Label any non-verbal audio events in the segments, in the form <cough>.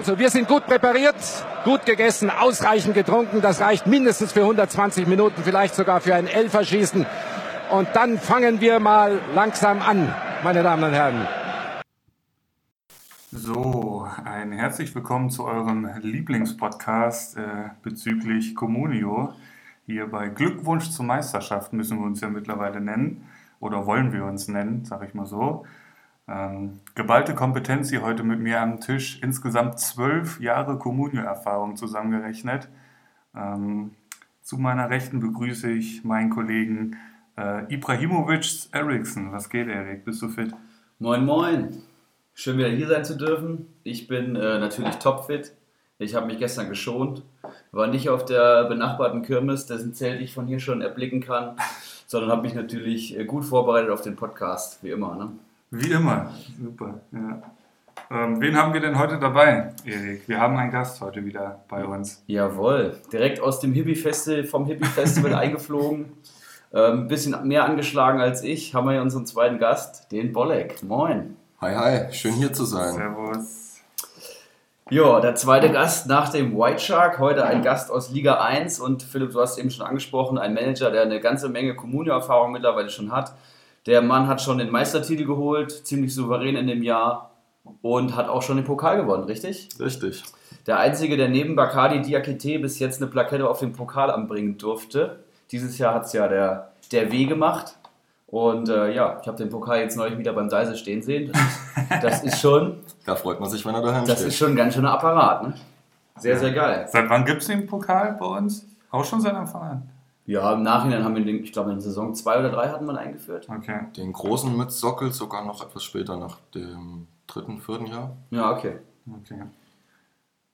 Also wir sind gut präpariert, gut gegessen, ausreichend getrunken. Das reicht mindestens für 120 Minuten, vielleicht sogar für ein Elferschießen. Und dann fangen wir mal langsam an, meine Damen und Herren. So, ein herzlich willkommen zu eurem Lieblingspodcast äh, bezüglich Communio. Hier bei Glückwunsch zur Meisterschaft müssen wir uns ja mittlerweile nennen oder wollen wir uns nennen, sag ich mal so. Ähm, geballte Kompetenz hier heute mit mir am Tisch. Insgesamt zwölf Jahre Kommunio-Erfahrung zusammengerechnet. Ähm, zu meiner Rechten begrüße ich meinen Kollegen äh, Ibrahimovic Eriksson. Was geht, Erik? Bist du fit? Moin, moin. Schön wieder hier sein zu dürfen. Ich bin äh, natürlich topfit. Ich habe mich gestern geschont. War nicht auf der benachbarten Kirmes, dessen Zelt ich von hier schon erblicken kann, sondern habe mich natürlich äh, gut vorbereitet auf den Podcast, wie immer. Ne? Wie immer, super. Ja. Ähm, wen haben wir denn heute dabei, Erik? Wir haben einen Gast heute wieder bei uns. Jawohl, direkt aus dem Hippie Festival, vom Hippie Festival <laughs> eingeflogen. Ein ähm, bisschen mehr angeschlagen als ich, haben wir hier unseren zweiten Gast, den Bolek. Moin. Hi, hi, schön hier zu sein. Servus. Ja, der zweite Gast nach dem White Shark, heute ein Gast aus Liga 1 und Philipp, du hast eben schon angesprochen, ein Manager, der eine ganze Menge Kommunio-Erfahrung mittlerweile schon hat. Der Mann hat schon den Meistertitel geholt, ziemlich souverän in dem Jahr und hat auch schon den Pokal gewonnen, richtig? Richtig. Der Einzige, der neben Bacardi Diakite bis jetzt eine Plakette auf den Pokal anbringen durfte. Dieses Jahr hat es ja der, der W gemacht. Und äh, ja, ich habe den Pokal jetzt neulich wieder beim Seise stehen sehen. Das ist, das ist schon. <laughs> da freut man sich, wenn er daheim das steht. Das ist schon ein ganz schöner Apparat. Ne? Sehr, sehr geil. Seit wann gibt es den Pokal bei uns? Auch schon seit Anfang an? Ja, im Nachhinein haben wir den, ich glaube in Saison 2 oder 3 hatten wir eingeführt. Okay. Den großen mit Sockel sogar noch etwas später, nach dem dritten, vierten Jahr. Ja, okay. Okay.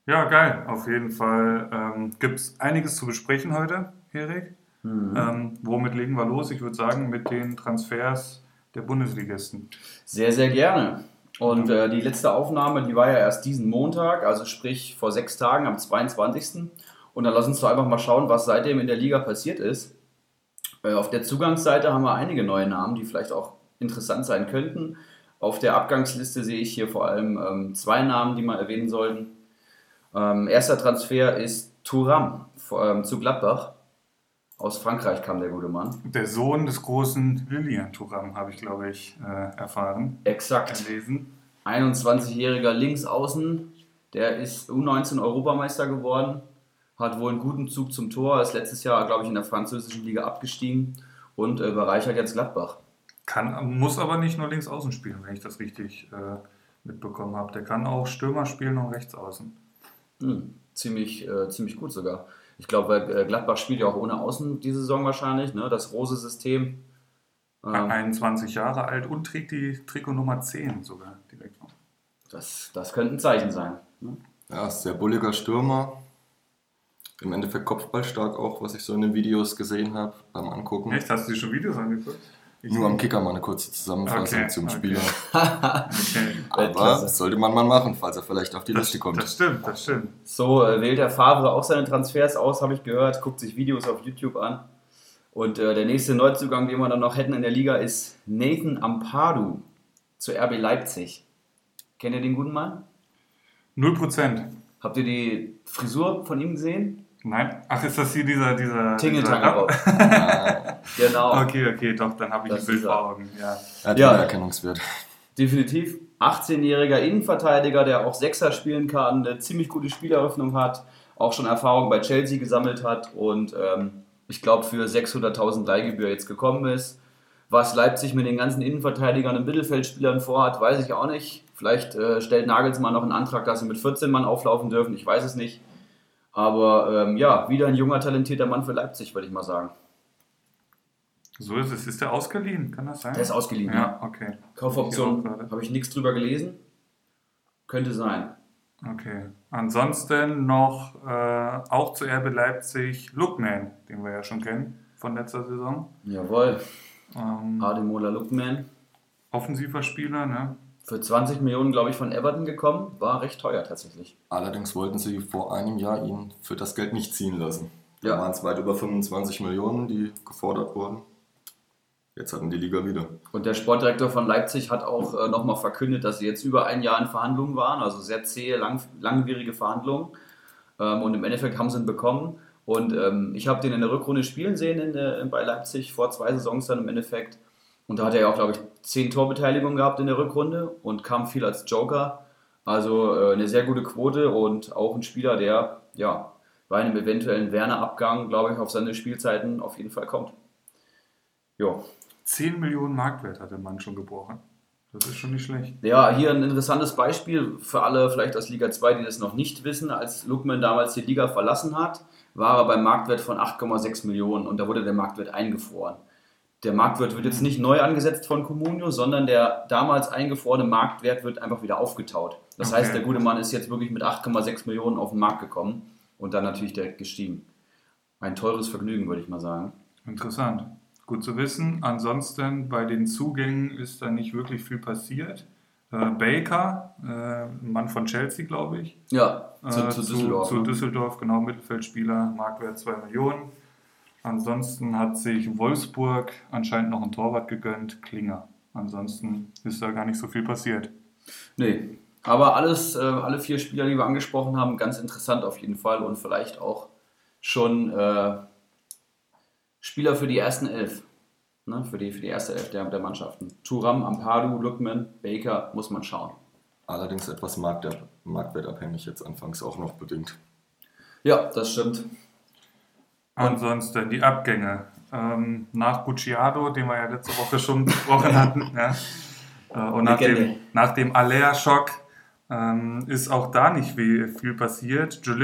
Ja, geil. Auf jeden Fall ähm, gibt es einiges zu besprechen heute, Erik. Mhm. Ähm, womit legen wir los? Ich würde sagen, mit den Transfers der Bundesligisten. Sehr, sehr gerne. Und äh, die letzte Aufnahme, die war ja erst diesen Montag, also sprich vor sechs Tagen am 22. Und dann lass uns doch einfach mal schauen, was seitdem in der Liga passiert ist. Äh, auf der Zugangsseite haben wir einige neue Namen, die vielleicht auch interessant sein könnten. Auf der Abgangsliste sehe ich hier vor allem ähm, zwei Namen, die man erwähnen sollten. Ähm, erster Transfer ist Thuram ähm, zu Gladbach. Aus Frankreich kam der gute Mann. Der Sohn des großen Lilian Thuram, habe ich, glaube ich, äh, erfahren. Exakt. Erlesen. 21-jähriger Linksaußen. Der ist U19 Europameister geworden hat wohl einen guten Zug zum Tor, ist letztes Jahr, glaube ich, in der französischen Liga abgestiegen und äh, bereichert jetzt Gladbach. Kann, muss aber nicht nur links außen spielen, wenn ich das richtig äh, mitbekommen habe. Der kann auch Stürmer spielen und rechts außen. Hm, ziemlich, äh, ziemlich gut sogar. Ich glaube, äh, Gladbach spielt ja auch ohne Außen diese Saison wahrscheinlich, ne? das Rose-System. Ähm, 21 Jahre alt und trägt die Trikot Nummer 10 sogar direkt. Das, das könnte ein Zeichen sein. Ne? Ja, sehr bulliger Stürmer, im Endeffekt kopfballstark auch, was ich so in den Videos gesehen habe beim Angucken. Echt? Hast du dir schon Videos angeguckt? Ich Nur am Kicker mal eine kurze Zusammenfassung okay, zum okay. Spieler. okay. <laughs> Aber das sollte man mal machen, falls er vielleicht auf die das, Liste kommt. Das stimmt, das stimmt. So äh, wählt der Favre auch seine Transfers aus, habe ich gehört, guckt sich Videos auf YouTube an. Und äh, der nächste Neuzugang, den wir dann noch hätten in der Liga, ist Nathan Ampadu zu RB Leipzig. Kennt ihr den guten Mann? Null Prozent. Habt ihr die Frisur von ihm gesehen? Nein. Ach, ist das hier dieser. dieser Tingeltangel. <laughs> genau. Okay, okay, doch, dann habe ich das ein Bild vor Augen. Ja. Er hat Ja. ja. Erkennungswert. Definitiv. 18-jähriger Innenverteidiger, der auch Sechser spielen kann, eine ziemlich gute Spieleröffnung hat, auch schon Erfahrung bei Chelsea gesammelt hat und ähm, ich glaube für 600.000 Leihgebühr jetzt gekommen ist. Was Leipzig mit den ganzen Innenverteidigern und Mittelfeldspielern vorhat, weiß ich auch nicht. Vielleicht äh, stellt Nagelsmann noch einen Antrag, dass sie mit 14 Mann auflaufen dürfen, ich weiß es nicht. Aber ähm, ja, wieder ein junger, talentierter Mann für Leipzig, würde ich mal sagen. So ist es. Ist der ausgeliehen? Kann das sein? Der ist ausgeliehen, ja. Ja, okay. Kaufoption habe ich nichts drüber gelesen. Könnte sein. Okay. Ansonsten noch äh, auch zu RB Leipzig Lookman, den wir ja schon kennen von letzter Saison. Jawohl. Ähm, Ademola Lookman. offensiver Spieler, ne? Für 20 Millionen, glaube ich, von Everton gekommen. War recht teuer tatsächlich. Allerdings wollten sie vor einem Jahr ihn für das Geld nicht ziehen lassen. Da Ja. waren es weit über 25 Millionen, die gefordert wurden. Jetzt hatten die Liga wieder. Und der Sportdirektor von Leipzig hat auch äh, nochmal verkündet, dass sie jetzt über ein Jahr in Verhandlungen waren, also sehr zähe, lang, langwierige Verhandlungen. Ähm, und im Endeffekt haben sie ihn bekommen. Und ähm, ich habe den in der Rückrunde spielen sehen in der, bei Leipzig vor zwei Saisons dann im Endeffekt. Und da hat er ja auch, glaube ich, zehn Torbeteiligungen gehabt in der Rückrunde und kam viel als Joker. Also äh, eine sehr gute Quote und auch ein Spieler, der ja bei einem eventuellen Werner-Abgang, glaube ich, auf seine Spielzeiten auf jeden Fall kommt. Ja, 10 Millionen Marktwert hat der Mann schon gebrochen. Das ist schon nicht schlecht. Ja, hier ein interessantes Beispiel für alle vielleicht aus Liga 2, die das noch nicht wissen. Als Lukman damals die Liga verlassen hat, war er beim Marktwert von 8,6 Millionen und da wurde der Marktwert eingefroren. Der Marktwert wird jetzt nicht neu angesetzt von Comunio, sondern der damals eingefrorene Marktwert wird einfach wieder aufgetaut. Das okay. heißt, der gute Mann ist jetzt wirklich mit 8,6 Millionen auf den Markt gekommen und dann natürlich direkt gestiegen. Ein teures Vergnügen, würde ich mal sagen. Interessant. Gut zu wissen. Ansonsten bei den Zugängen ist da nicht wirklich viel passiert. Äh, Baker, äh, Mann von Chelsea, glaube ich. Ja, zu, äh, zu Düsseldorf. Zu, zu, ne? Düsseldorf, genau, Mittelfeldspieler, Marktwert 2 Millionen. Ansonsten hat sich Wolfsburg anscheinend noch einen Torwart gegönnt, Klinger. Ansonsten ist da gar nicht so viel passiert. Nee, aber alles, äh, alle vier Spieler, die wir angesprochen haben, ganz interessant auf jeden Fall und vielleicht auch schon äh, Spieler für die ersten elf. Ne, für, die, für die erste Elf der, der Mannschaften. Turam, Ampadu, Lukman, Baker, muss man schauen. Allerdings etwas marktwertabhängig jetzt anfangs auch noch bedingt. Ja, das stimmt. Ansonsten die Abgänge. Ähm, nach Gucciado, den wir ja letzte Woche schon besprochen hatten, ja, äh, und nach dem, nach dem Alea-Schock ähm, ist auch da nicht viel, passiert. Joe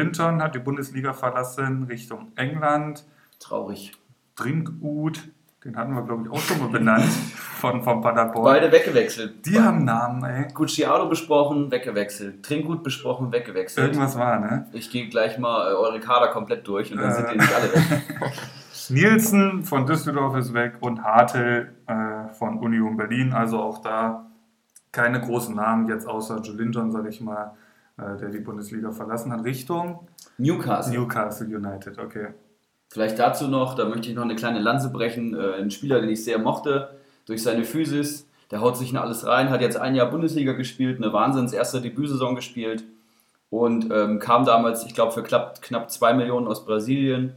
hat die Bundesliga verlassen Richtung England. Traurig. Trinkgut, den hatten wir, glaube ich, auch schon mal benannt <laughs> von, von Paderborn. Beide weggewechselt. Die haben Namen, ey. Gucciado besprochen, weggewechselt. Trinkgut besprochen, weggewechselt. Irgendwas war, ne? Ich gehe gleich mal äh, eure Kader komplett durch und dann äh. sind die nicht alle weg. <laughs> Nielsen von Düsseldorf ist weg und Hartel äh, von Union Berlin. Also auch da keine großen Namen jetzt außer Joe Linton, sage ich mal, äh, der die Bundesliga verlassen hat. Richtung Newcastle. Newcastle United, okay. Vielleicht dazu noch, da möchte ich noch eine kleine Lanze brechen. Äh, ein Spieler, den ich sehr mochte, durch seine Physis, der haut sich in alles rein, hat jetzt ein Jahr Bundesliga gespielt, eine Wahnsinns erste Debütsaison gespielt und ähm, kam damals, ich glaube, für knapp, knapp 2 Millionen aus Brasilien.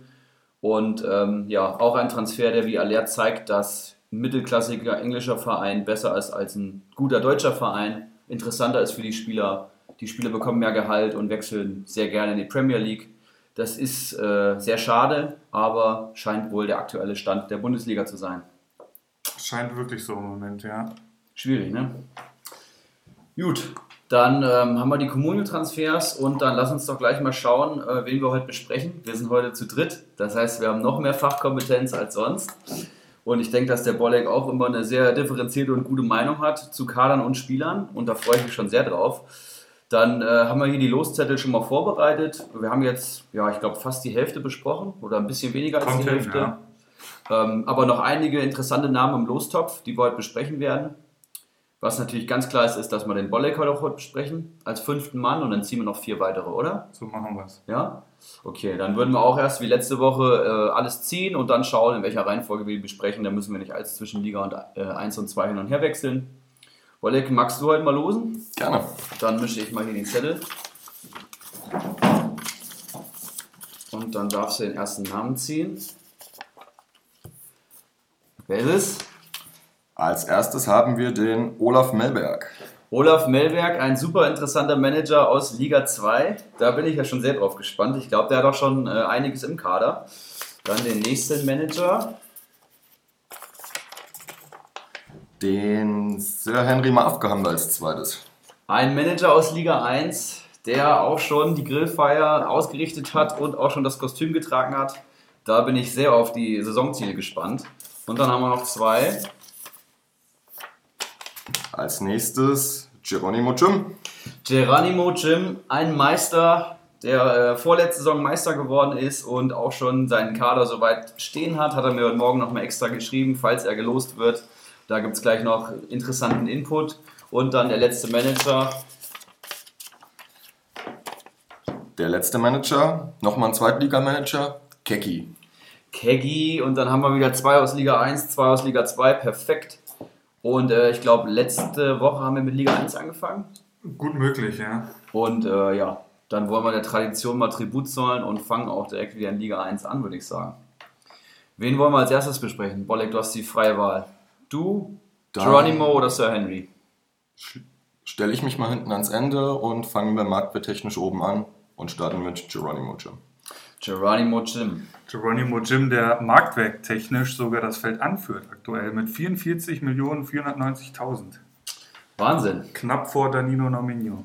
Und ähm, ja, auch ein Transfer, der wie Alert zeigt, dass ein mittelklassiger englischer Verein besser ist als ein guter deutscher Verein, interessanter ist für die Spieler. Die Spieler bekommen mehr Gehalt und wechseln sehr gerne in die Premier League. Das ist äh, sehr schade, aber scheint wohl der aktuelle Stand der Bundesliga zu sein. Scheint wirklich so im Moment, ja. Schwierig, ne? Gut, dann ähm, haben wir die Kommunio-Transfers und dann lass uns doch gleich mal schauen, äh, wen wir heute besprechen. Wir sind heute zu dritt, das heißt, wir haben noch mehr Fachkompetenz als sonst. Und ich denke, dass der Bolek auch immer eine sehr differenzierte und gute Meinung hat zu Kadern und Spielern und da freue ich mich schon sehr drauf. Dann äh, haben wir hier die Loszettel schon mal vorbereitet. Wir haben jetzt, ja, ich glaube, fast die Hälfte besprochen oder ein bisschen weniger als Kommt die Hälfte. ja. ähm, aber noch einige interessante Namen im Lostopf, die wir heute besprechen werden. Was natürlich ganz klar ist, ist, dass wir den Bolek heute auch heute besprechen, als fünften Mann und dann ziehen wir noch vier weitere, oder? So machen wir es. Ja? Okay, dann würden wir auch erst wie letzte Woche äh, alles ziehen und dann schauen, in welcher Reihenfolge wir besprechen. Da müssen wir nicht alles zwischen Liga und, äh, 1 und 2 hin und her wechseln. Wolleck, magst du heute mal losen? Gerne. Dann mische ich mal hier den Zettel. Und dann darfst du den ersten Namen ziehen. Wer ist es? Als erstes haben wir den Olaf Melberg. Olaf Melberg, ein super interessanter Manager aus Liga 2. Da bin ich ja schon sehr drauf gespannt. Ich glaube, der hat auch schon äh, einiges im Kader. Dann den nächsten Manager. Den Sir Henry Mafke haben wir als zweites. Ein Manager aus Liga 1, der auch schon die Grillfeier ausgerichtet hat und auch schon das Kostüm getragen hat. Da bin ich sehr auf die Saisonziele gespannt. Und dann haben wir noch zwei. Als nächstes Geronimo Jim. Geronimo Jim, ein Meister, der äh, vorletzte Saison Meister geworden ist und auch schon seinen Kader soweit stehen hat. Hat er mir heute Morgen nochmal extra geschrieben, falls er gelost wird. Da gibt es gleich noch interessanten Input. Und dann der letzte Manager. Der letzte Manager, nochmal ein Zweitliga-Manager, Keki. Keggy und dann haben wir wieder zwei aus Liga 1, zwei aus Liga 2, perfekt. Und äh, ich glaube, letzte Woche haben wir mit Liga 1 angefangen. Gut möglich, ja. Und äh, ja, dann wollen wir der Tradition mal Tribut zollen und fangen auch direkt wieder in Liga 1 an, würde ich sagen. Wen wollen wir als erstes besprechen? Bolek, du hast die freie Wahl. Du, Dann- Geronimo oder Sir Henry? Stelle ich mich mal hinten ans Ende und fangen wir marktwerttechnisch oben an und starten mit Geronimo Jim. Geronimo Jim. Geronimo Jim, der marktwerttechnisch sogar das Feld anführt aktuell mit 44.490.000. Wahnsinn. Knapp vor Danilo Nominio.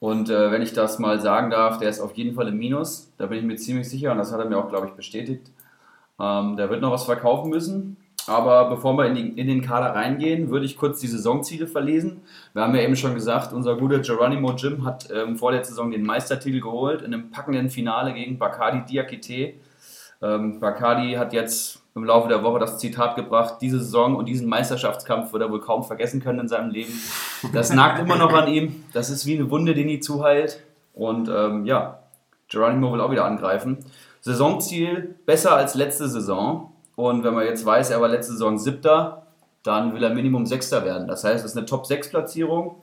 Und äh, wenn ich das mal sagen darf, der ist auf jeden Fall im Minus. Da bin ich mir ziemlich sicher und das hat er mir auch, glaube ich, bestätigt. Ähm, der wird noch was verkaufen müssen. Aber bevor wir in, die, in den Kader reingehen, würde ich kurz die Saisonziele verlesen. Wir haben ja eben schon gesagt, unser guter Geronimo Jim hat ähm, vor der Saison den Meistertitel geholt in einem packenden Finale gegen Bacardi Diakite. Ähm, Bacardi hat jetzt im Laufe der Woche das Zitat gebracht, diese Saison und diesen Meisterschaftskampf wird er wohl kaum vergessen können in seinem Leben. Das nagt immer noch an ihm. Das ist wie eine Wunde, die nie zuheilt. Und ähm, ja, Geronimo will auch wieder angreifen. Saisonziel besser als letzte Saison. Und wenn man jetzt weiß, er war letzte Saison siebter, dann will er Minimum Sechster werden. Das heißt, es ist eine Top-6-Platzierung.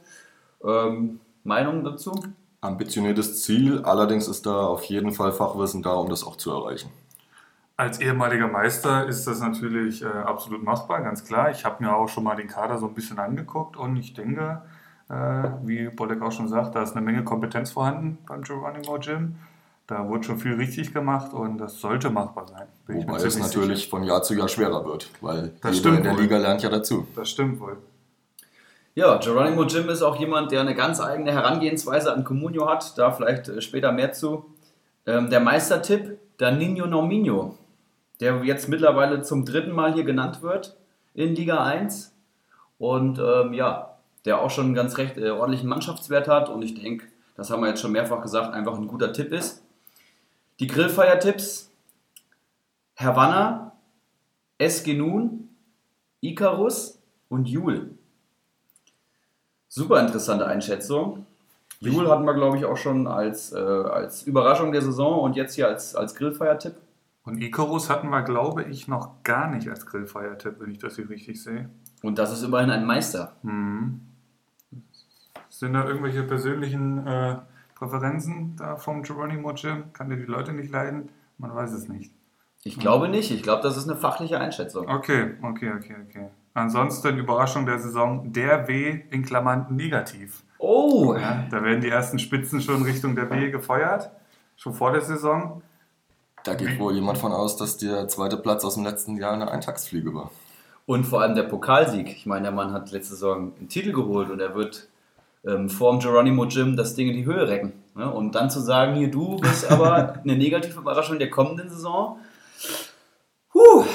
Ähm, Meinung dazu? Ambitioniertes Ziel, allerdings ist da auf jeden Fall Fachwissen da, um das auch zu erreichen. Als ehemaliger Meister ist das natürlich äh, absolut machbar, ganz klar. Ich habe mir auch schon mal den Kader so ein bisschen angeguckt und ich denke, äh, wie Bolek auch schon sagt, da ist eine Menge Kompetenz vorhanden beim Geronimo Gym. Da wurde schon viel richtig gemacht und das sollte machbar sein. bin ich mir Wobei es natürlich sicher. von Jahr zu Jahr schwerer wird, weil Das jeder stimmt in der wohl. Liga lernt ja dazu. Das stimmt wohl. Ja, Geronimo Jim ist auch jemand, der eine ganz eigene Herangehensweise an Comunio hat. Da vielleicht äh, später mehr zu. Ähm, der Meistertipp, der Nino Nominio, der jetzt mittlerweile zum dritten Mal hier genannt wird in Liga 1. Und ähm, ja, der auch schon einen ganz recht äh, ordentlichen Mannschaftswert hat. Und ich denke, das haben wir jetzt schon mehrfach gesagt, einfach ein guter Tipp ist. Die Grillfeier-Tipps: Havanna, Esgenun, Icarus und Jul. Super interessante Einschätzung. Jul hatten wir, glaube ich, auch schon als, äh, als Überraschung der Saison und jetzt hier als, als Grillfeiertipp. Und Icarus hatten wir, glaube ich, noch gar nicht als Grillfeiertipp, wenn ich das hier richtig sehe. Und das ist immerhin ein Meister. Mhm. Sind da irgendwelche persönlichen äh, Präferenzen da vom Geronimo Gym? Kann der die Leute nicht leiden? Man weiß es nicht. Ich glaube nicht. Ich glaube, das ist eine fachliche Einschätzung. Okay, okay, okay, okay. Ansonsten Überraschung der Saison, der W in Klammern negativ. Oh! Ja, da werden die ersten Spitzen schon Richtung der W gefeuert, schon vor der Saison. Da geht wohl jemand von aus, dass der zweite Platz aus dem letzten Jahr eine Eintagsfliege war. Und vor allem der Pokalsieg. Ich meine, der Mann hat letzte Saison einen Titel geholt und er wird ähm, vorm Geronimo Gym das Ding in die Höhe recken. Ne? Und dann zu sagen, hier, du bist aber eine negative Überraschung der kommenden Saison. Puh,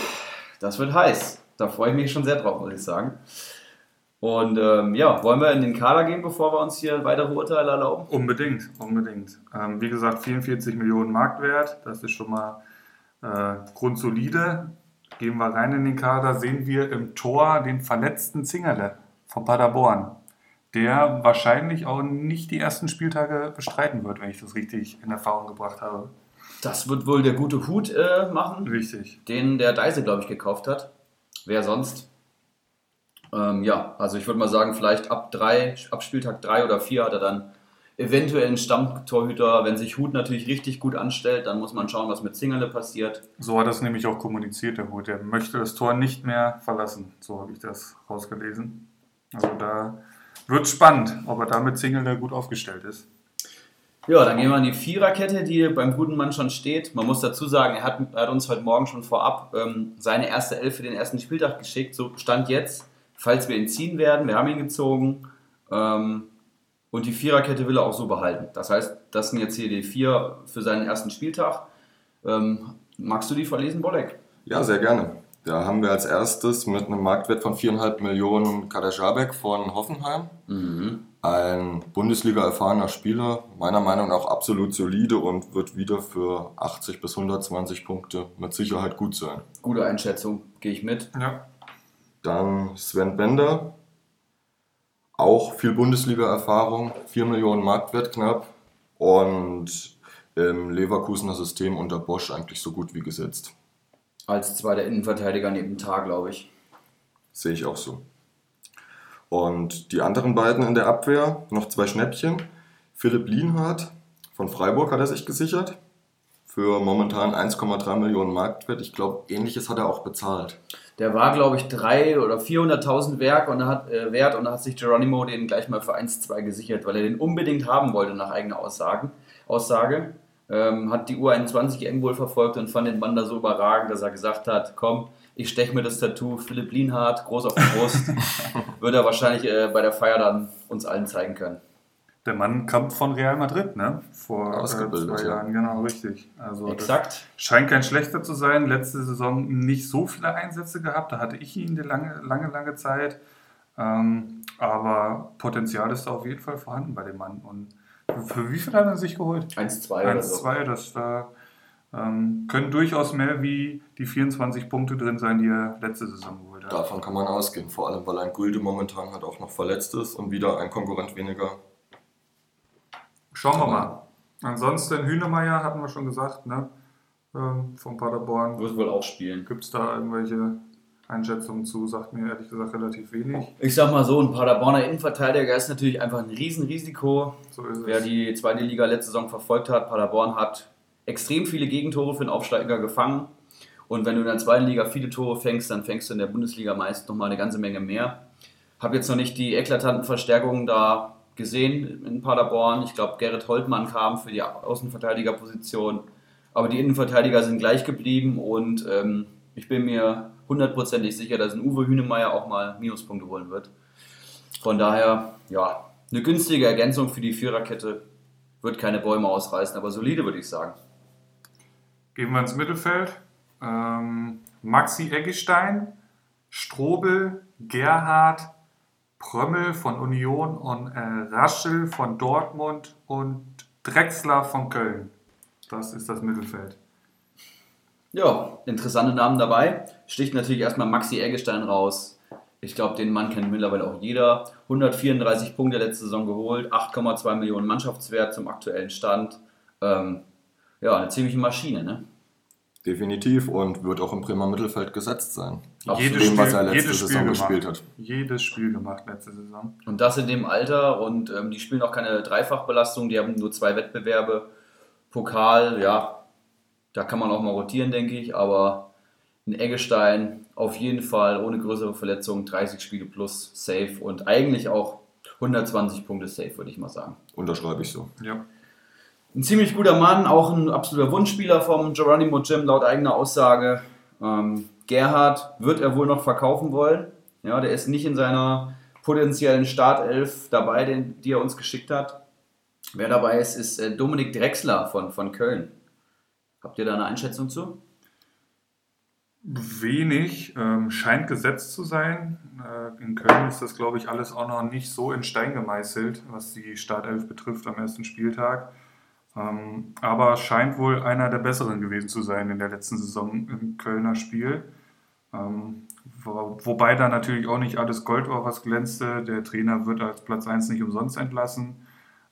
das wird heiß. Da freue ich mich schon sehr drauf, muss ich sagen. Und ähm, ja, wollen wir in den Kader gehen, bevor wir uns hier weitere Urteile erlauben? Unbedingt, unbedingt. Ähm, wie gesagt, 44 Millionen Marktwert, das ist schon mal äh, grundsolide. Gehen wir rein in den Kader, sehen wir im Tor den verletzten Zingerle von Paderborn, der wahrscheinlich auch nicht die ersten Spieltage bestreiten wird, wenn ich das richtig in Erfahrung gebracht habe. Das wird wohl der gute Hut äh, machen. Richtig. den der Deise, glaube ich, gekauft hat. Wer sonst? Ähm, ja, also ich würde mal sagen, vielleicht ab, drei, ab Spieltag 3 oder 4 hat er dann eventuell einen Stammtorhüter. Wenn sich Hut natürlich richtig gut anstellt, dann muss man schauen, was mit Zingerle passiert. So hat das nämlich auch kommuniziert, der Hut. Er möchte das Tor nicht mehr verlassen. So habe ich das rausgelesen. Also da wird spannend, ob er damit Zingerle gut aufgestellt ist. Ja, dann gehen wir an die Viererkette, die beim guten Mann schon steht. Man muss dazu sagen, er hat, er hat uns heute Morgen schon vorab ähm, seine erste Elf für den ersten Spieltag geschickt. So stand jetzt, falls wir ihn ziehen werden. Wir haben ihn gezogen. Ähm, und die Viererkette will er auch so behalten. Das heißt, das sind jetzt hier die vier für seinen ersten Spieltag. Ähm, magst du die verlesen, Bolek? Ja, sehr gerne. Da haben wir als erstes mit einem Marktwert von 4,5 Millionen Kader Jabek von Hoffenheim. Ein Bundesliga-erfahrener Spieler, meiner Meinung nach absolut solide und wird wieder für 80 bis 120 Punkte mit Sicherheit gut sein. Gute Einschätzung, gehe ich mit. Ja, Dann Sven Bender, auch viel Bundesliga-Erfahrung, 4 Millionen Marktwert knapp und im Leverkusener System unter Bosch eigentlich so gut wie gesetzt. Als zweiter Innenverteidiger neben Tar, glaube ich. Sehe ich auch so. Und die anderen beiden in der Abwehr, noch zwei Schnäppchen. Philipp Lienhardt von Freiburg hat er sich gesichert. Für momentan 1,3 Millionen Marktwert. Ich glaube, ähnliches hat er auch bezahlt. Der war, glaube ich, 300.000 oder 400.000 Werk und hat, äh, wert und da hat sich Geronimo den gleich mal für 1,2 gesichert, weil er den unbedingt haben wollte, nach eigener Aussagen, Aussage. Ähm, hat die U21 EM wohl verfolgt und fand den Mann da so überragend, dass er gesagt hat: Komm, ich steche mir das Tattoo Philipp Lienhardt groß auf die Brust. <laughs> Wird er wahrscheinlich äh, bei der Feier dann uns allen zeigen können. Der Mann kommt von Real Madrid, ne? Vor äh, Ausgebildet, zwei ja. Jahren, genau, richtig. Also Exakt. scheint kein schlechter zu sein. Letzte Saison nicht so viele Einsätze gehabt, da hatte ich ihn die lange, lange, lange Zeit. Ähm, aber Potenzial ist da auf jeden Fall vorhanden bei dem Mann. Und für wie viel hat er sich geholt? 1,2 oder 1, so. 2, das da ähm, können durchaus mehr wie die 24 Punkte drin sein, die er letzte Saison geholt hat. Davon kann man ausgehen. Vor allem, weil ein Gulde momentan halt auch noch verletzt ist und wieder ein Konkurrent weniger. Schauen wir mal. Ansonsten Hühnemeier hatten wir schon gesagt, ne? Ähm, von Paderborn. Wird wohl auch spielen. Gibt es da irgendwelche Einschätzungen zu? Sagt mir ehrlich gesagt relativ wenig. Ich sag mal so, ein Paderborner Innenverteidiger ist natürlich einfach ein Riesenrisiko. So ist Wer es. die zweite Liga letzte Saison verfolgt hat, Paderborn hat extrem viele Gegentore für den Aufsteiger gefangen. Und wenn du in der zweiten Liga viele Tore fängst, dann fängst du in der Bundesliga meist nochmal eine ganze Menge mehr. Habe jetzt noch nicht die eklatanten Verstärkungen da gesehen in Paderborn. Ich glaube, Gerrit Holtmann kam für die Außenverteidigerposition. Aber die Innenverteidiger sind gleich geblieben und ähm, ich bin mir hundertprozentig sicher, dass ein Uwe Hünemeyer auch mal Minuspunkte holen wird. Von daher, ja, eine günstige Ergänzung für die Viererkette. Wird keine Bäume ausreißen, aber solide, würde ich sagen. Gehen wir ins Mittelfeld. Ähm, Maxi Eggestein, Strobel, Gerhard, Prömmel von Union und äh, Raschel von Dortmund und Drexler von Köln. Das ist das Mittelfeld. Ja, interessante Namen dabei. Sticht natürlich erstmal Maxi Eggestein raus. Ich glaube, den Mann kennt mittlerweile auch jeder. 134 Punkte letzte Saison geholt, 8,2 Millionen Mannschaftswert zum aktuellen Stand. Ähm, ja, eine ziemliche Maschine, ne? Definitiv und wird auch im Bremer Mittelfeld gesetzt sein. Jedes Dem, was Spiel- er letzte jedes Spiel Saison gemacht. gespielt hat. Jedes Spiel gemacht letzte Saison. Und das in dem Alter und ähm, die spielen auch keine Dreifachbelastung, die haben nur zwei Wettbewerbe. Pokal, ja, da kann man auch mal rotieren, denke ich, aber ein Eggestein auf jeden Fall ohne größere Verletzungen, 30 Spiele plus safe und eigentlich auch 120 Punkte safe, würde ich mal sagen. Unterschreibe ich so. Ja. Ein ziemlich guter Mann, auch ein absoluter Wunschspieler vom Geronimo Jim, laut eigener Aussage. Ähm, Gerhard wird er wohl noch verkaufen wollen. Ja, der ist nicht in seiner potenziellen Startelf dabei, den, die er uns geschickt hat. Wer dabei ist, ist äh, Dominik Drexler von, von Köln. Habt ihr da eine Einschätzung zu? Wenig, ähm, scheint gesetzt zu sein. Äh, in Köln ist das, glaube ich, alles auch noch nicht so in Stein gemeißelt, was die Startelf betrifft am ersten Spieltag. Ähm, aber scheint wohl einer der besseren gewesen zu sein in der letzten Saison im Kölner Spiel. Ähm, wo, wobei da natürlich auch nicht alles Gold war, was glänzte. Der Trainer wird als Platz 1 nicht umsonst entlassen.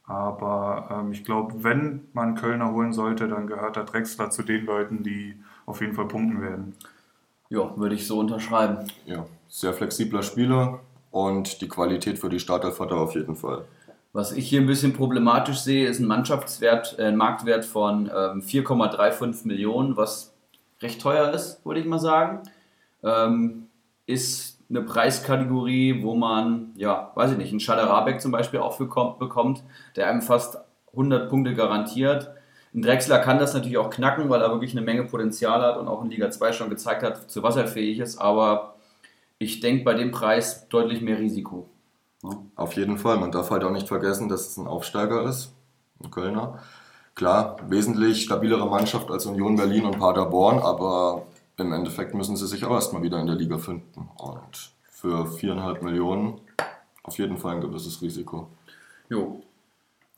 Aber ähm, ich glaube, wenn man Kölner holen sollte, dann gehört der Drexler zu den Leuten, die auf jeden Fall punkten werden. Ja, würde ich so unterschreiben. Ja, sehr flexibler Spieler und die Qualität für die Startelf hat er auf jeden Fall. Was ich hier ein bisschen problematisch sehe, ist ein Mannschaftswert, äh, ein Marktwert von ähm, 4,35 Millionen, was recht teuer ist, würde ich mal sagen. Ähm, ist eine Preiskategorie, wo man, ja, weiß ich nicht, einen Schaderabek zum Beispiel auch bekommt, bekommt, der einem fast 100 Punkte garantiert. Ein Drexler kann das natürlich auch knacken, weil er wirklich eine Menge Potenzial hat und auch in Liga 2 schon gezeigt hat, zu was er fähig ist, aber ich denke bei dem Preis deutlich mehr Risiko. Auf jeden Fall. Man darf halt auch nicht vergessen, dass es ein Aufsteiger ist, ein Kölner. Klar, wesentlich stabilere Mannschaft als Union Berlin und Paderborn, aber im Endeffekt müssen sie sich auch erstmal wieder in der Liga finden. Und für viereinhalb Millionen auf jeden Fall ein gewisses Risiko. Jo,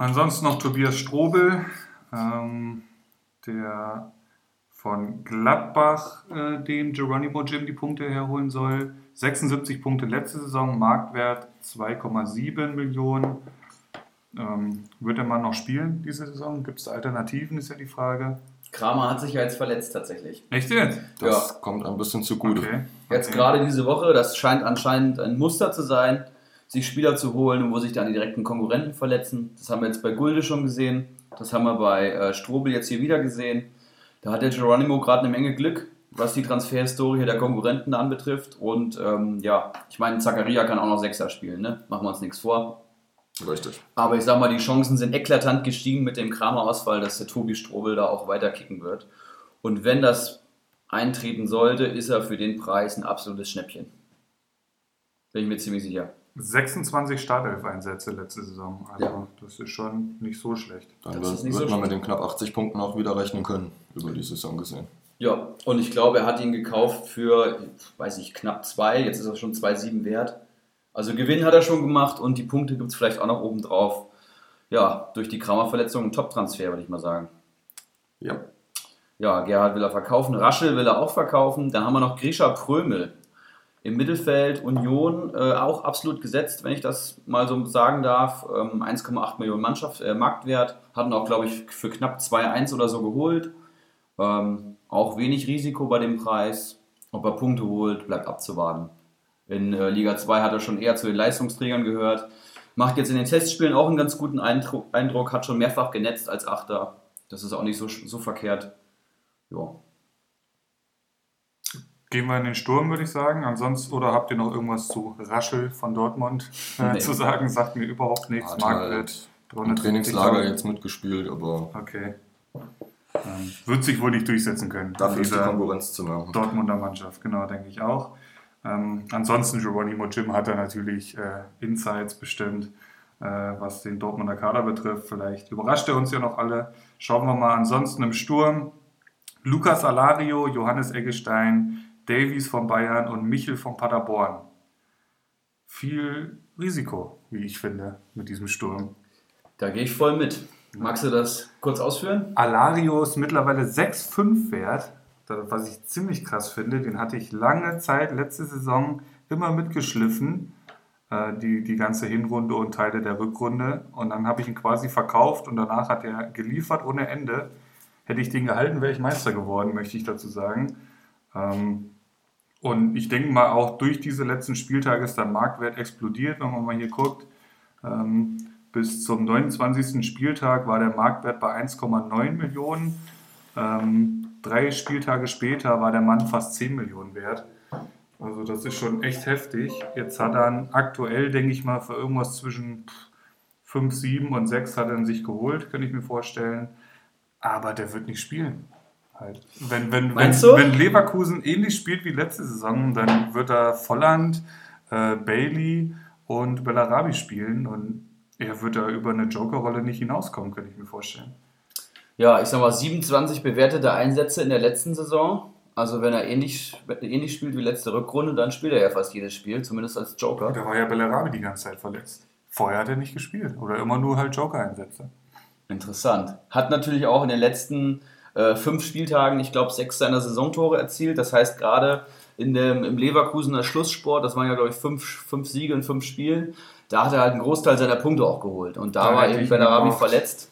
Ansonsten noch Tobias Strobel, ähm, der von Gladbach äh, dem Geronimo Jim die Punkte herholen soll. 76 Punkte letzte Saison, Marktwert 2,7 Millionen. Ähm, wird der Mann noch spielen diese Saison? Gibt es Alternativen, ist ja die Frage. Kramer hat sich ja jetzt verletzt tatsächlich. Echt jetzt? Das Ja. kommt ein bisschen zugute. Okay. Jetzt Okay. gerade diese Woche, das scheint anscheinend ein Muster zu sein, sich Spieler zu holen, wo sich dann die direkten Konkurrenten verletzen. Das haben wir jetzt bei Gulde schon gesehen. Das haben wir bei äh, Strobel jetzt hier wieder gesehen. Da hat der Geronimo gerade eine Menge Glück, was die Transferhistorie der Konkurrenten anbetrifft. Und ähm, ja, ich meine, Zakaria kann auch noch Sechser spielen, ne? Machen wir uns nichts vor. Richtig. Aber ich sag mal, die Chancen sind eklatant gestiegen mit dem Kramer-Ausfall, dass der Tobi Strobel da auch weiter kicken wird. Und wenn das eintreten sollte, ist er für den Preis ein absolutes Schnäppchen. Bin ich mir ziemlich sicher. 26 Startelf-Einsätze letzte Saison. Also Ja. das ist schon nicht so schlecht. Dann Das wird, ist nicht wird so man mit schlimm. den knapp 80 Punkten auch wieder rechnen können, über die Saison gesehen. Ja, und ich glaube, er hat ihn gekauft für, weiß ich, knapp zwei. Jetzt ist er schon 2,7 wert. Also Gewinn hat er schon gemacht und die Punkte gibt es vielleicht auch noch oben drauf. Ja, durch die Kramer-Verletzung ein Top-Transfer, würde ich mal sagen. Ja. Ja, Gerhard will er verkaufen, Raschel will er auch verkaufen. Dann haben wir noch Grisha Prömel. Im Mittelfeld Union äh, auch absolut gesetzt, wenn ich das mal so sagen darf. Ähm, 1,8 Millionen Mannschaft, äh, Marktwert. Hatten auch, glaube ich, für knapp 2,1 oder so geholt. Ähm, auch wenig Risiko bei dem Preis. Ob er Punkte holt, bleibt abzuwarten. In äh, Liga 2 hat er schon eher zu den Leistungsträgern gehört. Macht jetzt in den Testspielen auch einen ganz guten Eindruck, Eindruck hat schon mehrfach genetzt als Achter. Das ist auch nicht so, so verkehrt. Ja. Gehen wir in den Sturm, würde ich sagen. Ansonsten, oder habt ihr noch irgendwas zu Raschel von Dortmund äh, Nee. zu sagen? Sagt mir überhaupt nichts. Hat Marktwert halt im 350.000. Trainingslager jetzt mitgespielt, aber Okay. Ähm, wird sich wohl nicht durchsetzen können. dafür ist die Konkurrenz zu nah. Dortmunder Mannschaft, genau, denke ich auch. Ähm, ansonsten, Geronimo Jim hat da natürlich äh, Insights bestimmt, äh, was den Dortmunder Kader betrifft. Vielleicht überrascht er uns ja noch alle. Schauen wir mal. Ansonsten im Sturm Lukas Alario, Johannes Eggestein, Davies von Bayern und Michel von Paderborn. Viel Risiko, wie ich finde, mit diesem Sturm. Da gehe ich voll mit. Magst du das kurz ausführen? Alario ist mittlerweile 6,5 wert, was ich ziemlich krass finde. Den hatte ich lange Zeit, letzte Saison, immer mitgeschliffen, äh, die, die ganze Hinrunde und Teile der Rückrunde. Und dann habe ich ihn quasi verkauft und danach hat er geliefert ohne Ende. Hätte ich den gehalten, wäre ich Meister geworden, möchte ich dazu sagen. Ähm, und ich denke mal, auch durch diese letzten Spieltage ist der Marktwert explodiert, wenn man mal hier guckt. Ähm, bis zum 29. Spieltag war der Marktwert bei 1,9 Millionen. Ähm, drei Spieltage später war der Mann fast 10 Millionen wert. Also das ist schon echt heftig. Jetzt hat er aktuell, denke ich mal, für irgendwas zwischen 5, 7 und 6 hat er sich geholt, könnte ich mir vorstellen. Aber der wird nicht spielen. Halt. Wenn, wenn, wenn, du? wenn Leverkusen ähnlich spielt wie letzte Saison, dann wird er Volland, äh, Bailey und Bellarabi spielen und er wird da über eine Jokerrolle nicht hinauskommen, könnte ich mir vorstellen. Ja, ich sag mal 27 bewertete Einsätze in der letzten Saison. Also wenn er ähnlich, ähnlich spielt wie letzte Rückrunde, dann spielt er ja fast jedes Spiel, zumindest als Joker. Da war ja Bellarabi die ganze Zeit verletzt. Vorher hat er nicht gespielt oder immer nur halt Joker-Einsätze. Interessant. Hat natürlich auch in den letzten äh, fünf Spieltagen, ich glaube, sechs seiner Saisontore erzielt. Das heißt, gerade in dem, im Leverkusener Schlusssport, das waren ja, glaube ich, fünf, fünf Siege in fünf Spielen, da hat er halt einen Großteil seiner Punkte auch geholt. Und da Da war eben Bellarabi verletzt.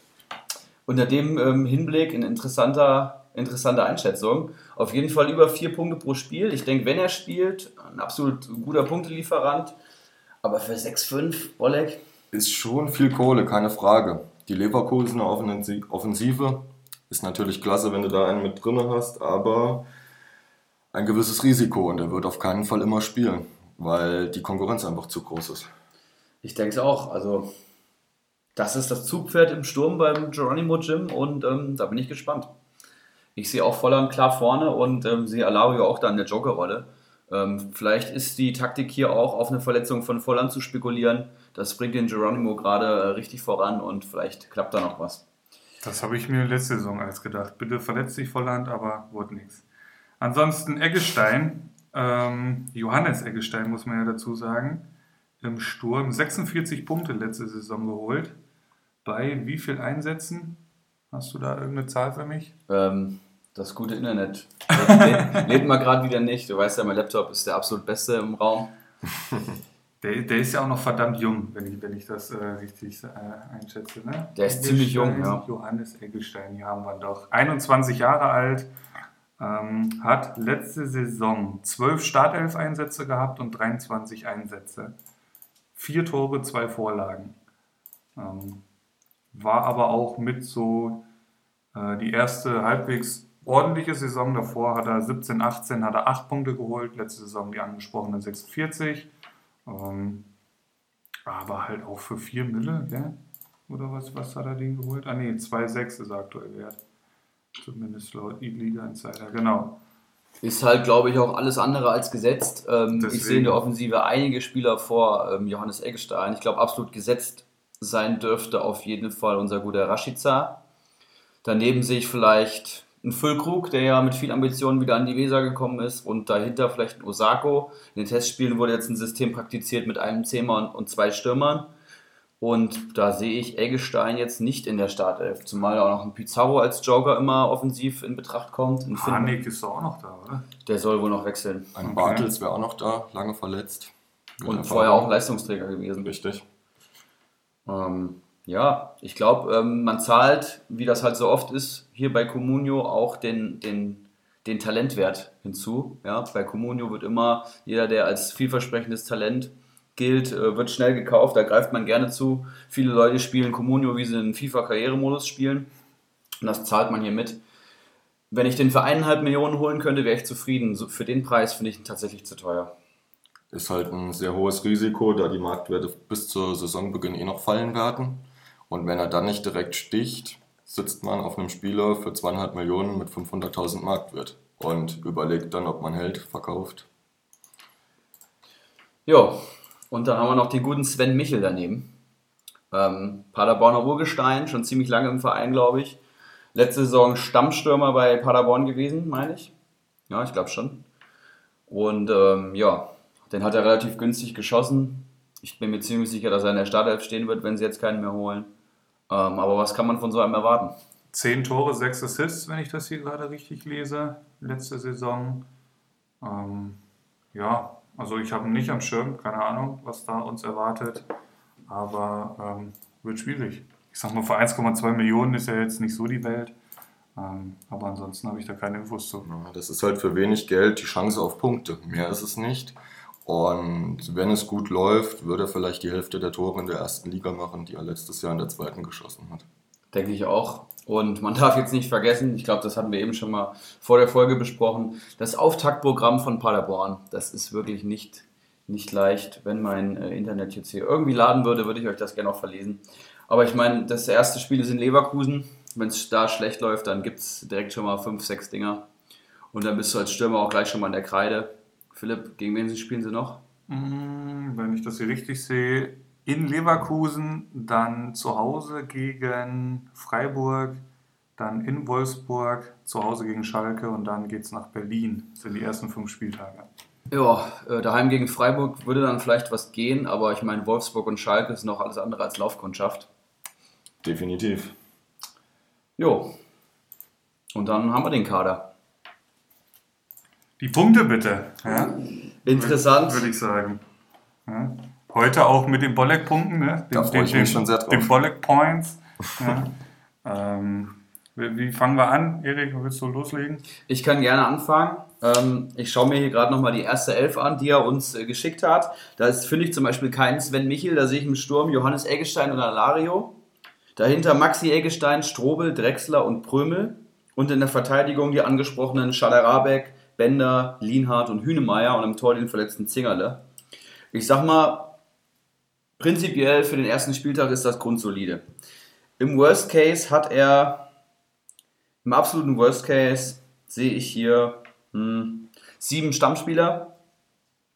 Unter dem ähm, Hinblick ein interessanter, interessante Einschätzung. Auf jeden Fall über vier Punkte pro Spiel. Ich denke, wenn er spielt, ein absolut guter Punktelieferant. Aber für 6-5, Oleg, Ist schon viel Kohle, keine Frage. Die Leverkusener Offensi- Offensive ist natürlich klasse, wenn du da einen mit drinne hast, aber ein gewisses Risiko und er wird auf keinen Fall immer spielen, weil die Konkurrenz einfach zu groß ist. Ich denke es auch. Also, das ist das Zugpferd im Sturm beim Geronimo Gym und ähm, da bin ich gespannt. Ich sehe auch Volland klar vorne und ähm, sehe Alario auch da in der Jokerrolle. Ähm, vielleicht ist die Taktik hier auch auf eine Verletzung von Volland zu spekulieren. Das bringt den Geronimo gerade äh, richtig voran und vielleicht klappt da noch was. Das habe ich mir letzte Saison als gedacht. Bitte verletzt sich Volland, aber wurde nichts. Ansonsten Eggestein, ähm, Johannes Eggestein muss man ja dazu sagen, im Sturm 46 Punkte letzte Saison geholt. Bei wie viel Einsätzen? Hast du da irgendeine Zahl für mich? Ähm, das gute Internet lädt, lädt, mal gerade wieder nicht. Du weißt ja, mein Laptop ist der absolut beste im Raum. <laughs> Der, der ist ja auch noch verdammt jung, wenn ich, wenn ich das äh, richtig äh, einschätze. Ne? Der ist ziemlich jung, ja. Johannes Eggelstein, hier haben wir doch. 21 Jahre alt, ähm, hat letzte Saison 12 Startelf-Einsätze gehabt und 23 Einsätze. Vier Tore, zwei Vorlagen. Ähm, war aber auch mit so äh, die erste halbwegs ordentliche Saison. Davor hat er 17, 18, hat er 8 Punkte geholt. Letzte Saison die angesprochenen 46. Ähm, aber halt auch für 4 Mille, gell? Oder was, was hat er den geholt? Ah ne, 2,6 ist er aktuell wert. Zumindest laut E-Liga Insider, genau. Ist halt, glaube ich, auch alles andere als gesetzt. Ähm, ich sehe in der Offensive einige Spieler vor ähm, Johannes Eggestein. Ich glaube, absolut gesetzt sein dürfte auf jeden Fall unser guter Rashica. Daneben sehe ich vielleicht einen Füllkrug, der ja mit viel Ambitionen wieder an die Weser gekommen ist und dahinter vielleicht ein Osako. In den Testspielen wurde jetzt ein System praktiziert mit einem Zehmer und zwei Stürmern. Und da sehe ich Eggestein jetzt nicht in der Startelf, zumal auch noch ein Pizarro als Joker immer offensiv in Betracht kommt. Hanik ist doch auch noch da, oder? Der soll wohl noch wechseln. Ein okay. Bartels wäre auch noch da, lange verletzt. Und vorher auch Leistungsträger gewesen. Richtig. Ähm, ja, ich glaube, ähm, man zahlt, wie das halt so oft ist, hier bei Comunio auch den, den, den Talentwert hinzu. Ja, bei Comunio wird immer jeder, der als vielversprechendes Talent gilt, äh, wird schnell gekauft, da greift man gerne zu. Viele Leute spielen Comunio, wie sie in FIFA-Karrieremodus spielen. Und das zahlt man hier mit. Wenn ich den für eineinhalb Millionen holen könnte, wäre ich zufrieden. für den Preis finde ich ihn tatsächlich zu teuer. Ist halt ein sehr hohes Risiko, da die Marktwerte bis zur Saisonbeginn eh noch fallen werden. Und wenn er dann nicht direkt sticht, sitzt man auf einem Spieler für zweieinhalb Millionen mit 500.000 Marktwert und überlegt dann, ob man hält, verkauft. Ja, und dann haben wir noch den guten Sven Michel daneben. Ähm, Paderborner Urgestein, schon ziemlich lange im Verein, glaube ich. Letzte Saison Stammstürmer bei Paderborn gewesen, meine ich. Ja, ich glaube schon. Und ähm, ja, den hat er relativ günstig geschossen. Ich bin mir ziemlich sicher, dass er in der Startelf stehen wird, wenn sie jetzt keinen mehr holen. Ähm, aber was kann man von so einem erwarten? Zehn Tore, sechs Assists, wenn ich das hier gerade richtig lese. Letzte Saison. Ähm, ja, also ich habe ihn nicht am Schirm, keine Ahnung, was da uns erwartet. Aber ähm, wird schwierig. Ich sag mal, für 1,2 Millionen ist ja jetzt nicht so die Welt. Ähm, aber ansonsten habe ich da keine Infos zu. Ja, das ist halt für wenig Geld die Chance auf Punkte. Mehr ist es nicht. Und wenn es gut läuft, würde er vielleicht die Hälfte der Tore in der ersten Liga machen, die er letztes Jahr in der zweiten geschossen hat. Denke ich auch. Und man darf jetzt nicht vergessen, ich glaube, das hatten wir eben schon mal vor der Folge besprochen, das Auftaktprogramm von Paderborn, das ist wirklich nicht, nicht leicht. Wenn mein äh, Internet jetzt hier irgendwie laden würde, würde ich euch das gerne auch verlesen. Aber ich meine, das erste Spiel ist in Leverkusen. Wenn es da schlecht läuft, dann gibt es direkt schon mal fünf, sechs Dinger. Und dann bist du als Stürmer auch gleich schon mal in der Kreide. Philipp, gegen wen spielen sie noch? Hm, wenn ich das hier richtig sehe, in Leverkusen, dann zu Hause gegen Freiburg, dann in Wolfsburg, zu Hause gegen Schalke und dann geht es nach Berlin. Das sind die ersten fünf Spieltage. Ja, äh, daheim gegen Freiburg würde dann vielleicht was gehen, aber ich meine, Wolfsburg und Schalke sind auch alles andere als Laufkundschaft. Definitiv. Jo. Und dann haben wir den Kader. Die Punkte bitte. Ja? Interessant. Würde ich sagen. Ja? Heute auch mit den Bolleck-Punkten, ne? Den, da freue ich mich schon sehr drauf. Den Bolleck-Points. Ja. <laughs> ähm, wie fangen wir an? Erik, willst du loslegen? Ich kann gerne anfangen. Ähm, ich schaue mir hier gerade nochmal die erste Elf an, die er uns äh, geschickt hat. Da finde ich zum Beispiel keinen Sven Michel, da sehe ich im Sturm Johannes Eggestein und Alario. Dahinter Maxi Eggestein, Strobel, Drexler und Prömel. Und in der Verteidigung die angesprochenen Schaderabek, Bender, Lienhardt und Hünemeyer und im Tor den verletzten Zingerle. Ich sag mal, Prinzipiell für den ersten Spieltag ist das grundsolide. Im Worst Case hat er, im absoluten Worst Case sehe ich hier hm, sieben Stammspieler.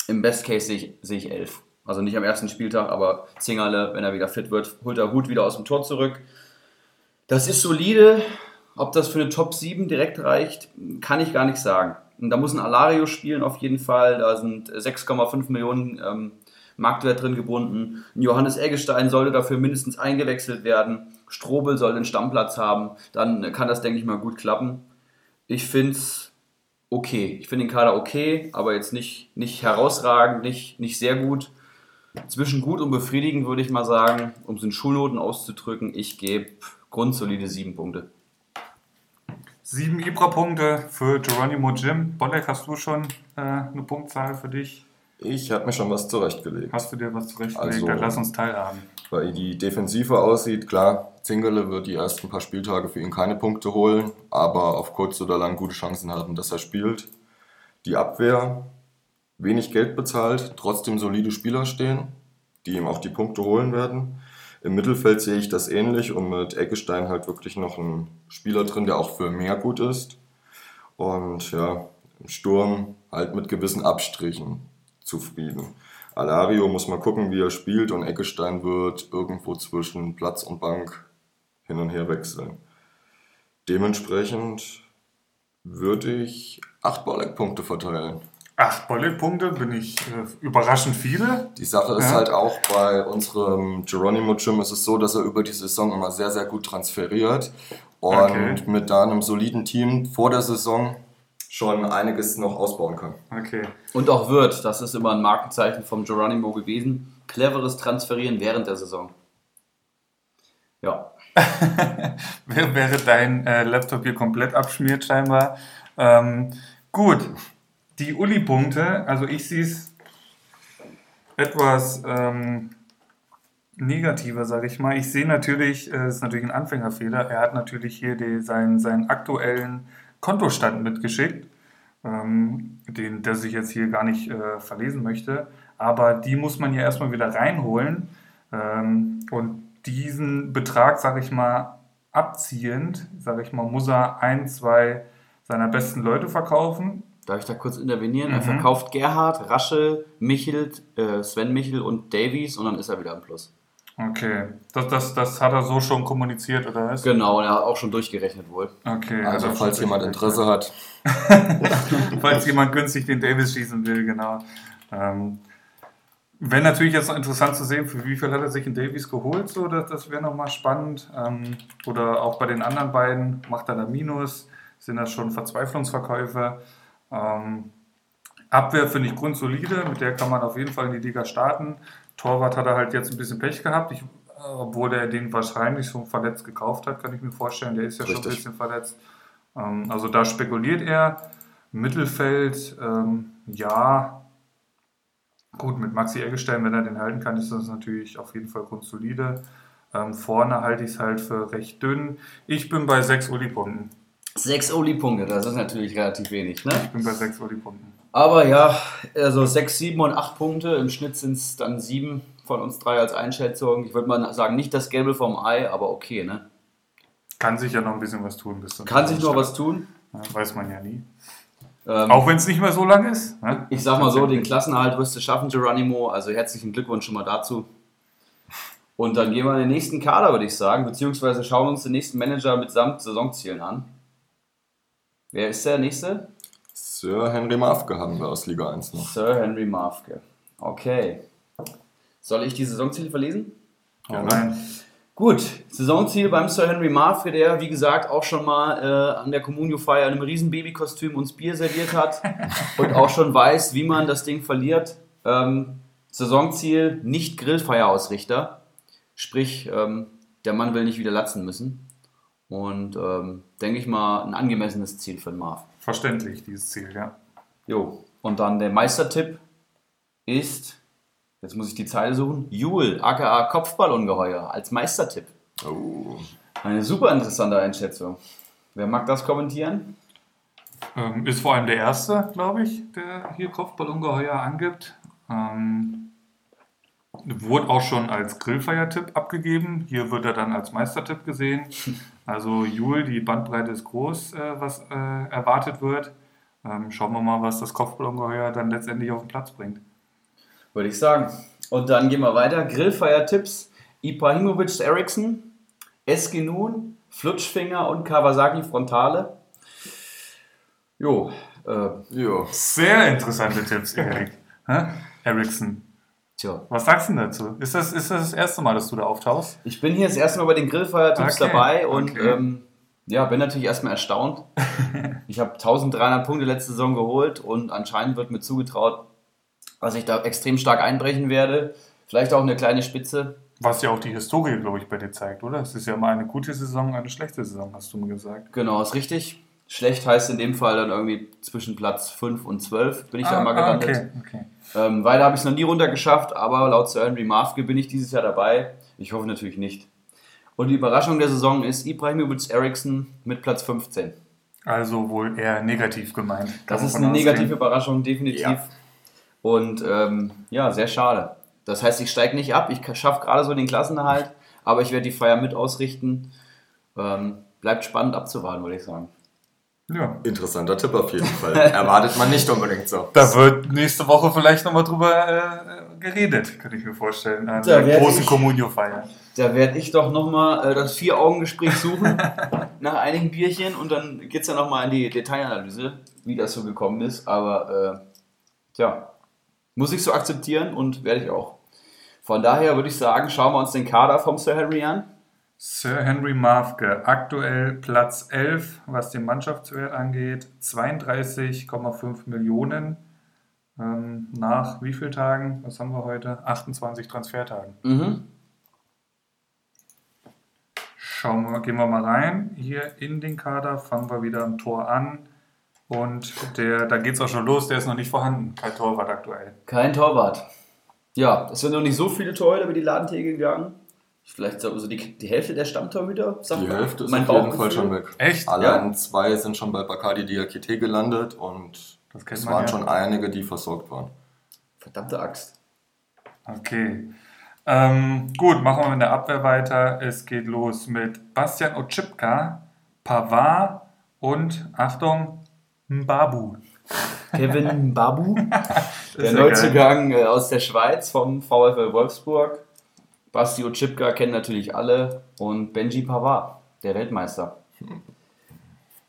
Im Best Case sehe ich, sehe ich elf. Also nicht am ersten Spieltag, aber Zingerle, wenn er wieder fit wird, holt er Hut wieder aus dem Tor zurück. Das ist solide. Ob das für eine Top 7 direkt reicht, kann ich gar nicht sagen. Da muss ein Alario spielen auf jeden Fall. Da sind 6,5 Millionen ähm, Marktwert drin gebunden. Johannes Eggestein sollte dafür mindestens eingewechselt werden. Strobel soll den Stammplatz haben. Dann kann das, denke ich mal, gut klappen. Ich finde es okay. Ich finde den Kader okay, aber jetzt nicht, nicht herausragend, nicht, nicht sehr gut. Zwischen gut und befriedigend würde ich mal sagen, um es in Schulnoten auszudrücken, ich gebe grundsolide sieben Punkte. Sieben Ibra-Punkte für Geronimo Jim. Bolek, hast du schon äh, eine Punktzahl für dich? Ich habe mir schon was zurechtgelegt. Hast du dir was zurechtgelegt? Also- Dann lass uns teilhaben. Weil die Defensive aussieht, klar, Zingerle wird die ersten paar Spieltage für ihn keine Punkte holen, aber auf kurz oder lang gute Chancen haben, dass er spielt. Die Abwehr, wenig Geld bezahlt, trotzdem solide Spieler stehen, die ihm auch die Punkte holen werden. Im Mittelfeld sehe ich das ähnlich und mit Eckestein halt wirklich noch ein Spieler drin, der auch für mehr gut ist. Und ja, im Sturm halt mit gewissen Abstrichen zufrieden. Alario muss mal gucken, wie er spielt und Eckestein wird irgendwo zwischen Platz und Bank hin und her wechseln. Dementsprechend würde ich acht Bolleck-Punkte verteilen. Acht Bollet-Punkte, bin ich äh, überraschend viele. Die Sache ist Ja. halt auch bei unserem Geronimo Jim ist es so, dass er über die Saison immer sehr, sehr gut transferiert und Okay. mit da einem soliden Team vor der Saison schon einiges noch ausbauen kann. Okay. Und auch wird, das ist immer ein Markenzeichen vom Geronimo gewesen, cleveres Transferieren während der Saison. Ja, <laughs> Wer- Während dein äh, Laptop hier komplett abschmiert, scheinbar. Ähm, gut, die Uli-Punkte, also ich sehe es etwas ähm, negativer, sage ich mal. Ich sehe natürlich, äh, es ist natürlich ein Anfängerfehler, er hat natürlich hier die, seinen, seinen aktuellen Kontostand mitgeschickt, ähm, den, der sich jetzt hier gar nicht äh, verlesen möchte. Aber die muss man ja erstmal wieder reinholen. Ähm, und diesen Betrag, sage ich mal, abziehend, sage ich mal, muss er ein, zwei seiner besten Leute verkaufen. Darf ich da kurz intervenieren? Er Mhm. verkauft Gerhard, Raschel, Michel, äh, Sven Michel und Davies und dann ist er wieder im Plus. Okay, das, das, das hat er so schon kommuniziert, oder was? Genau, und er hat auch schon durchgerechnet wohl. Okay, Also er falls jemand. Interesse hat, <laughs> falls jemand günstig den Davis schießen will, genau. Ähm, Wäre natürlich jetzt noch interessant zu sehen, für wie viel hat er sich in Davies geholt, so, das, das wäre nochmal spannend. Ähm, oder auch bei den anderen beiden, macht er da Minus, sind das schon Verzweiflungsverkäufe. Ähm, Abwehr finde ich grundsolide, mit der kann man auf jeden Fall in die Liga starten. Torwart hat er halt jetzt ein bisschen Pech gehabt, ich, obwohl er den wahrscheinlich schon verletzt gekauft hat, kann ich mir vorstellen, der ist ja schon ein Richtig. bisschen verletzt. Ähm, also da spekuliert er. Mittelfeld, ähm, ja, gut, mit Maxi Eggestein, wenn er den halten kann, ist das natürlich auf jeden Fall grundsolide. Ähm, vorne halte ich es halt für recht dünn. Ich bin bei 6 Uli-Punkten. Sechs Oli-Punkte, das ist natürlich relativ wenig, ne? Ich bin bei 6 Uli-Punkten. Aber ja, also 6, 7 und 8 Punkte. Im Schnitt sind es dann 7 von uns drei als Einschätzung. Ich würde mal sagen, nicht das Gelbe vom Ei, aber okay, ne? Kann sich ja noch ein bisschen was tun. Bis Kann sich noch was tun. Ja, weiß man ja nie. Ähm, Auch wenn es nicht mehr so lang ist. Ne? ich sag mal so, den Klassenerhalt wirst du schaffen, Geronimo. Also herzlichen Glückwunsch schon mal dazu. Und dann gehen wir in den nächsten Kader, würde ich sagen, beziehungsweise schauen uns den nächsten Manager mitsamt Saisonzielen an. Wer ist der nächste? Sir Henry Mafke haben wir aus Liga 1 noch. Sir Henry Mafke. Okay. Soll ich die Saisonziele verlesen? Ja, nein. Gut, Saisonziel beim Sir Henry Mafke, der wie gesagt auch schon mal äh, an der Communio-Feier in einem riesen Babykostüm uns Bier serviert hat <laughs> und auch schon weiß, wie man das Ding verliert. Ähm, Saisonziel, nicht Grillfeierausrichter. Sprich, ähm, der Mann will nicht wieder latzen müssen. Und ähm, denke ich mal, ein angemessenes Ziel für den Marv. Verständlich, dieses Ziel, ja. Jo, und dann der Meistertipp ist, jetzt muss ich die Zeile suchen, Jule, aka Kopfballungeheuer, als Meistertipp. Oh. Eine super interessante Einschätzung. Wer mag das kommentieren? Ähm, ist vor allem der Erste, glaube ich, der hier Kopfballungeheuer angibt. Ähm, wurde auch schon als Grillfeiertipp abgegeben. Hier wird er dann als Meistertipp gesehen. <laughs> Also Jul, die Bandbreite ist groß, äh, was äh, erwartet wird. Ähm, schauen wir mal, was das Kopfballungeheuer dann letztendlich auf den Platz bringt. Würde ich sagen. Und dann gehen wir weiter. Grillfeiertipps. Ibrahimovic Eriksson, Eskinun, Flutschfinger und Kawasaki Frontale. Jo, äh, Ja. Sehr interessante Tipps, Erik. <laughs> Hä? Tja. Was sagst du denn dazu? Ist das, ist das das erste Mal, dass du da auftauchst? Ich bin hier das erste Mal bei den Grillfeiertipps Okay, dabei und okay. ähm, ja, bin natürlich erstmal erstaunt. <laughs> ich habe 1300 Punkte letzte Saison geholt und anscheinend wird mir zugetraut, dass ich da extrem stark einbrechen werde. Vielleicht auch eine kleine Spitze. Was ja auch die Historie, glaube ich, bei dir zeigt, oder? Es ist ja mal eine gute Saison, eine schlechte Saison, hast du mir gesagt. Genau, ist richtig. Schlecht heißt in dem Fall dann irgendwie zwischen Platz 5 und 12 bin ich da Ah, mal ah, gelandet. okay, okay. Ähm, weiter habe ich es noch nie runtergeschafft, aber laut Sir Henry Mafke bin ich dieses Jahr dabei. Ich hoffe natürlich nicht. Und die Überraschung der Saison ist Ibrahimovic Eriksson mit Platz 15. Also wohl eher negativ gemeint. Das ist eine negative Überraschung, definitiv. Ja. Und ähm, ja, sehr schade. Das heißt, ich steige nicht ab, ich schaffe gerade so den Klassenerhalt, aber ich werde die Feier mit ausrichten. Ähm, bleibt spannend abzuwarten, würde ich sagen. Ja. Interessanter Tipp auf jeden Fall. <laughs> Erwartet man nicht unbedingt so. Da wird nächste Woche vielleicht nochmal drüber äh, geredet, könnte ich mir vorstellen. An Da der großen Communio-Feier. Da werde ich doch nochmal äh, das Vier-Augen-Gespräch suchen <laughs> nach einigen Bierchen und dann geht es ja nochmal in die Detailanalyse, wie das so gekommen ist. Aber äh, tja, muss ich so akzeptieren und werde ich auch. Von daher würde ich sagen, schauen wir uns den Kader vom Sir Harry an. Sir Henry Mafke, aktuell Platz 11, was den Mannschaftswert angeht, 32,5 Millionen. Ähm, nach wie vielen Tagen? Was haben wir heute? 28 Transfertagen. Mhm. Schauen wir, gehen wir mal rein. Hier in den Kader fangen wir wieder am Tor an. Und der, da geht es auch schon los, der ist noch nicht vorhanden. Kein Torwart aktuell. Kein Torwart. Ja, es sind noch nicht so viele Torhüter über die Ladentheke gegangen. Vielleicht so so die, die Hälfte der Stammtorhüter, sagt Die man. Hälfte ist Mein auf jeden. Fall schon weg. Echt? Allein zwei sind schon bei Bacardi Diakite gelandet und Das es waren ja. schon einige, die versorgt waren. Verdammte Axt. Okay. Ähm, gut, machen wir mit der Abwehr weiter. Es geht los mit Bastian Oczipka, Pavard und, Achtung, Mbabu. Kevin Babu, <laughs> der ja Neuzugang äh, aus der Schweiz vom VfL Wolfsburg. Basti Chipka kennen natürlich alle und Benji Pavard, der Weltmeister.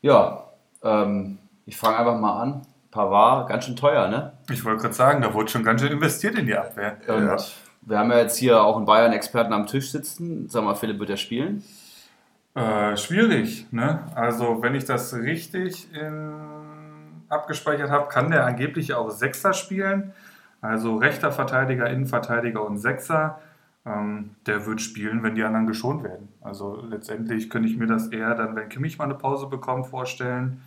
Ja, ähm, ich fange einfach mal an. Pavard, ganz schön teuer, ne? Ich wollte gerade sagen, da wurde schon ganz schön investiert in die Abwehr. Und Ja. wir haben ja jetzt hier auch einen Bayern-Experten am Tisch sitzen. Sag mal, Philipp, wird er spielen? Äh, schwierig, ne? Also, wenn ich das richtig in, abgespeichert habe, kann der angeblich auch Sechser spielen. Also rechter Verteidiger, Innenverteidiger und Sechser. Ähm, der wird spielen, wenn die anderen geschont werden. Also letztendlich könnte ich mir das eher dann, wenn Kimmich mal eine Pause bekommt, vorstellen.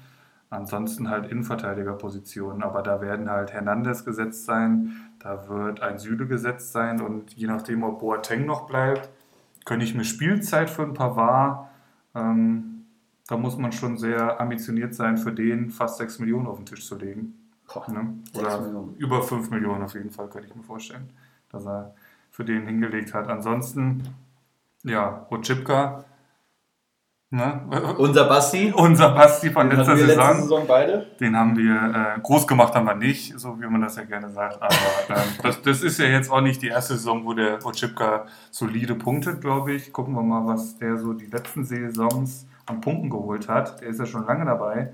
Ansonsten halt Innenverteidigerpositionen. Aber da werden halt Hernandez gesetzt sein, da wird ein Süle gesetzt sein und je nachdem, ob Boateng noch bleibt, könnte ich mir Spielzeit für ein Pavard, ähm, da muss man schon sehr ambitioniert sein, für den fast 6 Millionen auf den Tisch zu legen. Boah, Ne? Oder über 5 Millionen auf jeden Fall, könnte ich mir vorstellen, dass er für den hingelegt hat. Ansonsten, ja, Ochipka, ne? <laughs> Unser Basti. unser Basti von Den letzter Saison. letzte Saison beide. Den haben wir äh, groß gemacht, haben wir nicht, so wie man das ja gerne sagt. Aber ähm, das, das ist ja jetzt auch nicht die erste Saison, wo der Ochipka solide punktet, glaube ich. Gucken wir mal, was der so die letzten Saisons an Punkten geholt hat. Der ist ja schon lange dabei.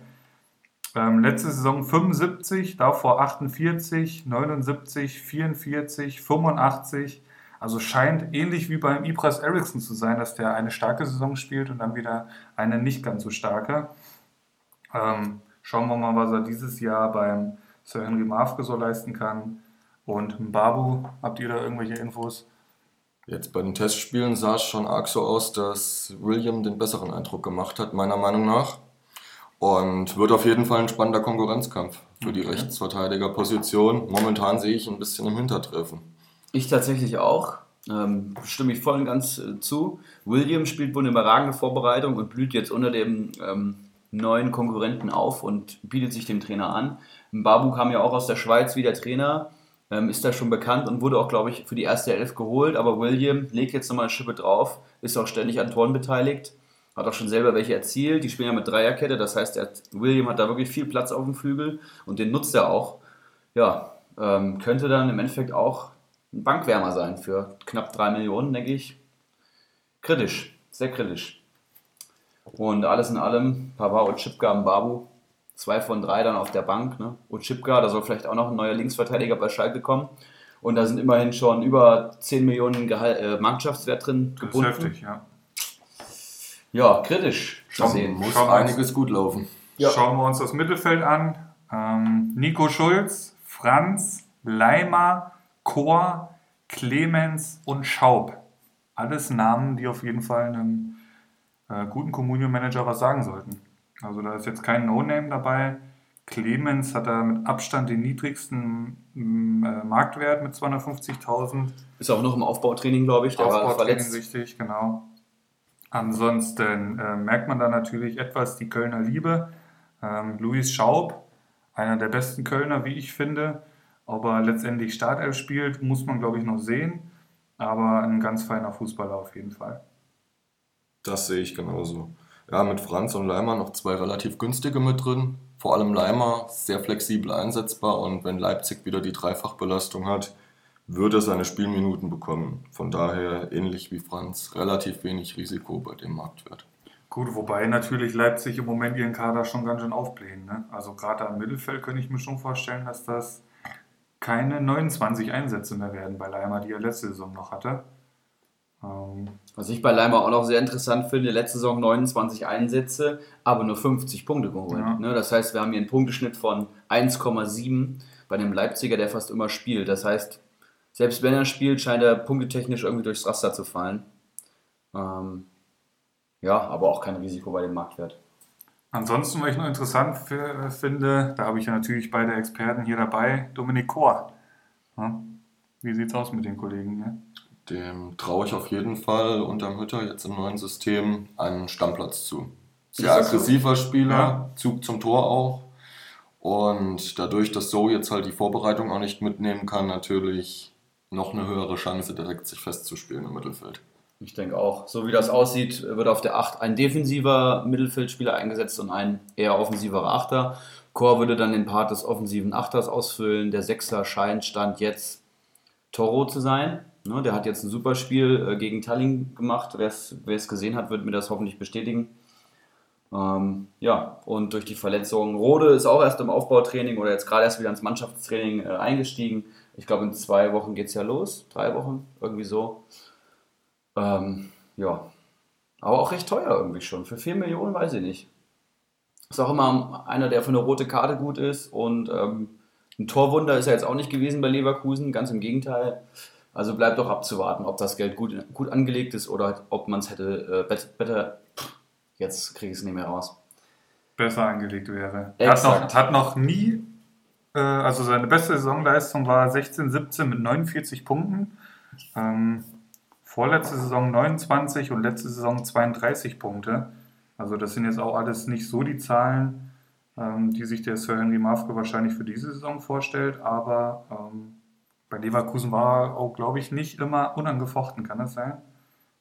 Ähm, letzte Saison 75, davor 48, 79, 44, 85. Also scheint ähnlich wie beim Ibras Eriksson zu sein, dass der eine starke Saison spielt und dann wieder eine nicht ganz so starke. Ähm, schauen wir mal, was er dieses Jahr beim Sir Henry Mafke so leisten kann. Und Mbabu, habt ihr da irgendwelche Infos? Jetzt bei den Testspielen sah es schon arg so aus, dass William den besseren Eindruck gemacht hat, meiner Meinung nach. Und wird auf jeden Fall ein spannender Konkurrenzkampf für die Rechtsverteidigerposition. Momentan sehe ich ein bisschen im Hintertreffen. Ich tatsächlich auch. Ähm, stimme ich voll und ganz äh, zu. William spielt wohl eine überragende Vorbereitung und blüht jetzt unter dem ähm, neuen Konkurrenten auf und bietet sich dem Trainer an. Babu kam ja auch aus der Schweiz wie der Trainer, ähm, ist da schon bekannt und wurde auch, glaube ich, für die erste Elf geholt. Aber William legt jetzt nochmal eine Schippe drauf, ist auch ständig an Toren beteiligt, hat auch schon selber welche erzielt. Die spielen ja mit Dreierkette, das heißt, hat, William hat da wirklich viel Platz auf dem Flügel und den nutzt er auch. Ja, ähm, könnte dann im Endeffekt auch ein Bankwärmer sein für knapp 3 Millionen, denke ich. Kritisch, sehr kritisch. Und alles in allem, Pavard und Chipka am Babu, zwei von drei dann auf der Bank. Ne? Und Chipka, da soll vielleicht auch noch ein neuer Linksverteidiger bei Schalke kommen. Und da sind immerhin schon über 10 Millionen Gehalt, äh, Mannschaftswert drin Das ist gebunden. heftig, ja. Ja, kritisch zu sehen. muss Schauen wir uns- einiges gut laufen. Ja. Schauen wir uns das Mittelfeld an. Ähm, Nico Schulz, Franz, Leimer, Chor, Clemens und Schaub. Alles Namen, die auf jeden Fall einem äh, guten Communio-Manager was sagen sollten. Also da ist jetzt kein No-Name dabei. Clemens hat da mit Abstand den niedrigsten mm, äh, Marktwert mit 250.000. Ist auch noch im Aufbautraining, glaube ich. Der war Aufbautraining verletzt. richtig, genau. Ansonsten äh, merkt man da natürlich etwas die Kölner Liebe. Ähm, Luis Schaub, einer der besten Kölner, wie ich finde. Ob er letztendlich Startelf spielt, muss man, glaube ich, noch sehen. Aber ein ganz feiner Fußballer auf jeden Fall. Das sehe ich genauso. Ja, mit Franz und Leimer noch zwei relativ günstige mit drin. Vor allem Leimer sehr flexibel einsetzbar und wenn Leipzig wieder die Dreifachbelastung hat, wird er seine Spielminuten bekommen. Von daher ähnlich wie Franz relativ wenig Risiko bei dem Marktwert. Gut, wobei natürlich Leipzig im Moment ihren Kader schon ganz schön aufblähen. Ne? Also gerade am Mittelfeld könnte ich mir schon vorstellen, dass das keine 29 Einsätze mehr werden bei Leimer, die er letzte Saison noch hatte. Ähm, Was ich bei Leimer auch noch sehr interessant finde, letzte Saison 29 Einsätze, aber nur 50 Punkte geholt. Ja. Ne? Das heißt, wir haben hier einen Punkteschnitt von 1,7 bei dem Leipziger, der fast immer spielt. Das heißt, selbst wenn er spielt, scheint er punktetechnisch irgendwie durchs Raster zu fallen. Ähm, ja, aber auch kein Risiko bei dem Marktwert. Ansonsten, was ich noch interessant finde, da habe ich ja natürlich beide Experten hier dabei, Dominik Kor. Ja? Wie sieht's aus mit den Kollegen? Ne? Dem traue ich auf jeden Fall unterm Hütter jetzt im neuen System einen Stammplatz zu. Sehr so? aggressiver Spieler, Ja. Zug zum Tor auch. Und dadurch, dass So jetzt halt die Vorbereitung auch nicht mitnehmen kann, natürlich noch eine höhere Chance, direkt sich festzuspielen im Mittelfeld. Ich denke auch. So wie das aussieht, wird auf der 8 ein defensiver Mittelfeldspieler eingesetzt und ein eher offensiverer Achter. Chor würde dann den Part des offensiven Achters ausfüllen. Der Sechser scheint Stand jetzt Toro zu sein. Ne, der hat jetzt ein super Spiel äh, gegen Tallinn gemacht. Wer es gesehen hat, wird mir das hoffentlich bestätigen. Ähm, ja, und durch die Verletzung. Rode ist auch erst im Aufbautraining oder jetzt gerade erst wieder ins Mannschaftstraining äh, eingestiegen. Ich glaube, in zwei Wochen geht es ja los. Drei Wochen, irgendwie so. Ähm, ja. Aber auch recht teuer irgendwie schon. Für 4 Millionen weiß ich nicht. Ist auch immer einer, der für eine rote Karte gut ist. Und ähm, ein Torwunder ist er jetzt auch nicht gewesen bei Leverkusen. Ganz im Gegenteil. Also bleibt doch abzuwarten, ob das Geld gut, gut angelegt ist oder ob man es hätte äh, besser. Jetzt kriege ich es nicht mehr raus. Besser angelegt wäre. Hat Exakt. noch, hat noch nie, äh, also seine beste Saisonleistung war 16, 17 mit 49 Punkten. Ähm, vorletzte Saison 29 und letzte Saison 32 Punkte. Also das sind jetzt auch alles nicht so die Zahlen, ähm, die sich der Sir Henry Mafke wahrscheinlich für diese Saison vorstellt. Aber ähm, bei Leverkusen war er auch, glaube ich, nicht immer unangefochten, kann das sein?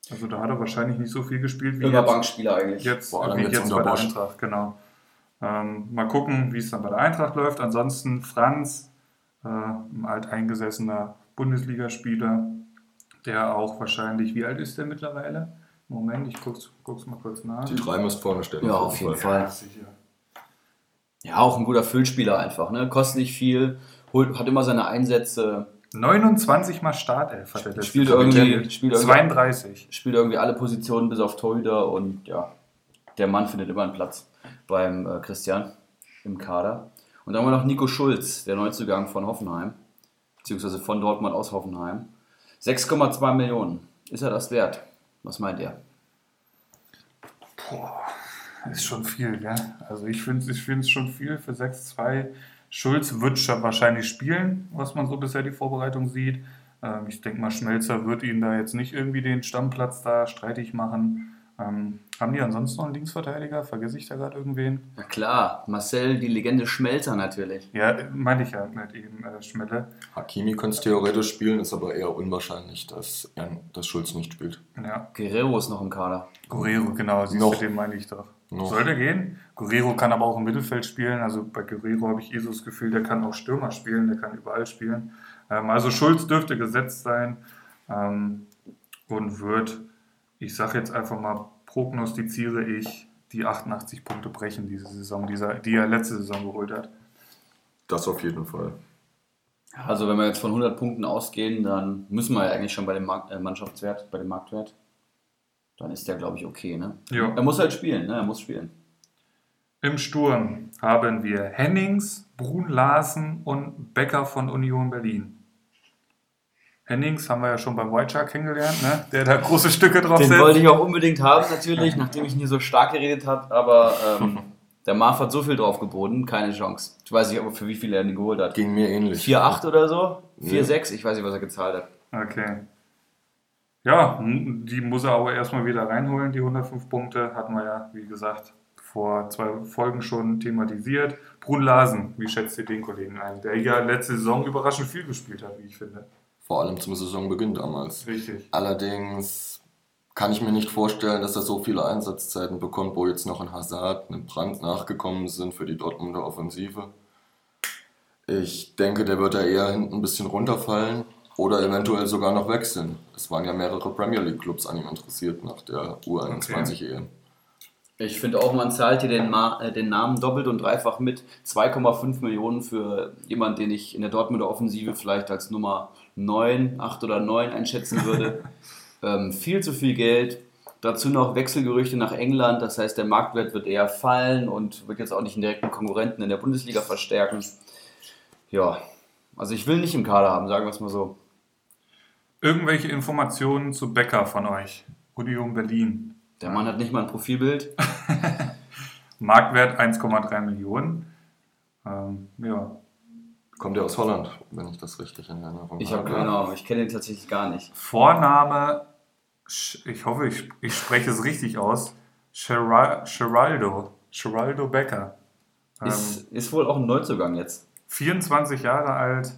Also da hat er wahrscheinlich nicht so viel gespielt wie Immer. Bankspieler eigentlich. Jetzt, Vor allem jetzt jetzt bei der. Eintracht, genau. Ähm, mal gucken, wie es dann bei der Eintracht läuft. Ansonsten Franz, äh, ein alteingesessener Bundesligaspieler, der auch wahrscheinlich, wie alt ist der mittlerweile? Moment, ich guck's, guck's mal kurz nach. Die drei müsst vorne stellen. Ja, auf jeden Fall. Ja, sicher. Ja, auch ein guter Füllspieler einfach. Ne? Kostet nicht viel, holt, hat immer seine Einsätze, 29 mal Startelf hat er das Spielt irgendwie- spielt irgendwie- 32. spielt irgendwie alle Positionen bis auf Torhüter und ja, der Mann findet immer einen Platz beim äh, Christian im Kader. Und dann haben wir noch Nico Schulz, der Neuzugang von Hoffenheim, beziehungsweise von Dortmund aus Hoffenheim. 6,2 Millionen. Ist er das wert? Was meint ihr? Boah, ist schon viel, gell? Also ich finde es schon viel für 6-2. Schulz wird schon wahrscheinlich spielen, was man so bisher die Vorbereitung sieht. Ähm, ich denke mal, Schmelzer wird ihn da jetzt nicht irgendwie den Stammplatz da streitig machen. Ähm, haben die ansonsten noch einen Linksverteidiger? Vergesse ich da gerade irgendwen? Na klar, Marcel, die Legende Schmelzer natürlich. Ja, meine ich ja mit eben äh, Schmelle. Hakimi könnte es theoretisch spielen, ist aber eher unwahrscheinlich, dass, er, dass Schulz nicht spielt. Ja, Guerrero ist noch im Kader. Guerrero, genau, siehst Noch. du, den meine ich doch. Noch. Sollte gehen. Guerrero kann aber auch im Mittelfeld spielen. Also bei Guerrero habe ich eh so das Gefühl, der kann auch Stürmer spielen, der kann überall spielen. Ähm, also Schulz dürfte gesetzt sein ähm, und wird, ich sage jetzt einfach mal, prognostiziere ich, die 88 Punkte brechen diese Saison, dieser, die er letzte Saison geholt hat. Das auf jeden Fall. Also wenn wir jetzt von 100 Punkten ausgehen, dann müssen wir ja eigentlich schon bei dem Mark äh, Mannschaftswert, bei dem Marktwert. Dann ist der, glaube ich, okay. Ne? Ja. Er muss halt spielen, ne? er muss spielen. Im Sturm haben wir Hennings, Brun Larsen und Becker von Union Berlin. Hennings haben wir ja schon beim White Shark kennengelernt, ne? der da große Stücke drauf Den setzt. wollte ich auch unbedingt haben, natürlich, nachdem ich ihn hier so stark geredet habe. Aber ähm, <laughs> der Marv hat so viel drauf geboten, keine Chance. Ich weiß nicht, ob er für wie viel er ihn geholt hat. Ging mir ähnlich. 4,8 oder so? Ja. 4,6? Ich weiß nicht, was er gezahlt hat. Okay. Ja, die muss er aber erstmal wieder reinholen, die 105 Punkte. Hatten wir ja, wie gesagt, vor zwei Folgen schon thematisiert. Brun Larsen, wie schätzt ihr den Kollegen ein? Der ja letzte Saison überraschend viel gespielt hat, wie ich finde. Vor allem zum Saisonbeginn damals. Richtig. Allerdings kann ich mir nicht vorstellen, dass er so viele Einsatzzeiten bekommt, wo jetzt noch ein Hazard, ein Brand nachgekommen sind für die Dortmunder Offensive. Ich denke, der wird da eher hinten ein bisschen runterfallen oder eventuell sogar noch wechseln. Es waren ja mehrere Premier League Clubs an ihm interessiert nach der U21 EM. Ich finde auch, man zahlt hier den, Ma äh, den Namen doppelt und dreifach mit. 2,5 Millionen für jemanden, den ich in der Dortmunder Offensive vielleicht als Nummer 9, 8 oder 9 einschätzen würde. <laughs> ähm, viel zu viel Geld. Dazu noch Wechselgerüchte nach England. Das heißt, der Marktwert wird eher fallen und wird jetzt auch nicht einen direkten Konkurrenten in der Bundesliga verstärken. Ja, also ich will nicht im Kader haben, sagen wir es mal so. Irgendwelche Informationen zu Becker von euch? Union Berlin. Der Mann hat nicht mal ein Profilbild. <laughs> Marktwert 1,3 Millionen. Ähm, ja, Kommt ja aus Holland, wenn ich das richtig in Erinnerung Ich habe keine Ahnung, ich kenne ihn tatsächlich gar nicht. Vorname, ich hoffe, ich, ich spreche es richtig aus, Geral- Geraldo, Geraldo Becker. Ähm, Ist, ist wohl auch ein Neuzugang jetzt. 24 Jahre alt,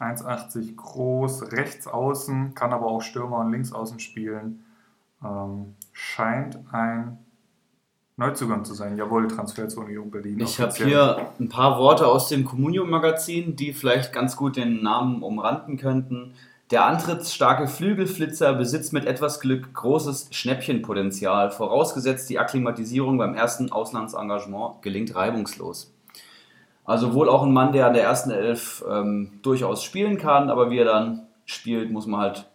1,80 groß, rechts außen, kann aber auch Stürmer und links außen spielen. Ähm, scheint ein Neuzugang zu sein. Jawohl, Transfer zur Union Berlin. Ich habe hier ein paar Worte aus dem Communio-Magazin, die vielleicht ganz gut den Namen umranden könnten. Der antrittsstarke Flügelflitzer besitzt mit etwas Glück großes Schnäppchenpotenzial, vorausgesetzt die Akklimatisierung beim ersten Auslandsengagement gelingt reibungslos. Also wohl auch ein Mann, der an der ersten Elf ähm, durchaus spielen kann, aber wie er dann spielt, muss man halt,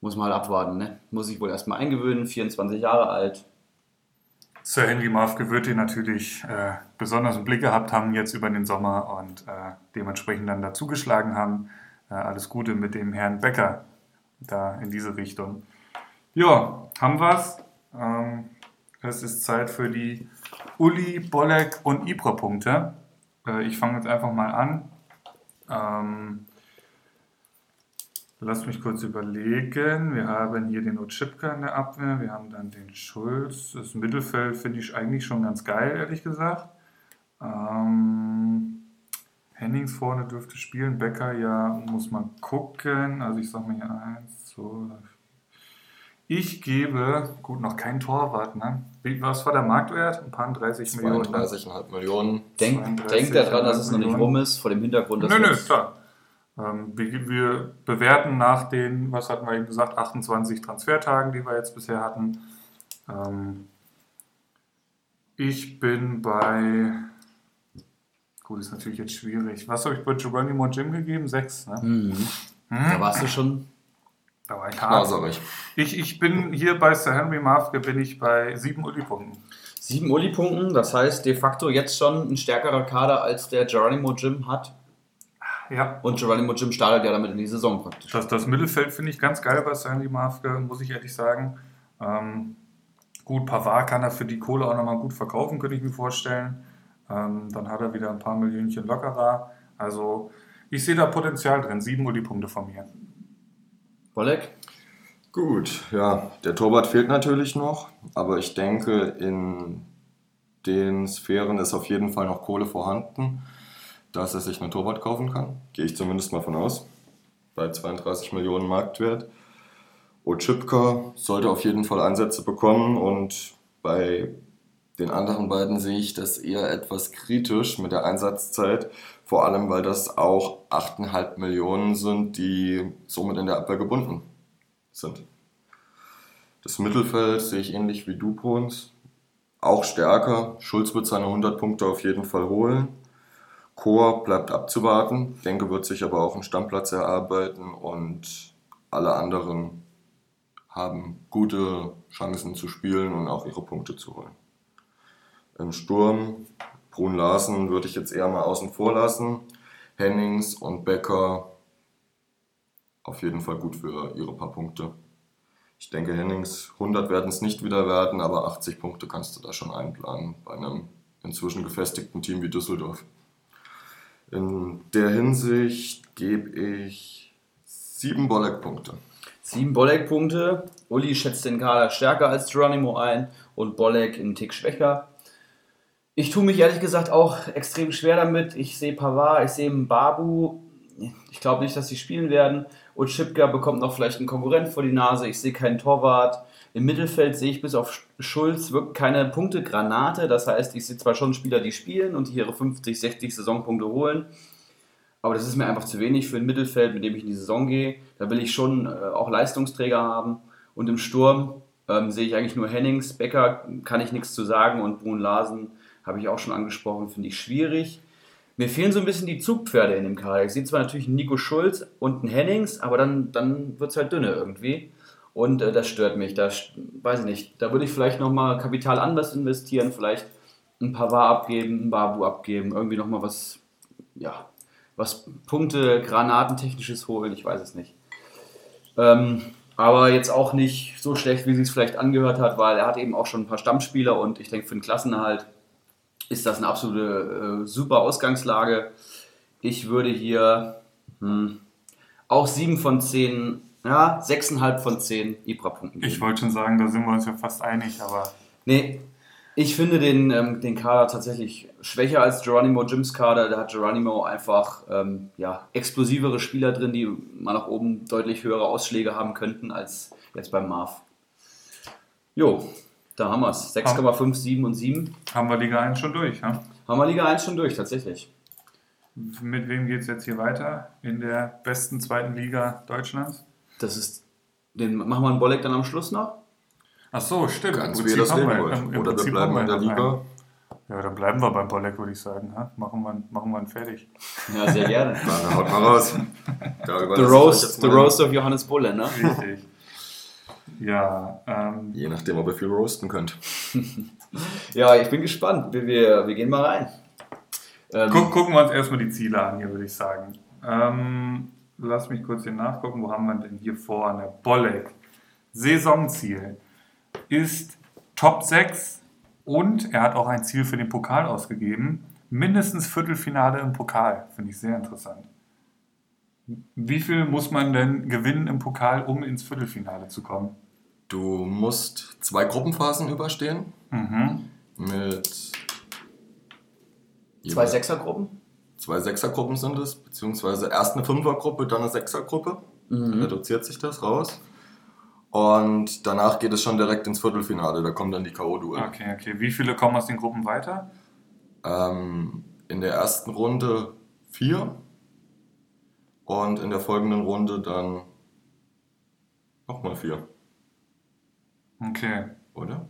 muss man halt abwarten. Ne? Muss sich wohl erstmal eingewöhnen, 24 Jahre alt. Sir Henry Mafke wird ihn natürlich äh, besonders im Blick gehabt haben jetzt über den Sommer und äh, dementsprechend dann dazugeschlagen haben. Äh, alles Gute mit dem Herrn Becker da in diese Richtung. Ja, haben wir's. Ähm, es ist Zeit für die Uli, Bolek und Ibra-Punkte. Äh, ich fange jetzt einfach mal an. Ähm, Lass mich kurz überlegen. Wir haben hier den Otschipka in der Abwehr, wir haben dann den Schulz. Das Mittelfeld finde ich eigentlich schon ganz geil, ehrlich gesagt. Ähm, Hennings vorne dürfte spielen, Becker ja, muss man gucken. Also ich sage mal hier eins, vier. Ich gebe, gut, noch kein Torwart, ne? Was war der Marktwert? Ein paar 30 Millionen. ne? 32,5 Millionen. Denk, 32, denkt daran, dass es noch nicht rum ist, vor dem Hintergrund, dass Nö, nö, klar. Ähm, wir, wir bewerten nach den, was hatten wir eben gesagt, 28 Transfertagen, die wir jetzt bisher hatten. Ähm, ich bin bei, gut, ist natürlich jetzt schwierig. Was habe ich bei Geronimo Jim gegeben? Sechs, ne? Mhm. Da warst du schon. Da war ich hart. Ich, ich bin hier bei Sir Henry Mafke, bin ich bei sieben Uli-Punkten. Sieben Uli-Punkten, das heißt de facto jetzt schon ein stärkerer Kader als der Geronimo Jim hat. Ja, Und Geronimo Jim startet ja damit in die Saison praktisch. Das, das Mittelfeld finde ich ganz geil bei Sandy Mafke, muss ich ehrlich sagen. Ähm, gut, Pavard kann er für die Kohle auch nochmal gut verkaufen, könnte ich mir vorstellen. Ähm, dann hat er wieder ein paar Millionchen lockerer. Also ich sehe da Potenzial drin. Sieben Uli-Punkte von mir. Bolek? Gut, ja, der Torwart fehlt natürlich noch, aber ich denke, in den Sphären ist auf jeden Fall noch Kohle vorhanden, dass er sich einen Torwart kaufen kann. Gehe ich zumindest mal von aus. Bei 32 Millionen Marktwert. Ochipka sollte auf jeden Fall Einsätze bekommen und bei den anderen beiden sehe ich das eher etwas kritisch mit der Einsatzzeit. Vor allem, weil das auch 8,5 Millionen sind, die somit in der Abwehr gebunden sind. Das Mittelfeld sehe ich ähnlich wie du, Pons. Auch stärker. Schulz wird seine 100 Punkte auf jeden Fall holen. Chor bleibt abzuwarten. Denke, wird sich aber auch einen Stammplatz erarbeiten und alle anderen haben gute Chancen zu spielen und auch ihre Punkte zu holen. Im Sturm, Brun Larsen würde ich jetzt eher mal außen vor lassen. Hennings und Becker auf jeden Fall gut für ihre paar Punkte. Ich denke, Hennings 100 werden es nicht wieder werden, aber 80 Punkte kannst du da schon einplanen bei einem inzwischen gefestigten Team wie Düsseldorf. In der Hinsicht gebe ich sieben Bolleck-Punkte. Sieben Bolleck-Punkte. Uli schätzt den Kader stärker als Geronimo ein und Bolleck einen Tick schwächer. Ich tue mich ehrlich gesagt auch extrem schwer damit. Ich sehe Pavard, ich sehe Babu. Ich glaube nicht, dass sie spielen werden. Und Schipka bekommt noch vielleicht einen Konkurrent vor die Nase. Ich sehe keinen Torwart. Im Mittelfeld sehe ich bis auf Schulz wirklich keine Punktegranate. Das heißt, ich sehe zwar schon Spieler, die spielen und die ihre 50, 60 Saisonpunkte holen. Aber das ist mir einfach zu wenig für ein Mittelfeld, mit dem ich in die Saison gehe. Da will ich schon äh, auch Leistungsträger haben. Und im Sturm ähm, sehe ich eigentlich nur Hennings. Becker kann ich nichts zu sagen. Und Brun Larsen habe ich auch schon angesprochen, finde ich schwierig. Mir fehlen so ein bisschen die Zugpferde in dem Kader. Ich sehe zwar natürlich einen Nico Schulz und einen Hennings, aber dann, dann wird es halt dünne irgendwie. Und äh, das stört mich. Da weiß ich nicht. Da würde ich vielleicht nochmal Kapital anders investieren, vielleicht ein paar War abgeben, ein Babu abgeben, irgendwie nochmal was, ja, was Punkte, Granatentechnisches holen, ich weiß es nicht. Ähm, aber jetzt auch nicht so schlecht, wie sie es vielleicht angehört hat, weil er hat eben auch schon ein paar Stammspieler und ich denke, für den Klassenerhalt ist das eine absolute äh, super Ausgangslage. Ich würde hier hm, auch 7 von 10, ja, 6,5 von 10 Ibra-Punkten. Ich wollte schon sagen, da sind wir uns ja fast einig, aber. Nee, ich finde den, ähm, den Kader tatsächlich schwächer als Geronimo Jims Kader. Da hat Geronimo einfach ähm, ja, explosivere Spieler drin, die mal nach oben deutlich höhere Ausschläge haben könnten als jetzt beim Marv. Jo, da haben wir es. 6,5, 7 und 7. Haben wir Liga 1 schon durch, ja? Haben wir Liga 1 schon durch, tatsächlich. Mit wem geht es jetzt hier weiter? In der besten zweiten Liga Deutschlands? Das ist. Den machen wir einen Bolleck dann am Schluss noch? Ach so, stimmt. Ganz wie ihr das nehmen wollt. Oder Prinzip wir bleiben in der Liga. Ja, dann bleiben wir beim Bolleck, würde ich sagen. Ha? Machen, wir, machen wir ihn fertig. Ja, sehr gerne. <laughs> Dann haut mal raus. <laughs> the, roast, the roast of Johannes Bulle, ne? Richtig. Ja. Ähm, Je nachdem, ob ihr viel roasten könnt. <laughs> ja, ich bin gespannt. Wir, wir, wir gehen mal rein. Ähm, Guck, gucken wir uns erstmal die Ziele an, hier würde ich sagen. Ähm, lass mich kurz hier nachgucken. Wo haben wir denn hier vorne? Bolleck. Saisonziel ist Top 6 und er hat auch ein Ziel für den Pokal ausgegeben. Mindestens Viertelfinale im Pokal. Finde ich sehr interessant. Wie viel muss man denn gewinnen im Pokal, um ins Viertelfinale zu kommen? Du musst zwei Gruppenphasen überstehen. Mhm. Mit. Zwei Sechsergruppen? Zwei Sechsergruppen sind es, beziehungsweise erst eine Fünfergruppe, dann eine Sechsergruppe. Mhm. Reduziert sich das raus. Und danach geht es schon direkt ins Viertelfinale. Da kommen dann die K.O.-Duelle. Okay, okay. Wie viele kommen aus den Gruppen weiter? Ähm, in der ersten Runde vier und in der folgenden Runde dann nochmal vier. Okay. Oder?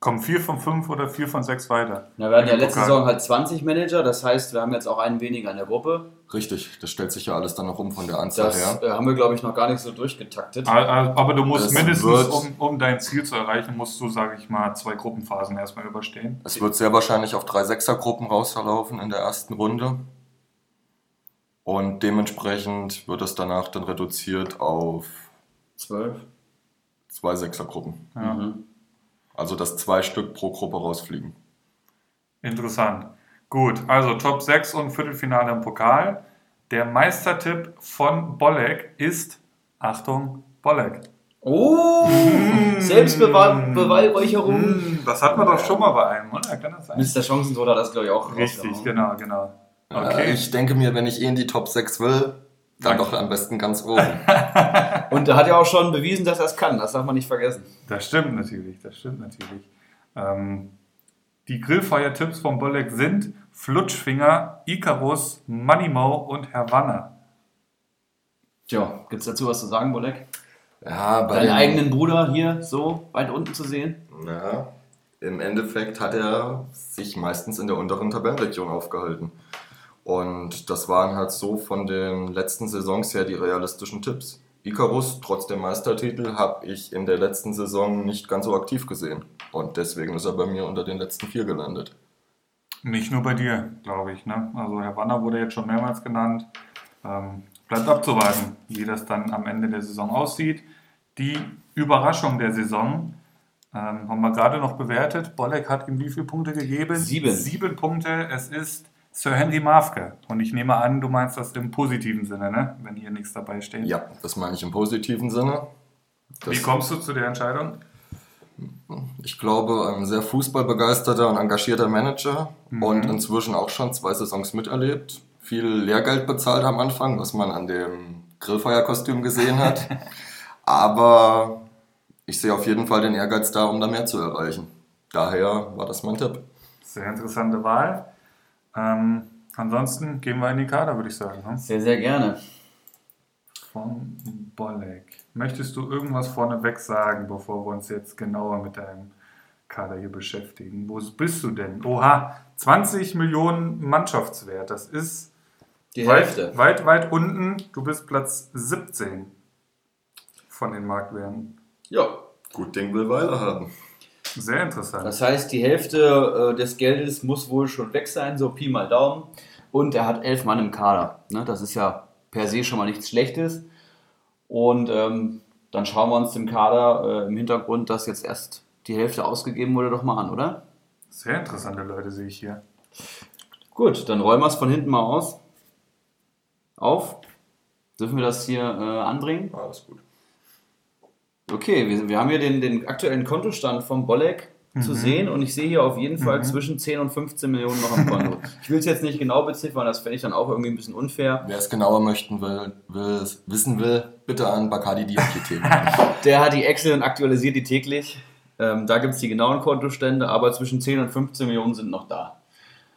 Kommen vier von fünf oder vier von sechs weiter? Na, wir hatten ja letzte Saison halt 20 Manager, das heißt, wir haben jetzt auch einen weniger in der Gruppe. Richtig, das stellt sich ja alles dann noch um von der Anzahl das, her. Das äh, haben wir, glaube ich, noch gar nicht so durchgetaktet. Aber du musst es mindestens, um, um, dein Ziel zu erreichen, musst du, sage ich mal, zwei Gruppenphasen erstmal überstehen. Es wird sehr wahrscheinlich auf drei Sechsergruppen rausverlaufen in der ersten Runde. Und dementsprechend wird es danach dann reduziert auf zwölf. Zwei Sechsergruppen. Ja. Mhm. Also dass zwei Stück pro Gruppe rausfliegen. Interessant. Gut, also Top 6 und Viertelfinale im Pokal. Der Meistertipp von Bolek ist, Achtung, Bolek. Oh. Selbstbeweihräucherung. Mmh. Das hat man doch schon mal bei einem, oder? Kann das sein? Mr. Chancentod hat das, glaube ich, auch Richtig, genau, genau. Okay. Äh, ich denke mir, wenn ich eh in die Top 6 will, dann doch am besten ganz oben. <laughs> Und er hat ja auch schon bewiesen, dass er es kann. Das darf man nicht vergessen. Das stimmt natürlich, das stimmt natürlich. Ähm, die Grillfeuer-Tipps von Bolek sind Flutschfinger, Icarus, Moneymo und Havanna. Tja, gibt es dazu was zu sagen, Bolek? Ja, bei Deinen eigenen Bruder hier so weit unten zu sehen? Ja, im Endeffekt hat er sich meistens in der unteren Tabellenregion aufgehalten. Und das waren halt so von den letzten Saisons her die realistischen Tipps. Icarus, trotz dem Meistertitel, habe ich in der letzten Saison nicht ganz so aktiv gesehen. Und deswegen ist er bei mir unter den letzten vier gelandet. Nicht nur bei dir, glaube ich. Ne? Also Herr Wanner wurde jetzt schon mehrmals genannt. Ähm, bleibt abzuwarten, wie das dann am Ende der Saison aussieht. Die Überraschung der Saison ähm, haben wir gerade noch bewertet. Bolek hat ihm wie viele Punkte gegeben? Sieben. Sieben Punkte. Es ist Sir Henry Mafke. Und ich nehme an, du meinst das im positiven Sinne, ne? wenn hier nichts dabei steht. Ja, das meine ich im positiven Sinne. Das, Wie kommst du zu der Entscheidung? ich glaube, ein sehr fußballbegeisterter und engagierter Manager und inzwischen auch schon zwei Saisons miterlebt. Viel Lehrgeld bezahlt am Anfang, was man an dem Grillfeierkostüm gesehen hat. <laughs> Aber ich sehe auf jeden Fall den Ehrgeiz da, um da mehr zu erreichen. Daher war das mein Tipp. Sehr interessante Wahl. Ähm, ansonsten gehen wir in die Kader, würde ich sagen. Ne? Sehr, sehr gerne. Von Bolek. Möchtest du irgendwas vorneweg sagen, bevor wir uns jetzt genauer mit deinem Kader hier beschäftigen? Wo bist du denn? Oha, 20 Millionen Mannschaftswert. Das ist Die weit, Hälfte. weit, weit unten. Du bist Platz 17 von den Marktwerten. Ja. Gut Ding will Weile haben. Sehr interessant. Das heißt, die Hälfte äh, des Geldes muss wohl schon weg sein, so Pi mal Daumen. Und er hat elf Mann im Kader. Ne? Das ist ja per se schon mal nichts Schlechtes. Und ähm, dann schauen wir uns den Kader äh, im Hintergrund, dass jetzt erst die Hälfte ausgegeben wurde, doch mal an, oder? Sehr interessante Leute sehe ich hier. Gut, dann räumen wir es von hinten mal aus. Auf. Dürfen wir das hier äh, anbringen? Alles gut. Okay, wir, wir haben hier den, den aktuellen Kontostand vom Bolek zu sehen und ich sehe hier auf jeden Fall zwischen 10 und 15 Millionen noch am Konto. Ich will es jetzt nicht genau beziffern, das fände ich dann auch irgendwie ein bisschen unfair. Wer es genauer möchten will, will wissen will, bitte an Bacardi Diakite. <laughs> Der hat die Excel und aktualisiert die täglich. Ähm, da gibt es die genauen Kontostände, aber zwischen 10 und 15 Millionen sind noch da.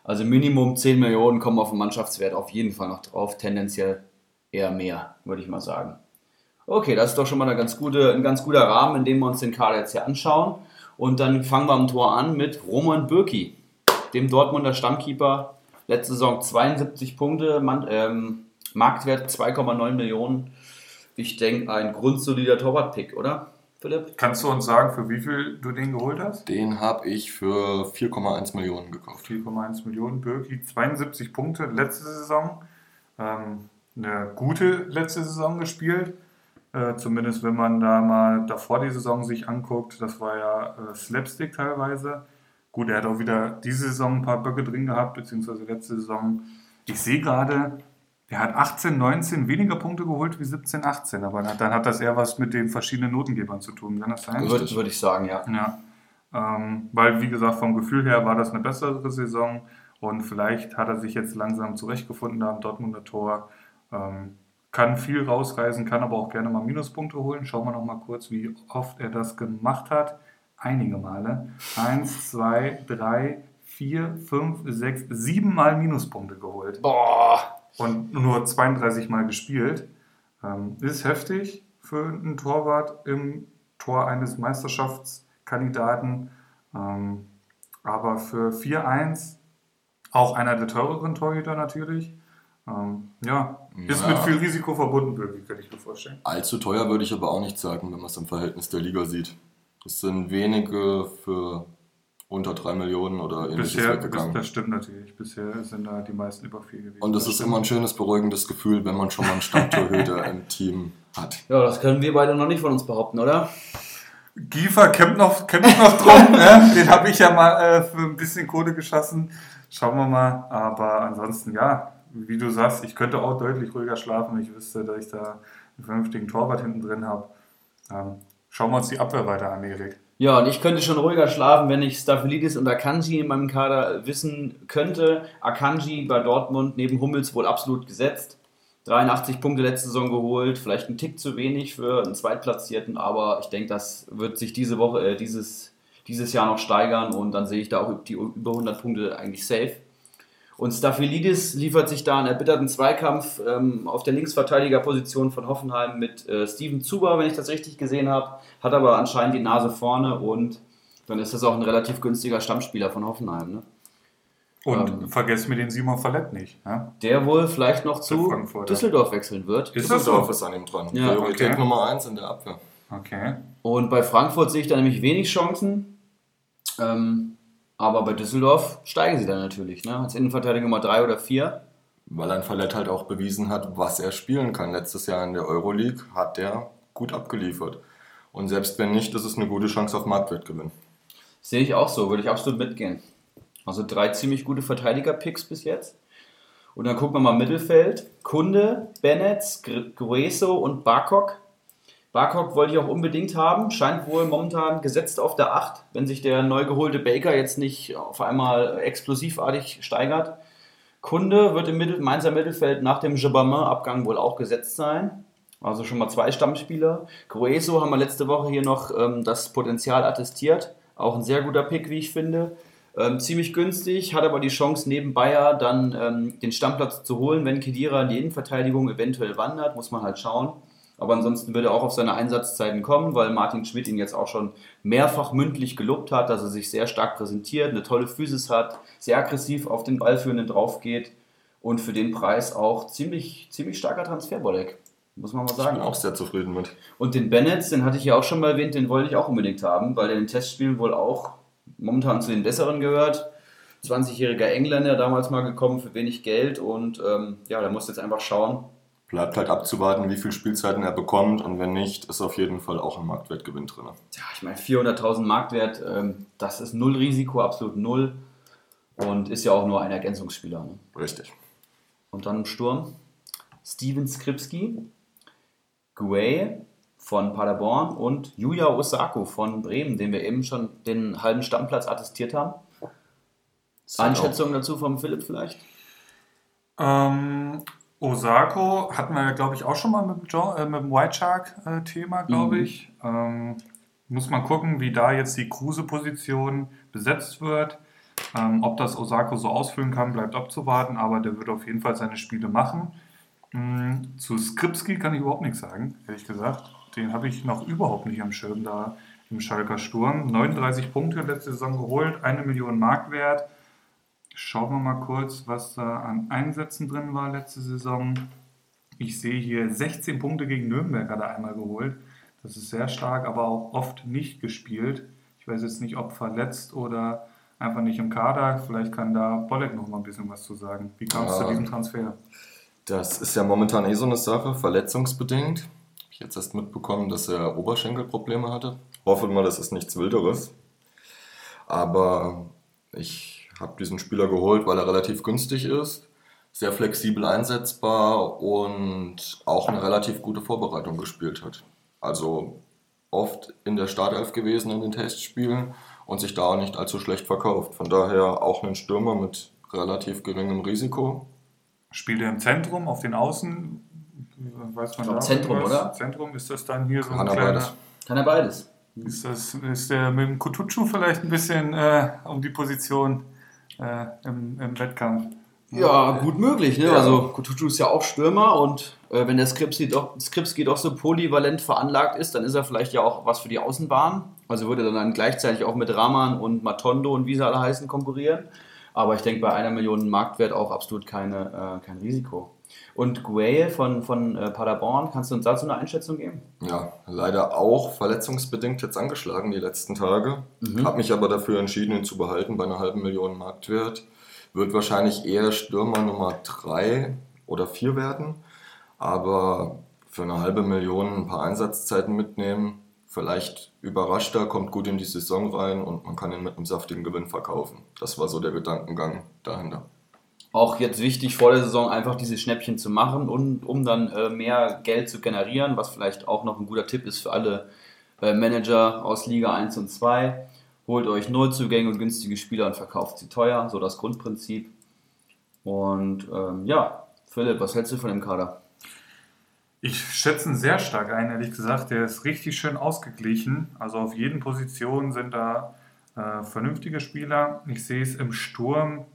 Also Minimum 10 Millionen kommen auf den Mannschaftswert auf jeden Fall noch drauf, tendenziell eher mehr, würde ich mal sagen. Okay, das ist doch schon mal eine ganz gute, ein ganz guter Rahmen, in dem wir uns den Kader jetzt hier anschauen. Und dann fangen wir am Tor an mit Roman Bürki, dem Dortmunder Stammkeeper. Letzte Saison 72 Punkte, ähm, Marktwert 2,9 Millionen. Ich denke, ein grundsolider Torwart-Pick, oder, Philipp? Kannst du uns sagen, für wie viel du den geholt hast? Den habe ich für 4,1 Millionen gekauft. 4,1 Millionen. Birki, 72 Punkte letzte Saison. Ähm, eine gute letzte Saison gespielt. Äh, zumindest wenn man da mal davor die Saison sich anguckt. Das war ja äh, Slapstick teilweise. Gut, er hat auch wieder diese Saison ein paar Böcke drin gehabt, beziehungsweise letzte Saison. Ich sehe gerade, er hat 18, 19 weniger Punkte geholt wie 17, 18. Aber dann hat das eher was mit den verschiedenen Notengebern zu tun. Kann das sein? Würde würd ich sagen, ja. Ja, ähm, weil wie gesagt, vom Gefühl her war das eine bessere Saison und vielleicht hat er sich jetzt langsam zurechtgefunden da am Dortmunder Tor. Ähm, kann viel rausreißen, kann aber auch gerne mal Minuspunkte holen. Schauen wir noch mal kurz, wie oft er das gemacht hat. Einige Male. Eins, zwei, drei, vier, fünf, sechs, sieben Mal Minuspunkte geholt Boah! und nur 32 Mal gespielt. Ähm, ist heftig für einen Torwart im Tor eines Meisterschaftskandidaten. Ähm, aber für 4-1 auch einer der teureren Torhüter natürlich. Ähm, ja, ist Ja. mit viel Risiko verbunden, wirklich, könnte ich mir vorstellen. Allzu teuer würde ich aber auch nicht sagen, wenn man es im Verhältnis der Liga sieht. Es sind wenige für unter 3 Millionen oder ähnliches Bisher, bis, weggegangen. das stimmt natürlich. Bisher sind da die meisten über 4 gewesen. Und es ist immer ein schönes, beruhigendes Gefühl, wenn man schon mal einen Stammtorhüter <laughs> im Team hat. Ja, das können wir beide noch nicht von uns behaupten, oder? Giefer kämpft noch, kämpft noch drum. ne? Den habe ich ja mal äh, für ein bisschen Kohle geschossen. Schauen wir mal. Aber ansonsten, ja, wie du sagst, ich könnte auch deutlich ruhiger schlafen, wenn ich wüsste, dass ich da einen vernünftigen Torwart hinten drin habe. Ähm, schauen wir uns die Abwehr weiter an, Erik. Ja, und ich könnte schon ruhiger schlafen, wenn ich Staphylidis und Akanji in meinem Kader wissen könnte. Akanji bei Dortmund neben Hummels wohl absolut gesetzt. 83 Punkte letzte Saison geholt, vielleicht ein Tick zu wenig für einen Zweitplatzierten, aber ich denke, das wird sich diese Woche, äh, dieses, dieses Jahr noch steigern und dann sehe ich da auch die über 100 Punkte eigentlich safe. Und Staphylidis liefert sich da einen erbitterten Zweikampf ähm, auf der Linksverteidigerposition von Hoffenheim mit äh, Steven Zuber, wenn ich das richtig gesehen habe. Hat aber anscheinend die Nase vorne und dann ist das auch ein relativ günstiger Stammspieler von Hoffenheim. Ne? Und Ähm. vergesst mir den Simon Fallett nicht. Ja? Der wohl vielleicht noch zu. Düsseldorf wechseln wird. Ist das Düsseldorf so? ist an ihm dran. Ja, Priorität okay. Nummer 1 in der Abwehr. Okay. Und bei Frankfurt sehe ich da nämlich wenig Chancen. Ähm, aber bei Düsseldorf steigen sie dann natürlich. Ne? Als Innenverteidiger Nummer 3 oder 4. weil ein Fallett halt auch bewiesen hat, was er spielen kann. Letztes Jahr in der Euroleague hat er gut abgeliefert. Und selbst wenn nicht, ist es eine gute Chance auf Marktwertgewinn. Sehe ich auch so, würde ich absolut mitgehen. Also drei ziemlich gute Verteidiger-Picks bis jetzt. Und dann gucken wir mal Mittelfeld. Kunde, Bennett, Grueso und Barkok. Barkok wollte ich auch unbedingt haben, scheint wohl momentan gesetzt auf der 8, wenn sich der neu geholte Baker jetzt nicht auf einmal explosivartig steigert. Kunde wird im Mittel Mainzer Mittelfeld nach dem Jabamin-Abgang wohl auch gesetzt sein. Also schon mal zwei Stammspieler. Grueso haben wir letzte Woche hier noch ähm, das Potenzial attestiert. Auch ein sehr guter Pick, wie ich finde. Ähm, ziemlich günstig, hat aber die Chance, neben Bayer dann ähm, den Stammplatz zu holen, wenn Kedira in die Innenverteidigung eventuell wandert, muss man halt schauen. Aber ansonsten wird er auch auf seine Einsatzzeiten kommen, weil Martin Schmidt ihn jetzt auch schon mehrfach mündlich gelobt hat, dass er sich sehr stark präsentiert, eine tolle Physis hat, sehr aggressiv auf den Ballführenden drauf geht und für den Preis auch ziemlich, ziemlich starker Transferbolleck. Muss man mal sagen. Ich bin auch sehr zufrieden mit. Und den Bennett, den hatte ich ja auch schon mal erwähnt, den wollte ich auch unbedingt haben, weil der in den Testspielen wohl auch momentan zu den besseren gehört. 20-jähriger Engländer, damals mal gekommen für wenig Geld und ähm, ja, da muss jetzt einfach schauen. Bleibt halt abzuwarten, wie viel Spielzeiten er bekommt und wenn nicht, ist auf jeden Fall auch ein Marktwertgewinn drin. Ja, ich meine 400.000 Marktwert, ähm, das ist null Risiko, absolut null und ist ja auch nur ein Ergänzungsspieler. Ne? Richtig. Und dann im Sturm Steven Skripski, Guay, von Paderborn und Yuya Osako von Bremen, den wir eben schon den halben Stammplatz attestiert haben. Einschätzung dazu vom Philipp vielleicht? Ähm, Osako hatten wir ja, glaube ich, auch schon mal mit dem, John, äh, mit dem White Shark-Thema, äh, glaube mhm. ich. Ähm, muss man gucken, wie da jetzt die Kruse-Position besetzt wird. Ähm, ob das Osako so ausfüllen kann, bleibt abzuwarten, aber der wird auf jeden Fall seine Spiele machen. Mhm. Zu Skripski kann ich überhaupt nichts sagen, ehrlich gesagt den habe ich noch überhaupt nicht am Schirm da im Schalker Sturm. 39 Punkte letzte Saison geholt, eine Million Marktwert. Schauen wir mal kurz, was da an Einsätzen drin war letzte Saison. Ich sehe hier 16 Punkte gegen Nürnberg hat er einmal geholt. Das ist sehr stark, aber auch oft nicht gespielt. Ich weiß jetzt nicht, ob verletzt oder einfach nicht im Kader. Vielleicht kann da Bolek noch mal ein bisschen was zu sagen. Wie kam es ja, zu diesem Transfer? Das ist ja momentan eh so eine Sache, verletzungsbedingt ich jetzt erst mitbekommen, dass er Oberschenkelprobleme hatte. Hoffe mal, das ist nichts Wilderes. Aber ich habe diesen Spieler geholt, weil er relativ günstig ist, sehr flexibel einsetzbar und auch eine relativ gute Vorbereitung gespielt hat. Also oft in der Startelf gewesen in den Testspielen und sich da auch nicht allzu schlecht verkauft. Von daher auch ein Stürmer mit relativ geringem Risiko. Spielt er im Zentrum, auf den Außen? weiß man ich glaub, Zentrum, was? oder? Zentrum ist das dann hier so Kann ein kleiner... Beides. Kann er beides. Ist, das, ist der mit dem Kutucu vielleicht ein bisschen äh, um die Position äh, im, im, Wettkampf? Ja, gut möglich. Ne? Ja. Also Kutucu ist ja auch Stürmer und äh, wenn der Skripski doch, Skripski doch so polyvalent veranlagt ist, dann ist er vielleicht ja auch was für die Außenbahn. Also würde er dann gleichzeitig auch mit Rahman und Matondo und wie sie alle heißen konkurrieren. Aber ich denke bei einer Million Marktwert auch absolut keine, äh, kein Risiko. Und Gueye von, von äh, Paderborn, kannst du uns dazu eine Einschätzung geben? Ja, leider auch verletzungsbedingt jetzt angeschlagen die letzten Tage. Mhm. Habe mich aber dafür entschieden, ihn zu behalten bei einer halben Million Marktwert. Wird wahrscheinlich eher Stürmer Nummer 3 oder 4 werden. Aber für eine halbe Million ein paar Einsatzzeiten mitnehmen. Vielleicht überrascht er, kommt gut in die Saison rein und man kann ihn mit einem saftigen Gewinn verkaufen. Das war so der Gedankengang dahinter auch jetzt wichtig vor der Saison einfach diese Schnäppchen zu machen und um dann äh, mehr Geld zu generieren, was vielleicht auch noch ein guter Tipp ist für alle äh, Manager aus Liga 1 und 2. Holt euch Neuzugänge und günstige Spieler und verkauft sie teuer, so das Grundprinzip. Und ähm, ja, Philipp, was hältst du von dem Kader? Ich schätze ihn sehr stark ein, ehrlich gesagt. Der ist richtig schön ausgeglichen. Also auf jeden Position sind da äh, vernünftige Spieler. Ich sehe es im Sturm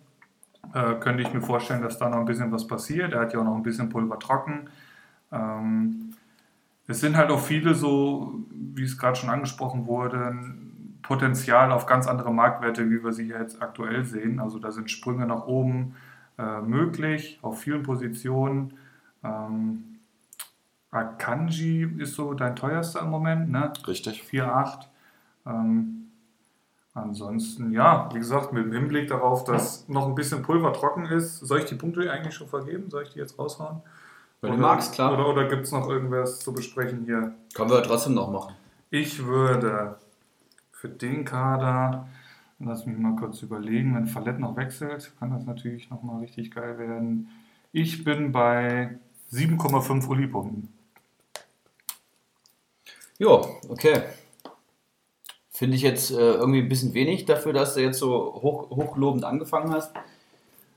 äh, könnte ich mir vorstellen, dass da noch ein bisschen was passiert. Er hat ja auch noch ein bisschen Pulver trocken. Ähm, es sind halt auch viele so, wie es gerade schon angesprochen wurde, Potenzial auf ganz andere Marktwerte, wie wir sie jetzt aktuell sehen. Also da sind Sprünge nach oben äh, möglich, auf vielen Positionen. Ähm, Akanji ist so dein teuerster im Moment, ne? Richtig. 4,8. Ähm, Ansonsten, ja, wie gesagt, mit dem Hinblick darauf, dass noch ein bisschen Pulver trocken ist, soll ich die Punkte eigentlich schon vergeben? Soll ich die jetzt raushauen? Wenn du Oder- magst, klar. Oder, oder gibt es noch irgendwas zu besprechen hier? Können wir trotzdem noch machen. Ich würde für den Kader, lass mich mal kurz überlegen, wenn Fallett noch wechselt, kann das natürlich nochmal richtig geil werden. Ich bin bei 7,5 Uli-Punkten. Ja, okay. Finde ich jetzt äh, irgendwie ein bisschen wenig dafür, dass du jetzt so hoch, hochlobend angefangen hast.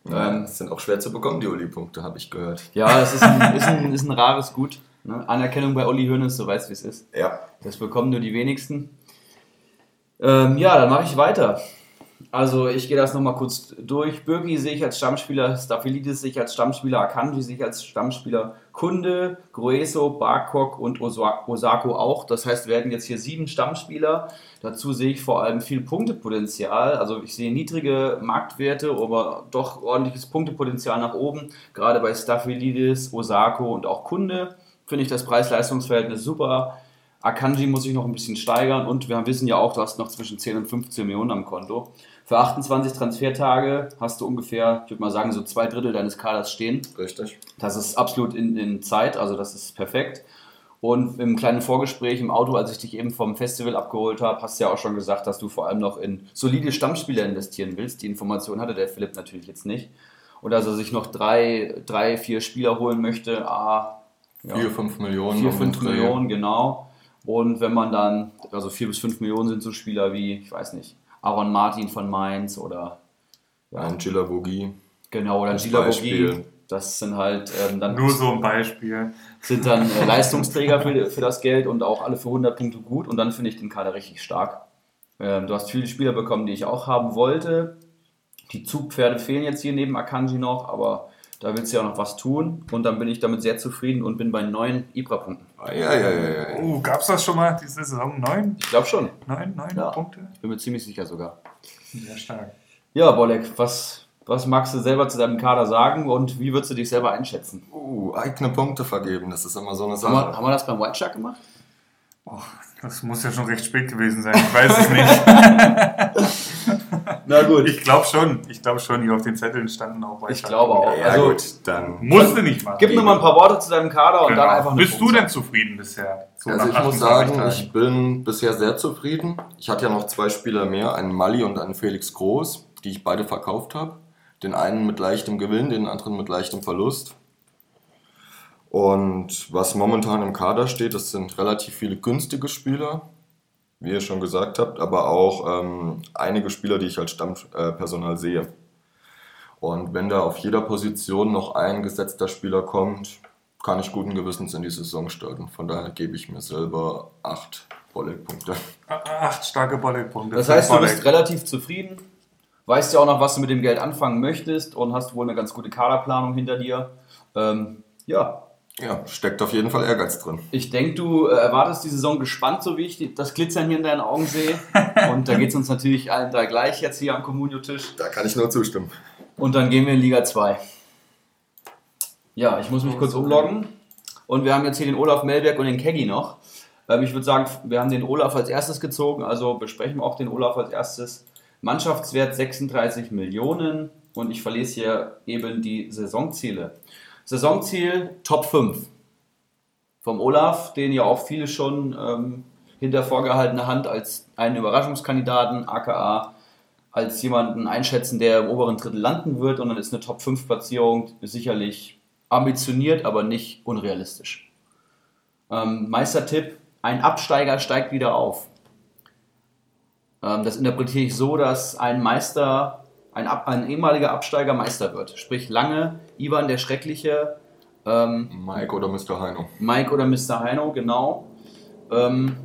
Ähm, sind auch schwer zu bekommen, die Uli-Punkte, habe ich gehört. Ja, es ist ein, <laughs> ist ein, ist ein rares Gut. Ne? Anerkennung bei Uli Hoeneß, so weißt wie es ist. Ja. Das bekommen nur die wenigsten. Ähm, ja, dann mache ich weiter. Also ich gehe das nochmal kurz durch. Birki sehe ich als Stammspieler, Staphylidis sehe ich als Stammspieler, Akanji sehe ich als Stammspieler, Kunde, Grueso, Barkok und Osa- Osako auch. Das heißt, wir werden jetzt hier sieben Stammspieler. Dazu sehe ich vor allem viel Punktepotenzial. Also ich sehe niedrige Marktwerte, aber doch ordentliches Punktepotenzial nach oben. Gerade bei Staphylidis, Osako und auch Kunde finde ich das Preis-Leistungs-Verhältnis super. Akanji muss ich noch ein bisschen steigern und wir wissen ja auch, du hast noch zwischen 10 und 15 Millionen am Konto. Für 28 Transfertage hast du ungefähr, ich würde mal sagen, so zwei Drittel deines Kaders stehen. Richtig. Das ist absolut in, in Zeit, also das ist perfekt. Und im kleinen Vorgespräch im Auto, als ich dich eben vom Festival abgeholt habe, hast du ja auch schon gesagt, dass du vor allem noch in solide Stammspieler investieren willst. Die Information hatte der Philipp natürlich jetzt nicht. Und dass er sich noch drei, drei vier Spieler holen möchte, ah, ja. 4, 5 Millionen. 4, 5 den Dreh. Millionen, genau. Und wenn man dann, also 4 bis 5 Millionen sind so Spieler wie, ich weiß nicht, Aaron Martin von Mainz oder Ein Gila Bogi. genau, oder Als Gila Beispiel. Bogi. Das sind halt ähm, dann, Nur so ein Beispiel. sind dann äh, <laughs> Leistungsträger für, für das Geld und auch alle für 100 Punkte gut. Und dann finde ich den Kader richtig stark. Ähm, du hast viele Spieler bekommen, die ich auch haben wollte. Die Zugpferde fehlen jetzt hier neben Akanji noch, aber da willst du ja noch was tun. Und dann bin ich damit sehr zufrieden und bin bei neun Ibra-Punkten. Ah, ja, ja, ja, ja. Oh, gab es das schon mal diese Saison? Neun? Ich glaube schon. Neun, neun Ja. Punkte? Ich bin mir ziemlich sicher sogar. Sehr stark. Ja, Bolek, was, was magst du selber zu deinem Kader sagen und wie würdest du dich selber einschätzen? Uh, eigene Punkte vergeben, das ist immer so eine Haben wir, Sache. haben wir das beim White Shark gemacht? Oh, das muss ja schon recht spät gewesen sein. Ich weiß es nicht. <laughs> Na gut. Ich glaube schon. Ich glaube schon, hier auf den Zetteln standen auch Ich glaube auch. Ja, also, gut, dann. Musste nicht machen. Gib nur mal ein paar Worte zu deinem Kader und Genau. dann einfach eine Bist du denn zufrieden bisher? So Also ich muss 28 sagen, Tagen. ich bin bisher sehr zufrieden. Ich hatte ja noch zwei Spieler mehr, einen Mali und einen Felix Groß, die ich beide verkauft habe. Den einen mit leichtem Gewinn, den anderen mit leichtem Verlust. Und was momentan im Kader steht, das sind relativ viele günstige Spieler, wie ihr schon gesagt habt, aber auch ähm, einige Spieler, die ich als Stammpersonal sehe. Und wenn da auf jeder Position noch ein gesetzter Spieler kommt, kann ich guten Gewissens in die Saison starten. Von daher gebe ich mir selber acht Volley-Punkte. Acht starke Bulletpunkte. Das heißt, du bist relativ zufrieden, weißt ja auch noch, was du mit dem Geld anfangen möchtest und hast wohl eine ganz gute Kaderplanung hinter dir. Ähm, ja, Ja, steckt auf jeden Fall Ehrgeiz drin. ich denke, du äh, erwartest die Saison gespannt, so wie ich das Glitzern hier in deinen Augen sehe. <laughs> Und da geht es uns natürlich allen drei gleich jetzt hier am Communio-Tisch. Da kann ich nur zustimmen. Und dann gehen wir in Liga 2. Ja, ich muss mich kurz umloggen. Und wir haben jetzt hier den Olaf Melberg und den Keggy noch. Ähm, ich würde sagen, wir haben den Olaf als erstes gezogen, also besprechen wir auch den Olaf als erstes. Mannschaftswert 36 Millionen und ich verlese hier eben die Saisonziele. Saisonziel Top 5 vom Olaf, den ja auch viele schon ähm, hinter vorgehaltener Hand als einen Überraschungskandidaten, aka als jemanden einschätzen, der im oberen Drittel landen wird. Und dann ist eine Top-5-Platzierung sicherlich ambitioniert, aber nicht unrealistisch. Ähm, Meistertipp, ein Absteiger steigt wieder auf. Ähm, das interpretiere ich so, dass ein Meister, ein, Ab ein ehemaliger Absteiger Meister wird. Sprich lange, Ivan der Schreckliche, ähm, Mike oder Mr. Heino. Mike oder Mr. Heino, genau. Ähm,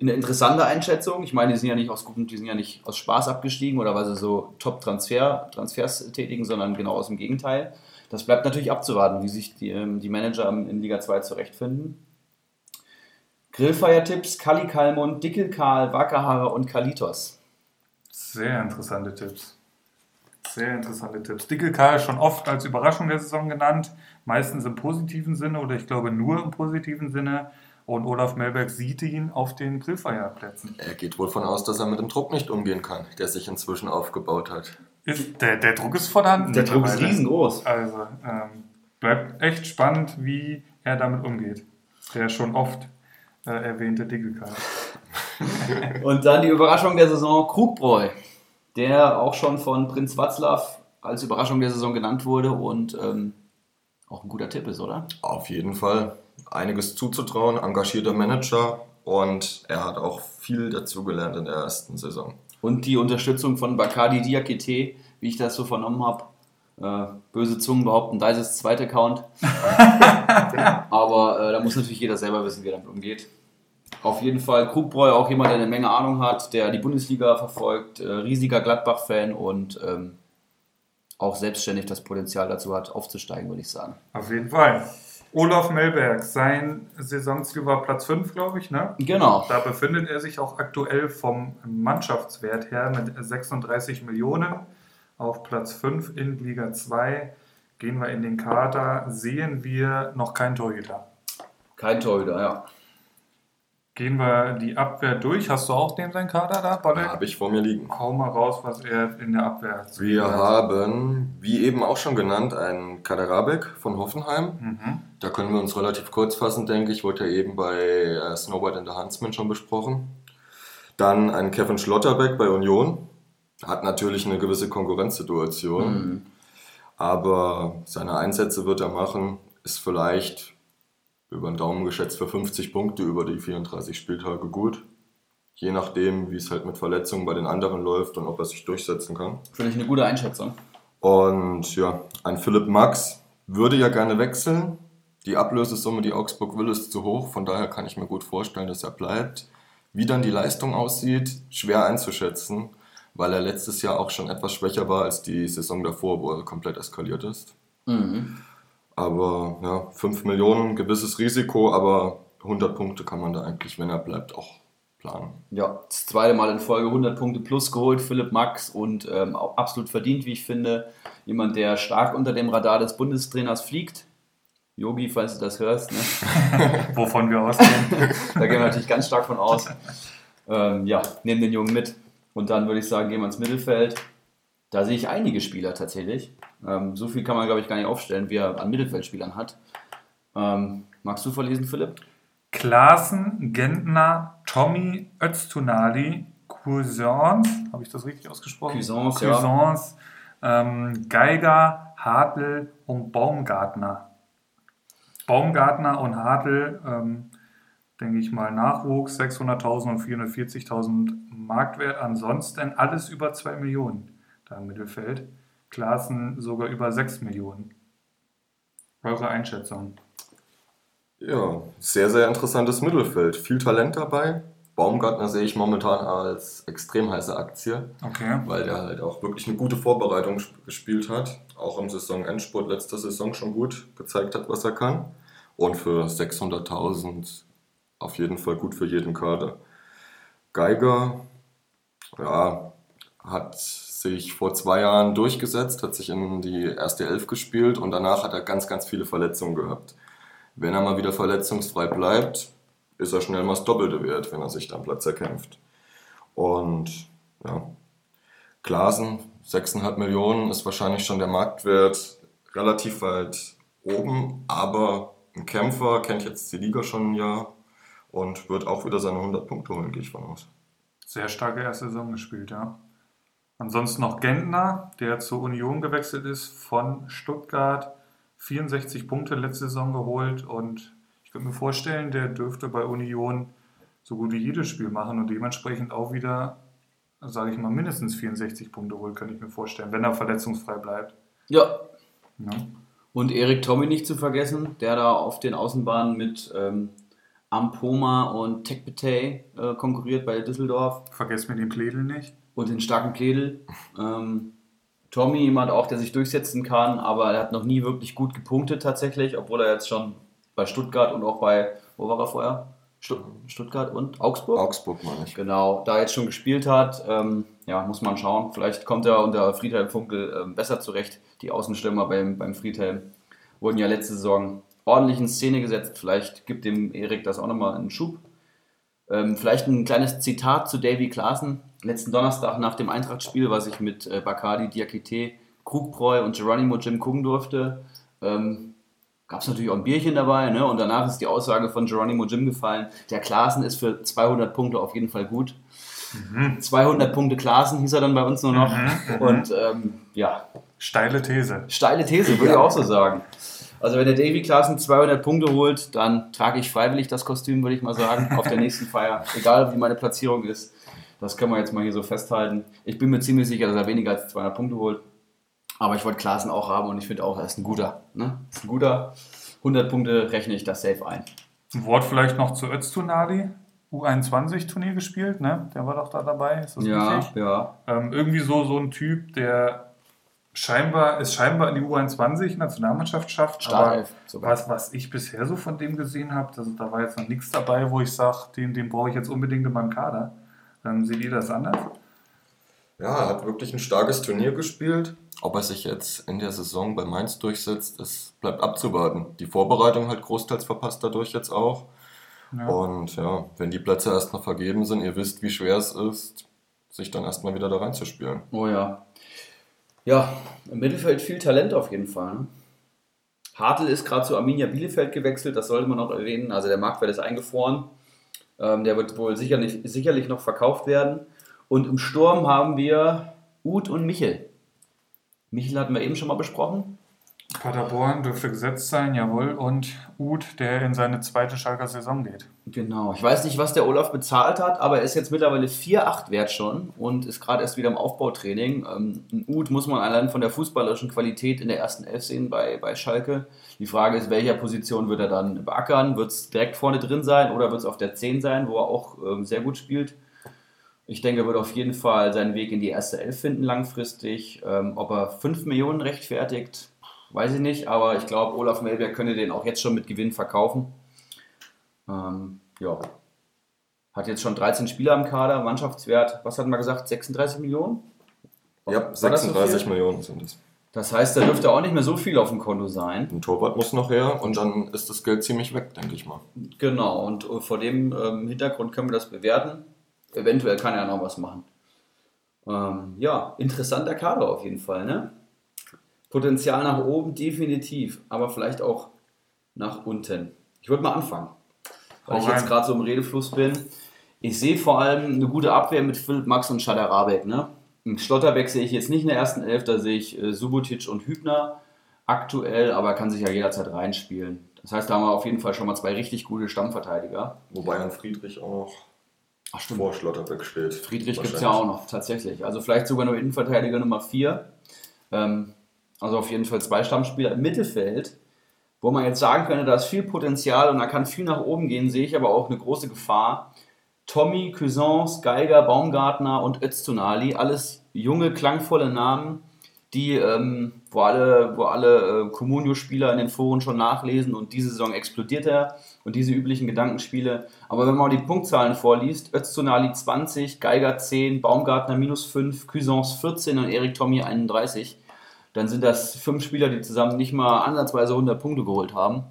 eine interessante Einschätzung. Ich meine, die sind ja nicht aus guten, die sind ja nicht aus Spaß abgestiegen oder weil sie so Top-Transfer, Transfers tätigen, sondern genau aus dem Gegenteil. Das bleibt natürlich abzuwarten, wie sich die, ähm, die Manager in Liga 2 zurechtfinden. Grillfeiertipps, Kali Kalmund, Dickel Karl, Wackerhaare und Kalitos. Sehr interessante Tipps. Sehr interessante Tipps. Dickel Karl schon oft als Überraschung der Saison genannt, meistens im positiven Sinne oder ich glaube nur im positiven Sinne. Und Olaf Melberg sieht ihn auf den Grillfeierplätzen. Er geht wohl von aus, dass er mit dem Druck nicht umgehen kann, der sich inzwischen aufgebaut hat. Ist, der, der Druck ist vorhanden. Der Druck ist riesengroß. Also ähm, bleibt echt spannend, wie er damit umgeht. Der schon oft äh, erwähnte Dickelkeit. <laughs> Und dann die Überraschung der Saison Krugbräu, der auch schon von Prinz Václav als Überraschung der Saison genannt wurde und ähm, auch ein guter Tipp ist, oder? Auf jeden Fall einiges zuzutrauen, engagierter Manager und er hat auch viel dazugelernt in der ersten Saison. Und die Unterstützung von Bacardi Diakite, wie ich das so vernommen habe. Äh, böse Zungen behaupten, da ist das zweite Account. <laughs> Aber äh, da muss natürlich jeder selber wissen, wie er damit umgeht. Auf jeden Fall Krugbräu, auch jemand, der eine Menge Ahnung hat, der die Bundesliga verfolgt, äh, riesiger Gladbach-Fan und ähm, auch selbstständig das Potenzial dazu hat, aufzusteigen, würde ich sagen. Auf jeden Fall. Olaf Melberg, sein Saisonziel war Platz 5, glaube ich, ne? Genau. Da befindet er sich auch aktuell vom Mannschaftswert her mit 36 Millionen auf Platz 5 in Liga 2. Gehen wir in den Kader, sehen wir noch keinen Torhüter. Kein Torhüter, ja. Gehen wir die Abwehr durch. Hast du auch den seinen Kader da, Balle? Habe ich vor mir liegen. Hau mal raus, was er in der Abwehr zu Wir hat. haben, wie eben auch schon genannt, einen Kaderabek von Hoffenheim. Mhm. Da können wir uns relativ kurz fassen, denke ich. Wurde ja eben bei äh, Snowbird in the Huntsman schon besprochen. Dann einen Kevin Schlotterbeck bei Union. Hat natürlich eine gewisse Konkurrenzsituation. Mhm. Aber seine Einsätze wird er machen. Ist vielleicht über den Daumen geschätzt für 50 Punkte über die 34 Spieltage gut. Je nachdem, wie es halt mit Verletzungen bei den anderen läuft und ob er sich durchsetzen kann. Finde ich eine gute Einschätzung. Und ja, ein Philipp Max würde ja gerne wechseln. Die Ablösesumme, die Augsburg will, ist zu hoch. Von daher kann ich mir gut vorstellen, dass er bleibt. Wie dann die Leistung aussieht, schwer einzuschätzen, weil er letztes Jahr auch schon etwas schwächer war als die Saison davor, wo er komplett eskaliert ist. Mhm. Aber ja, 5 Millionen, gewisses Risiko, aber 100 Punkte kann man da eigentlich, wenn er bleibt, auch planen. Ja, das zweite Mal in Folge 100 Punkte plus geholt, Philipp Max und ähm, auch absolut verdient, wie ich finde. Jemand, der stark unter dem Radar des Bundestrainers fliegt. Yogi, falls du das hörst, ne? <laughs> Wovon wir ausgehen. <laughs> da gehen wir natürlich ganz stark von aus. Ähm, ja, nehmen den Jungen mit. Und dann würde ich sagen, gehen wir ins Mittelfeld. Da sehe ich einige Spieler tatsächlich. Ähm, so viel kann man, glaube ich, gar nicht aufstellen, wie er an Mittelfeldspielern hat. Ähm, magst du verlesen, Philipp? Klaassen, Gentner, Tommy, Öztunali, Cousins, habe ich das richtig ausgesprochen? Ja. Cousins, ähm, Geiger, Hartl und Baumgartner. Baumgartner und Hartl, ähm, denke ich mal, Nachwuchs 600.000 und 440.000 Marktwert. Ansonsten alles über 2 Millionen da im Mittelfeld. Klaassen sogar über 6 Millionen. Eure Einschätzung? Ja, sehr, sehr interessantes Mittelfeld. Viel Talent dabei. Baumgartner sehe ich momentan als extrem heiße Aktie, Okay. weil der halt auch wirklich eine gute Vorbereitung sp- gespielt hat. Auch im Saisonendspurt letzter Saison schon gut gezeigt hat, was er kann. Und für 600.000 auf jeden Fall gut für jeden Kader. Geiger, ja, hat sich vor zwei Jahren durchgesetzt, hat sich in die erste Elf gespielt und danach hat er ganz, ganz viele Verletzungen gehabt. Wenn er mal wieder verletzungsfrei bleibt, ist er schnell mal das Doppelte wert, wenn er sich dann Platz erkämpft. Und ja, Glasen, 6,5 Millionen ist wahrscheinlich schon der Marktwert relativ weit oben, aber ein Kämpfer kennt jetzt die Liga schon ein Jahr und wird auch wieder seine 100 Punkte holen, gehe ich von aus. Sehr starke erste Saison gespielt, ja. Ansonsten noch Gentner, der zur Union gewechselt ist von Stuttgart. 64 Punkte letzte Saison geholt und ich könnte mir vorstellen, der dürfte bei Union so gut wie jedes Spiel machen und dementsprechend auch wieder, sage ich mal, mindestens 64 Punkte holen, könnte ich mir vorstellen, wenn er verletzungsfrei bleibt. Ja. Ja. Und Erik Tommy nicht zu vergessen, der da auf den Außenbahnen mit ähm, Ampoma und Tekbetey äh, konkurriert bei Düsseldorf Vergesst mir den Pledel nicht. und den starken Pledel. Ähm, Tommy, jemand auch, der sich durchsetzen kann, aber er hat noch nie wirklich gut gepunktet tatsächlich, obwohl er jetzt schon bei Stuttgart und auch bei, wo war er vorher? Stutt Stuttgart und Augsburg? Augsburg meine ich. Genau, da jetzt schon gespielt hat, ähm, ja, muss man schauen. Vielleicht kommt er unter Friedhelm Funkel ähm, besser zurecht, die Außenstürmer beim, beim Friedhelm. wurden ja letzte Saison ordentlich in Szene gesetzt. Vielleicht gibt dem Erik das auch nochmal einen Schub. Ähm, vielleicht ein kleines Zitat zu Davy Klaassen. Letzten Donnerstag nach dem Eintracht-Spiel, was ich mit äh, Bacardi, Diakite, Krugbräu und Geronimo Jim gucken durfte, ähm, gab es natürlich auch ein Bierchen dabei. Ne? Und danach ist die Aussage von Geronimo Jim gefallen, der Klaassen ist für 200 Punkte auf jeden Fall gut. Mhm. 200 Punkte Klaassen hieß er dann bei uns nur noch. Mhm. mhm. Und ähm, ja. Steile These. Steile These, würde ich auch so sagen. Also wenn der Davy Klaassen 200 Punkte holt, dann trage ich freiwillig das Kostüm, würde ich mal sagen, auf der nächsten Feier. <laughs> Egal wie meine Platzierung ist. Das können wir jetzt mal hier so festhalten. Ich bin mir ziemlich sicher, dass er weniger als 200 Punkte holt. Aber ich wollte Klaassen auch haben und ich finde auch, er ist ein guter. Ne? Ist ein guter. 100 Punkte rechne ich das safe ein. Ein Wort vielleicht noch zu Öztunadi. U21-Turnier gespielt, ne? Der war doch da dabei, ist das ja, richtig? Ja, ähm, irgendwie so, so ein Typ, der scheinbar, es scheinbar in die U21-Nationalmannschaft schafft. Startelf, aber was, was ich bisher so von dem gesehen habe, also da war jetzt noch nichts dabei, wo ich sage, den, den brauche ich jetzt unbedingt in meinem Kader. Ähm, seht ihr das anders? Ja, er hat wirklich ein starkes Turnier gespielt. Ob er sich jetzt in der Saison bei Mainz durchsetzt, das bleibt abzuwarten. Die Vorbereitung halt großteils verpasst dadurch jetzt auch. Ja. Und ja, wenn die Plätze erst noch vergeben sind, ihr wisst, wie schwer es ist, sich dann erstmal wieder da reinzuspielen. Oh ja. Ja, im Mittelfeld viel Talent auf jeden Fall. Ne? Hartl ist gerade zu Arminia Bielefeld gewechselt, das sollte man noch erwähnen. Also der Marktwert ist eingefroren. Ähm, der wird wohl sicherlich, sicherlich noch verkauft werden. Und im Sturm haben wir Uth und Michel. Michel hatten wir eben schon mal besprochen. Paderborn dürfte gesetzt sein, jawohl. Und Uth, der in seine zweite Schalker Saison geht. Genau. Ich weiß nicht, was der Olaf bezahlt hat, aber er ist jetzt mittlerweile 4,8 wert schon und ist gerade erst wieder im Aufbautraining. Ähm, Uth muss man allein von der fußballerischen Qualität in der ersten Elf sehen bei, bei Schalke. Die Frage ist, welcher Position wird er dann beackern? Wird es direkt vorne drin sein oder wird es auf der 10 sein, wo er auch ähm, sehr gut spielt? Ich denke, er wird auf jeden Fall seinen Weg in die erste Elf finden langfristig. Ähm, ob er 5 Millionen rechtfertigt, weiß ich nicht, aber ich glaube, Olaf Melberg könnte den auch jetzt schon mit Gewinn verkaufen. Ähm, ja. Hat jetzt schon 13 Spieler im Kader, Mannschaftswert, was hat man gesagt, 36 Millionen? Ja, 36 so Millionen sind es. Das heißt, da dürfte auch nicht mehr so viel auf dem Konto sein. Ein Torwart muss noch her und dann ist das Geld ziemlich weg, denke ich mal. Genau, und vor dem ähm, Hintergrund können wir das bewerten. Eventuell kann er noch was machen. Ähm, ja, interessanter Kader auf jeden Fall, ne? Potenzial nach oben definitiv, aber vielleicht auch nach unten. Ich würde mal anfangen, weil ich jetzt gerade so im Redefluss bin. Ich sehe vor allem eine gute Abwehr mit Philipp Max und Schadarabek. Ne? Schlotterbeck sehe ich jetzt nicht in der ersten Elf, da sehe ich äh, Subotic und Hübner aktuell, aber kann sich ja jederzeit reinspielen. Das heißt, da haben wir auf jeden Fall schon mal zwei richtig gute Stammverteidiger. Wobei ein Friedrich auch noch Ach, vor Schlotterbeck steht. Friedrich gibt es ja auch noch, tatsächlich. Also vielleicht sogar nur Innenverteidiger Nummer 4. Ähm, also auf jeden Fall zwei Stammspieler im Mittelfeld, wo man jetzt sagen könnte, da ist viel Potenzial und da kann viel nach oben gehen, sehe ich aber auch eine große Gefahr. Tommy, Cousins, Geiger, Baumgartner und Öztunali, alles junge, klangvolle Namen, die, ähm, wo alle, wo alle äh, Comunio-Spieler in den Foren schon nachlesen und diese Saison explodiert er und diese üblichen Gedankenspiele. Aber wenn man die Punktzahlen vorliest, Öztunali 20, Geiger 10, Baumgartner minus 5, Cousins 14 und Erik Tommy 31, dann sind das fünf Spieler, die zusammen nicht mal ansatzweise 100 Punkte geholt haben.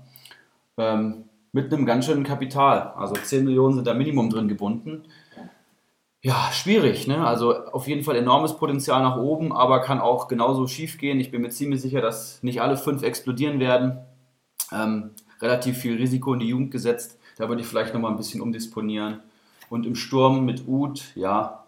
Ähm, mit einem ganz schönen Kapital. Also 10 Millionen sind da Minimum drin gebunden. Ja, schwierig, ne? Also auf jeden Fall enormes Potenzial nach oben, aber kann auch genauso schief gehen. Ich bin mir ziemlich sicher, dass nicht alle fünf explodieren werden. Ähm, relativ viel Risiko in die Jugend gesetzt. Da würde ich vielleicht nochmal ein bisschen umdisponieren. Und im Sturm mit Uth, ja,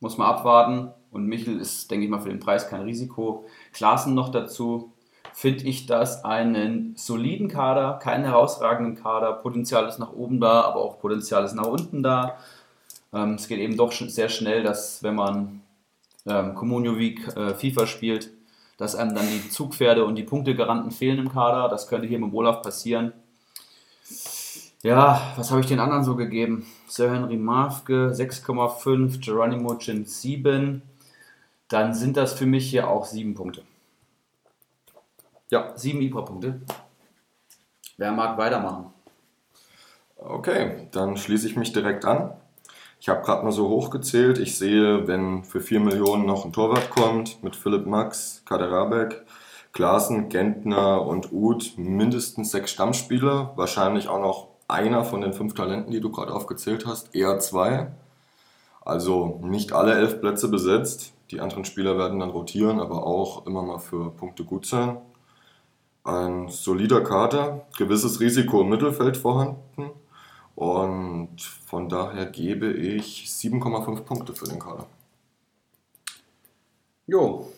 muss man abwarten. Und Michel ist, denke ich mal, für den Preis kein Risiko. Klassen noch dazu. Finde ich das einen soliden Kader, keinen herausragenden Kader. Potenzial ist nach oben da, aber auch Potenzial ist nach unten da. Ähm, es geht eben doch sehr schnell, dass wenn man ähm, Comunio Week äh, FIFA spielt, dass einem dann die Zugpferde und die Punktegaranten fehlen im Kader. Das könnte hier mit Olaf passieren. Ja, was habe ich den anderen so gegeben? Sir Henry Mafke 6,5, Geronimo Chin 7, dann sind das für mich hier auch sieben Punkte. Ja, sieben IPA-Punkte. Wer mag weitermachen? Okay, dann schließe ich mich direkt an. Ich habe gerade mal so hochgezählt. Ich sehe, wenn für 4 Millionen noch ein Torwart kommt mit Philipp Max, Kaderabek, Klaassen, Gentner und Uth mindestens sechs Stammspieler, wahrscheinlich auch noch einer von den fünf Talenten, die du gerade aufgezählt hast, eher zwei. Also nicht alle elf Plätze besetzt. Die anderen Spieler werden dann rotieren, aber auch immer mal für Punkte gut sein. Ein solider Kader, gewisses Risiko im Mittelfeld vorhanden und von daher gebe ich 7,5 Punkte für den Kader. Jo.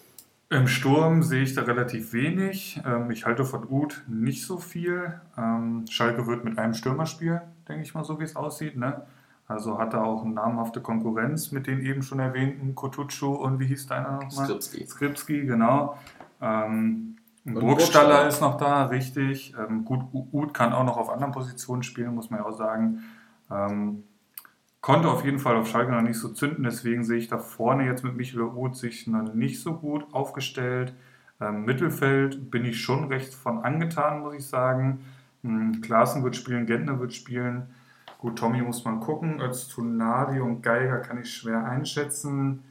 Im Sturm sehe ich da relativ wenig. Ähm, ich halte von Uth nicht so viel. Ähm, Schalke wird mit einem Stürmer spielen, denke ich mal, so wie es aussieht. Ne? Also hat er auch eine namhafte Konkurrenz mit den eben schon erwähnten Kotucu und wie hieß deiner nochmal? Skripski. Skripski, genau. Ähm, Burgstaller ist noch da, richtig. Ähm, gut, Uth kann auch noch auf anderen Positionen spielen, muss man ja auch sagen. Ähm, konnte auf jeden Fall auf Schalke noch nicht so zünden, deswegen sehe ich da vorne jetzt mit Michael Uth sich noch nicht so gut aufgestellt. Ähm, Mittelfeld bin ich schon recht von angetan, muss ich sagen. Ähm, Klaassen wird spielen, Gentner wird spielen. Gut, Tommy muss man gucken. Öztunadi und Geiger kann ich schwer einschätzen.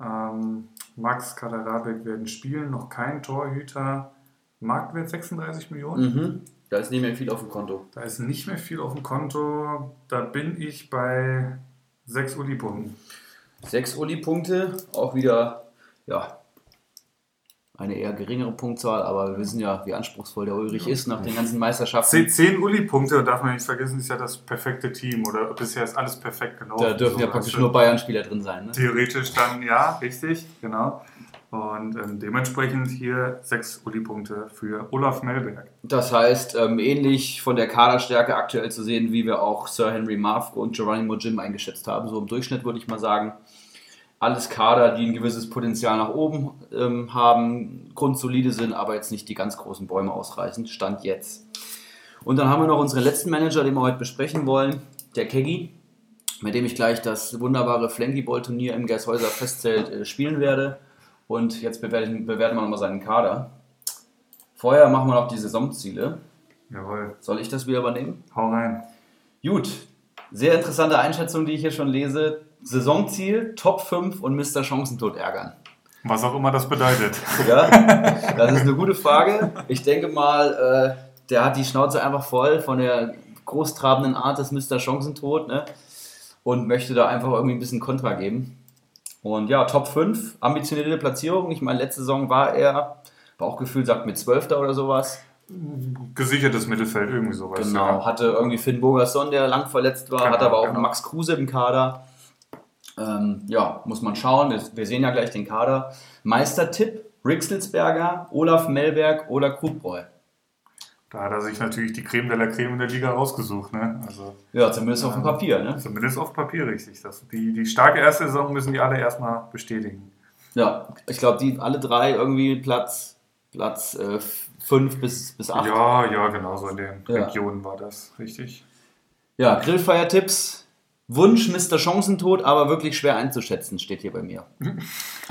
Ähm, Max Kaderabek werden spielen, noch kein Torhüter. Marktwert 36 Millionen. Mhm. Da ist nicht mehr viel auf dem Konto. Da ist nicht mehr viel auf dem Konto. Da bin ich bei 6 Uli-Punkten. 6 Uli-Punkte, auch wieder, ja, eine eher geringere Punktzahl, aber wir wissen ja, wie anspruchsvoll der Ulrich ist nach den ganzen Meisterschaften. 10 Uli-Punkte, darf man nicht vergessen, ist ja das perfekte Team oder bisher ist alles perfekt gelaufen. Da dürfen ja praktisch nur Bayern-Spieler drin sein. Ne? Theoretisch dann, ja, richtig, genau. Und ähm, dementsprechend hier sechs Uli-Punkte für Olaf Melberg. Das heißt, ähm, ähnlich von der Kaderstärke aktuell zu sehen, wie wir auch Sir Henry Marfko und Geronimo Jim eingeschätzt haben. So im Durchschnitt würde ich mal sagen. Alles Kader, die ein gewisses Potenzial nach oben ähm, haben, grundsolide sind, aber jetzt nicht die ganz großen Bäume ausreißen. Stand jetzt. Und dann haben wir noch unseren letzten Manager, den wir heute besprechen wollen, der Keggy, mit dem ich gleich das wunderbare Flankyball-Turnier im Gershäuser Festzelt äh, spielen werde. Und jetzt bewerten, bewerten wir nochmal seinen Kader. Vorher machen wir noch die Saisonziele. Jawohl. Soll ich das wieder übernehmen? Hau rein. Gut. Sehr interessante Einschätzung, die ich hier schon lese. Saisonziel, Top 5 und Mr. Chancentod ärgern. Was auch immer das bedeutet. <laughs> Ja, das ist eine gute Frage. Ich denke mal, äh, der hat die Schnauze einfach voll von der großtrabenden Art des Mr. Chancentod ne? und möchte da einfach irgendwie ein bisschen Kontra geben. Und ja, Top 5, ambitionierte Platzierung. Ich meine, letzte Saison war er, Bauchgefühl sagt mit 12. oder sowas. Gesichertes Mittelfeld, irgendwie sowas. Genau, ja. hatte irgendwie Finn Bogerson, der lang verletzt war, Genau, hatte aber auch genau. Max Kruse im Kader. Ähm, ja, muss man schauen. Wir, wir sehen ja gleich den Kader. Meistertipp: Rixelsberger, Olaf Melberg oder Krutbräu. Da hat er sich natürlich die Creme de la Creme in der Liga rausgesucht. Ne? Also Ja, zumindest auf dem Papier. Ne? zumindest auf Papier richtig. Das, die, die starke erste Saison müssen die alle erstmal bestätigen. Ja, ich glaube, die alle drei irgendwie Platz, Platz 5 bis, bis 8. Ja, ja, genau so in den Ja. Regionen war das richtig. Ja, Grillfeiertipps. Wunsch Mr. Chancentod, aber wirklich schwer einzuschätzen, steht hier bei mir.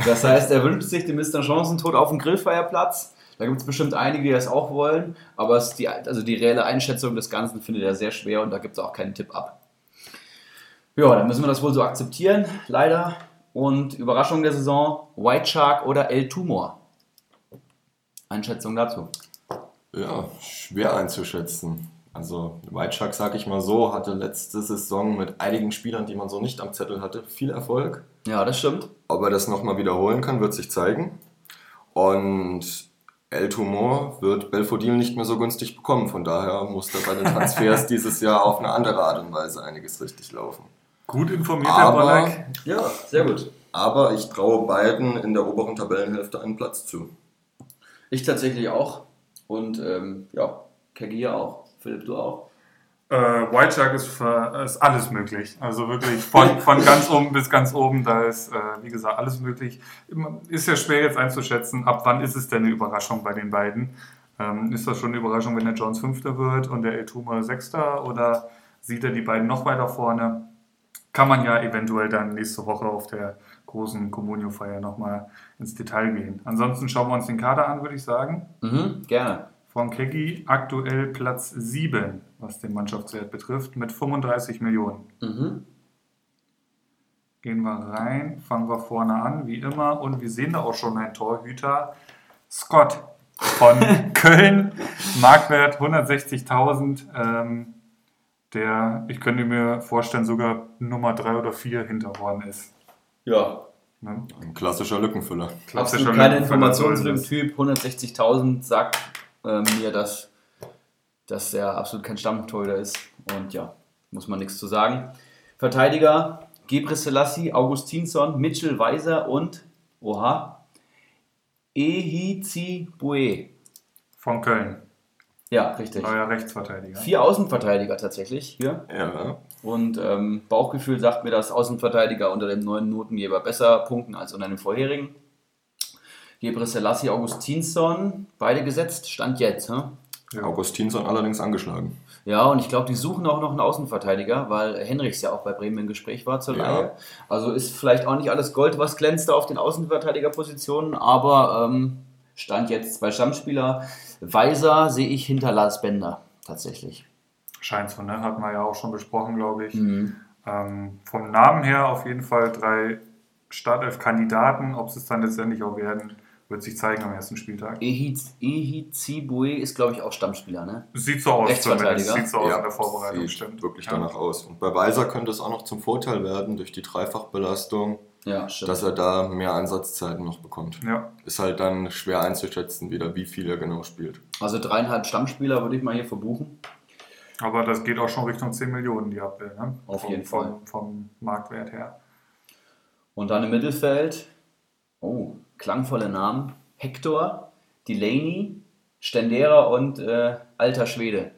Das heißt, er wünscht sich den Mr. Chancentod auf dem Grillfeierplatz. Da gibt es bestimmt einige, die das auch wollen, aber es die, also die reelle Einschätzung des Ganzen findet er sehr schwer und da gibt es auch keinen Tipp ab. Ja, dann müssen wir das wohl so akzeptieren, leider. Und Überraschung der Saison, White Shark oder El Tumor. Einschätzung dazu. Ja, schwer einzuschätzen. Also White Shark, sag ich mal so, hatte letzte Saison mit einigen Spielern, die man so nicht am Zettel hatte, viel Erfolg. Ja, das stimmt. Ob er das nochmal wiederholen kann, wird sich zeigen. Und El Tumor wird Belfodil nicht mehr so günstig bekommen. Von daher muss da bei den Transfers <laughs> dieses Jahr auf eine andere Art und Weise einiges richtig laufen. Gut informiert, Herr Aber, Ballack. Ja, sehr gut. aber ich traue beiden in der oberen Tabellenhälfte einen Platz zu. Ich tatsächlich auch. Und ähm, ja, Keggy ja auch. Philipp, du auch. Äh, White Shark ist, für, ist alles möglich. Also wirklich von, von ganz oben bis ganz oben, da ist, äh, wie gesagt, alles möglich. Ist ja schwer jetzt einzuschätzen, ab wann ist es denn eine Überraschung bei den beiden? Ähm, ist das schon eine Überraschung, wenn der Jones Fünfter wird und der El Tuma Sechster oder sieht er die beiden noch weiter vorne? Kann man ja eventuell dann nächste Woche auf der großen Communio-Feier nochmal ins Detail gehen. Ansonsten schauen wir uns den Kader an, würde ich sagen. Mhm, gerne. Von Keggy aktuell Platz 7, was den Mannschaftswert betrifft, mit 35 Millionen. Mhm. Gehen wir rein, fangen wir vorne an, wie immer. Und wir sehen da auch schon einen Torhüter. Scott, von <laughs> Köln, Marktwert 160.000. Ähm, der, ich könnte mir vorstellen, sogar Nummer 3 oder 4 hinter Horn ist. Ja, Ne? Ein klassischer Lückenfüller. Klassischer absolut keine Lückenfüller Information zu soll dem. Typ. 160.000 sagt äh, mir, dass, dass er absolut kein Stammtorhüter ist. Und ja, muss man nichts zu sagen. Verteidiger Gebre Selassie, Augustinsson, Mitchell Weiser und, oha, Ehizi Bue. Von Köln. Ja, richtig. Neuer Rechtsverteidiger. Vier Außenverteidiger tatsächlich hier. Ja, Und ähm, Bauchgefühl sagt mir, dass Außenverteidiger unter dem neuen Notengeber besser punkten als unter dem vorherigen. Gebre Selassie, Augustinsson, beide gesetzt, Stand jetzt. Hm? Augustinsson allerdings angeschlagen. Ja, und ich glaube, die suchen auch noch einen Außenverteidiger, weil Henrichs ja auch bei Bremen im Gespräch war zur Ja. Leihe. Also ist vielleicht auch nicht alles Gold, was glänzt da auf den Außenverteidigerpositionen, aber ähm, Stand jetzt zwei Stammspieler. Weiser sehe ich hinter Lars Bender tatsächlich. Scheint so, ne? Hatten wir ja auch schon besprochen, glaube ich. Mhm. Ähm, vom Namen her auf jeden Fall drei Startelf-Kandidaten. Ob sie es dann letztendlich auch werden, wird sich zeigen am ersten Spieltag. Ehizibue ist, glaube ich, auch Stammspieler, ne? Sieht so aus, Rechtsverteidiger. zumindest. Sieht so aus Ja, in der Vorbereitung, sieht stimmt. wirklich Ja. danach aus. Und bei Weiser könnte es auch noch zum Vorteil werden durch die Dreifachbelastung, Ja, dass er da mehr Einsatzzeiten noch bekommt. Ja, Ist halt dann schwer einzuschätzen, wieder wie viel er genau spielt. Also dreieinhalb Stammspieler würde ich mal hier verbuchen. aber das geht auch schon Richtung 10 Millionen, die Abwehr, ne? Auf vom, jeden Fall. Vom, vom Marktwert her. Und dann im Mittelfeld, oh, klangvolle Namen. Hector, Delaney, Stendera und äh, alter Schwede.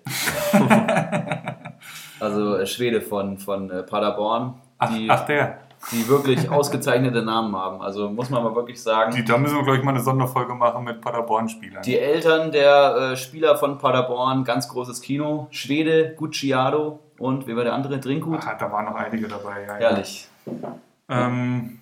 <laughs> also äh, Schwede von, von äh, Paderborn, Ach, die, ach der. die wirklich ausgezeichnete Namen haben. Also muss man mal wirklich sagen. Die, da müssen wir, glaube ich, mal eine Sonderfolge machen mit Paderborn-Spielern. Die Eltern der äh, Spieler von Paderborn, ganz großes Kino. Schwede, Gucciado und wie war der andere? Drinkgut. Ach, da waren noch einige dabei, ja. ja. Herrlich. Ähm,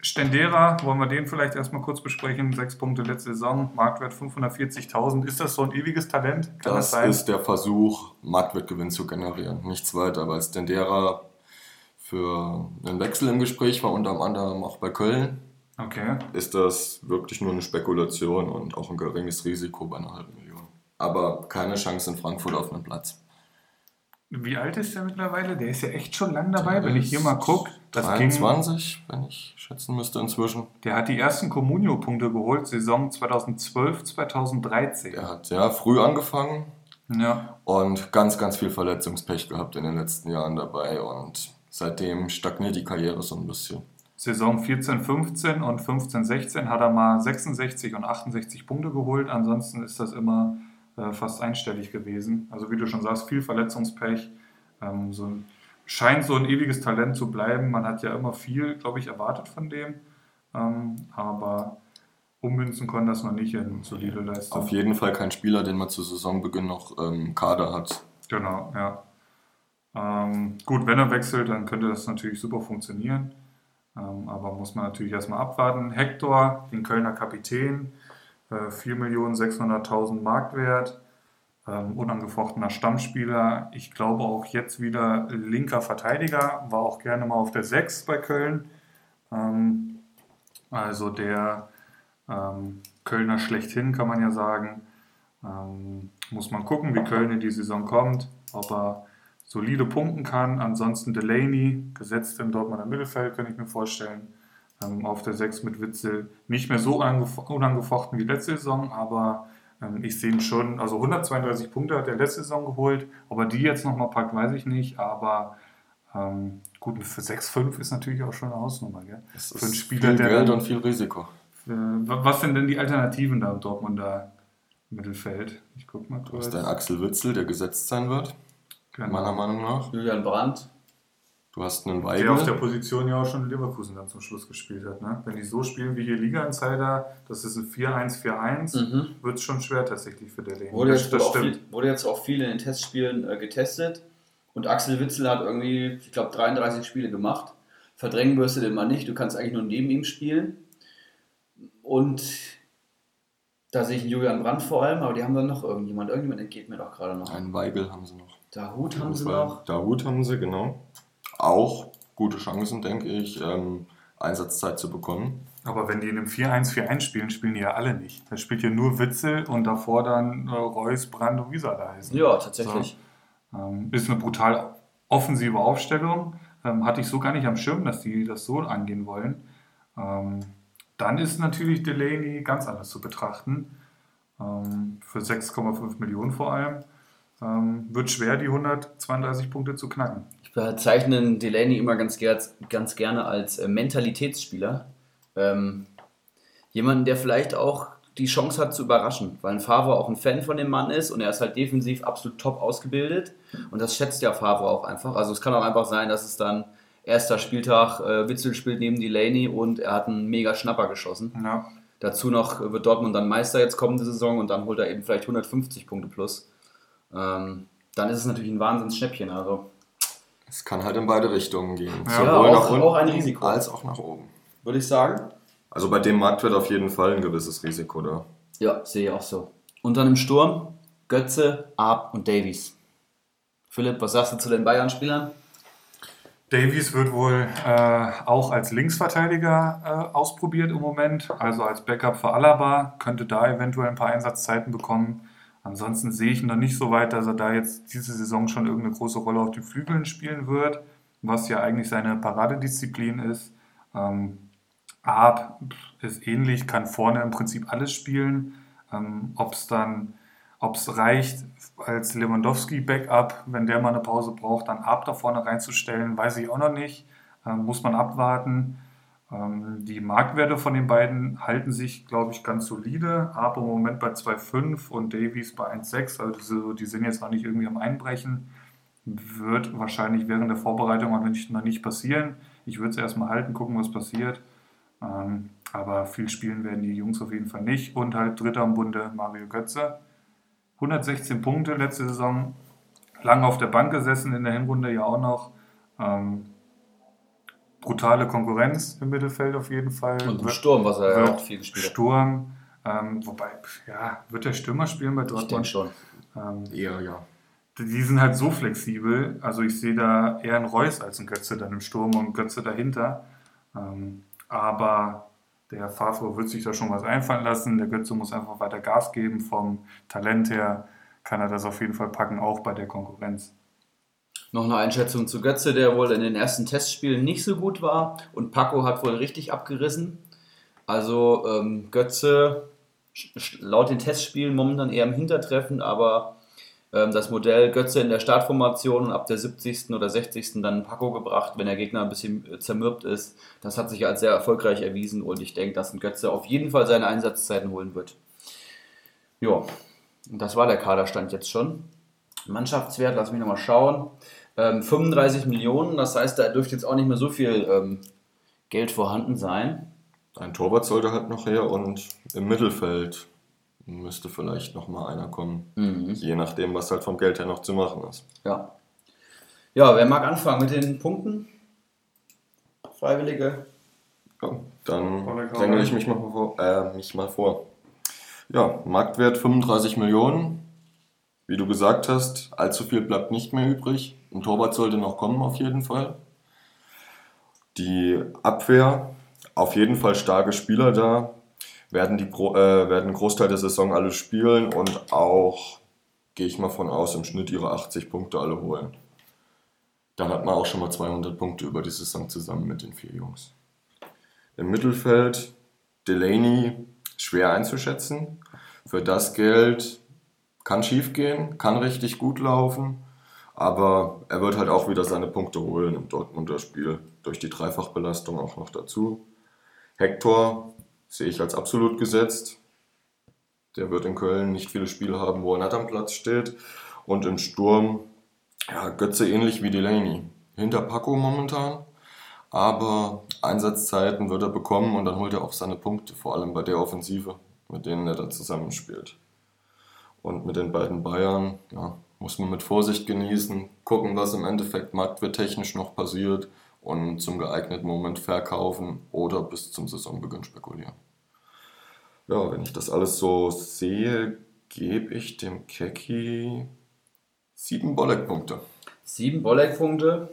Stendera, wollen wir den vielleicht erstmal kurz besprechen? Sechs Punkte letzte Saison, Marktwert 540.000. Ist das so ein ewiges Talent? Kann das, Das ist der Versuch, Marktwertgewinn zu generieren. Nichts weiter, weil Stendera für einen Wechsel im Gespräch war, unter anderem auch bei Köln, okay. ist das wirklich nur eine Spekulation und auch ein geringes Risiko bei einer halben Million. Aber keine Chance in Frankfurt auf einen Platz. Wie alt ist der mittlerweile? Der ist ja echt schon lang dabei, wenn ich hier mal gucke. Das ging, 23, wenn ich schätzen müsste inzwischen. der hat die ersten Comunio-Punkte geholt, Saison 2012, 2013. Er hat ja früh angefangen Ja. und ganz, ganz viel Verletzungspech gehabt in den letzten Jahren dabei und seitdem stagniert die Karriere so ein bisschen. Saison 14, 15 und 15, 16 hat er mal 66 und 68 Punkte geholt. Ansonsten ist das immer äh, fast einstellig gewesen. Also wie du schon sagst, viel Verletzungspech. Ähm, so ein, scheint so ein ewiges Talent zu bleiben. Man hat ja immer viel, glaube ich, erwartet von dem. Ähm, aber ummünzen konnte das noch nicht in solide Leistung. Auf jeden Fall kein Spieler, den man zu Saisonbeginn noch ähm, im Kader hat. Genau, ja. Ähm, gut, wenn er wechselt, dann könnte das natürlich super funktionieren. Ähm, aber muss man natürlich erstmal abwarten. Hector, den Kölner Kapitän, äh, 4.600.000 Marktwert, ähm, unangefochtener Stammspieler. Ich glaube auch jetzt wieder linker Verteidiger, war auch gerne mal auf der 6 bei Köln. Ähm, also der ähm, Kölner schlechthin, kann man ja sagen. Ähm, muss man gucken, wie Köln in die Saison kommt, ob er solide punkten kann. Ansonsten Delaney, gesetzt im Dortmunder Mittelfeld, kann ich mir vorstellen. Ähm, auf der 6 mit Witzel nicht mehr so angef- unangefochten wie letzte Saison, aber ich sehe ihn schon, also 132 Punkte hat er letzte Saison geholt, ob er die jetzt nochmal packt, weiß ich nicht, aber ähm, gut, für 6,5 ist natürlich auch schon eine Hausnummer, gell? Das Für einen ist Spieler, viel der Geld dann- und viel Risiko. Äh, wa- Was sind denn die Alternativen da im Dortmunder Mittelfeld? Ich guck mal Du kurz. hast einen Axel Witzel, der gesetzt sein wird, Genau. meiner Meinung nach. Julian Brandt. Du hast einen Der auf der Weigel. Position ja auch schon in Leverkusen dann zum Schluss gespielt hat. Ne? Wenn die so spielen wie hier Liga Insider, das ist ein 4-1-4-1, Mhm. wird es schon schwer tatsächlich für der Lane. Wurde das, das viel, wurde jetzt auch viel in den Testspielen äh, getestet. Und Axel Witzel hat irgendwie, ich glaube, 33 Spiele gemacht. Verdrängen wirst du den mal nicht, du kannst eigentlich nur neben ihm spielen. Und da sehe ich einen Julian Brandt vor allem, aber die haben dann noch irgendjemand. Irgendjemand entgeht mir doch gerade noch. Einen Weigel haben sie noch. Dahut haben sie noch. Dahut haben sie, genau. Auch gute Chancen, denke ich, ähm, Einsatzzeit zu bekommen. Aber wenn die in einem 4-1-4-1 spielen, spielen die ja alle nicht. Da spielt ja nur Witzel und davor dann äh, Reus, Brand und Wieser da heißen. Ja, tatsächlich. So. Ähm, ist eine brutal offensive Aufstellung. Ähm, hatte ich so gar nicht am Schirm, dass die das so angehen wollen. Ähm, dann ist natürlich Delaney ganz anders zu betrachten. Ähm, für 6,5 Millionen vor allem. Ähm, wird schwer, die 132 Punkte zu knacken. Ich bezeichne Delaney immer ganz, ganz gerne als äh, Mentalitätsspieler. Ähm, jemanden, der vielleicht auch die Chance hat zu überraschen, weil ein Favre auch ein Fan von dem Mann ist und er ist halt defensiv absolut top ausgebildet und das schätzt ja Favre auch einfach. Also es kann auch einfach sein, dass es dann erster Spieltag, äh, Witzel spielt neben Delaney und er hat einen mega Schnapper geschossen. Ja. Dazu noch wird Dortmund dann Meister jetzt kommende Saison und dann holt er eben vielleicht 150 Punkte plus. Ähm, dann ist es natürlich ein Wahnsinnsschnäppchen. Also. Es kann halt in beide Richtungen gehen. Ja, Sowohl auch, nach unten auch ein Risiko. als auch nach oben. Würde ich sagen. Also bei dem Markt wird auf jeden Fall ein gewisses Risiko da. Ja, sehe ich auch so. Und dann im Sturm Götze, Arp und Davies. Philipp, was sagst du zu den Bayern-Spielern? Davies wird wohl äh, auch als Linksverteidiger äh, ausprobiert im Moment, also als Backup für Alaba, könnte da eventuell ein paar Einsatzzeiten bekommen. Ansonsten sehe ich ihn noch nicht so weit, dass er da jetzt diese Saison schon irgendeine große Rolle auf den Flügeln spielen wird, was ja eigentlich seine Paradedisziplin ist. Ähm, Arp ist ähnlich, kann vorne im Prinzip alles spielen. Ähm, Ob es dann, ob reicht, als Lewandowski-Backup, wenn der mal eine Pause braucht, dann Arp da vorne reinzustellen, weiß ich auch noch nicht. Ähm, muss man abwarten. Ähm, die Marktwerte von den beiden halten sich, glaube ich, ganz solide. Arp im Moment bei 2,5 und Davies bei 1,6. Also die sind jetzt noch nicht irgendwie am Einbrechen. Wird wahrscheinlich während der Vorbereitung noch nicht, passieren. Ich würde es erstmal halten, gucken, was passiert. Ähm, aber viel spielen werden die Jungs auf jeden Fall nicht. Und halt Dritter im Bunde Mario Götze. 116 Punkte letzte Saison. Lange auf der Bank gesessen, in der Hinrunde ja auch noch. Ähm, brutale Konkurrenz im Mittelfeld auf jeden Fall. Und im Sturm, was er ja auch viel gespielt hat. Sturm. Ähm, wobei, ja, wird der Stürmer spielen bei Dortmund? Ich denke schon. Ähm, Eher, ja. Die sind halt so flexibel. Also ich sehe da eher einen Reus als einen Götze dann im Sturm und Götze dahinter. Ähm, aber der Favre wird sich da schon was einfallen lassen. Der Götze muss einfach weiter Gas geben. Vom Talent her kann er das auf jeden Fall packen, auch bei der Konkurrenz. Noch eine Einschätzung zu Götze, der wohl in den ersten Testspielen nicht so gut war und Paco hat wohl richtig abgerissen. Also ähm, Götze laut den Testspielen momentan eher im Hintertreffen, aber ähm, das Modell Götze in der Startformation und ab der 70. oder 60. dann Paco gebracht, wenn der Gegner ein bisschen äh, zermürbt ist. Das hat sich als sehr erfolgreich erwiesen und ich denke, dass ein Götze auf jeden Fall seine Einsatzzeiten holen wird. Ja, das war der Kaderstand jetzt schon. Mannschaftswert, lass mich nochmal schauen. Ähm, 35 Millionen, das heißt, da dürfte jetzt auch nicht mehr so viel ähm, Geld vorhanden sein. Ein Torwart sollte halt noch her und im Mittelfeld müsste vielleicht noch mal einer kommen. Mhm. Je nachdem, was halt vom Geld her noch zu machen ist. Ja. Ja, wer mag anfangen mit den Punkten? Freiwillige? Ja, dann dränge ich mich mal, vor, äh, mich mal vor. Ja, Marktwert 35 Millionen. Wie du gesagt hast, allzu viel bleibt nicht mehr übrig. Ein Torwart sollte noch kommen, auf jeden Fall. Die Abwehr, auf jeden Fall starke Spieler da werden, die, äh, werden Großteil der Saison alle spielen und auch, gehe ich mal von aus, im Schnitt ihre 80 Punkte alle holen. Dann hat man auch schon mal 200 Punkte über die Saison zusammen mit den vier Jungs. Im Mittelfeld Delaney schwer einzuschätzen. Für das Geld kann schief gehen, kann richtig gut laufen, aber er wird halt auch wieder seine Punkte holen im Dortmunder Spiel durch die Dreifachbelastung auch noch dazu. Hector sehe ich als absolut gesetzt. Der wird in Köln nicht viele Spiele haben, wo er nicht am Platz steht. Und im Sturm, ja, Götze ähnlich wie Delaney. Hinter Paco momentan. Aber Einsatzzeiten wird er bekommen und dann holt er auch seine Punkte, vor allem bei der Offensive, mit denen er da zusammenspielt. Und mit den beiden Bayern, ja, muss man mit Vorsicht genießen, gucken, was im Endeffekt marktwerttechnisch noch passiert und zum geeigneten Moment verkaufen oder bis zum Saisonbeginn spekulieren. Ja, wenn ich das alles so sehe, gebe ich dem Keki sieben Bolleck-Punkte. Sieben Bolleck-Punkte.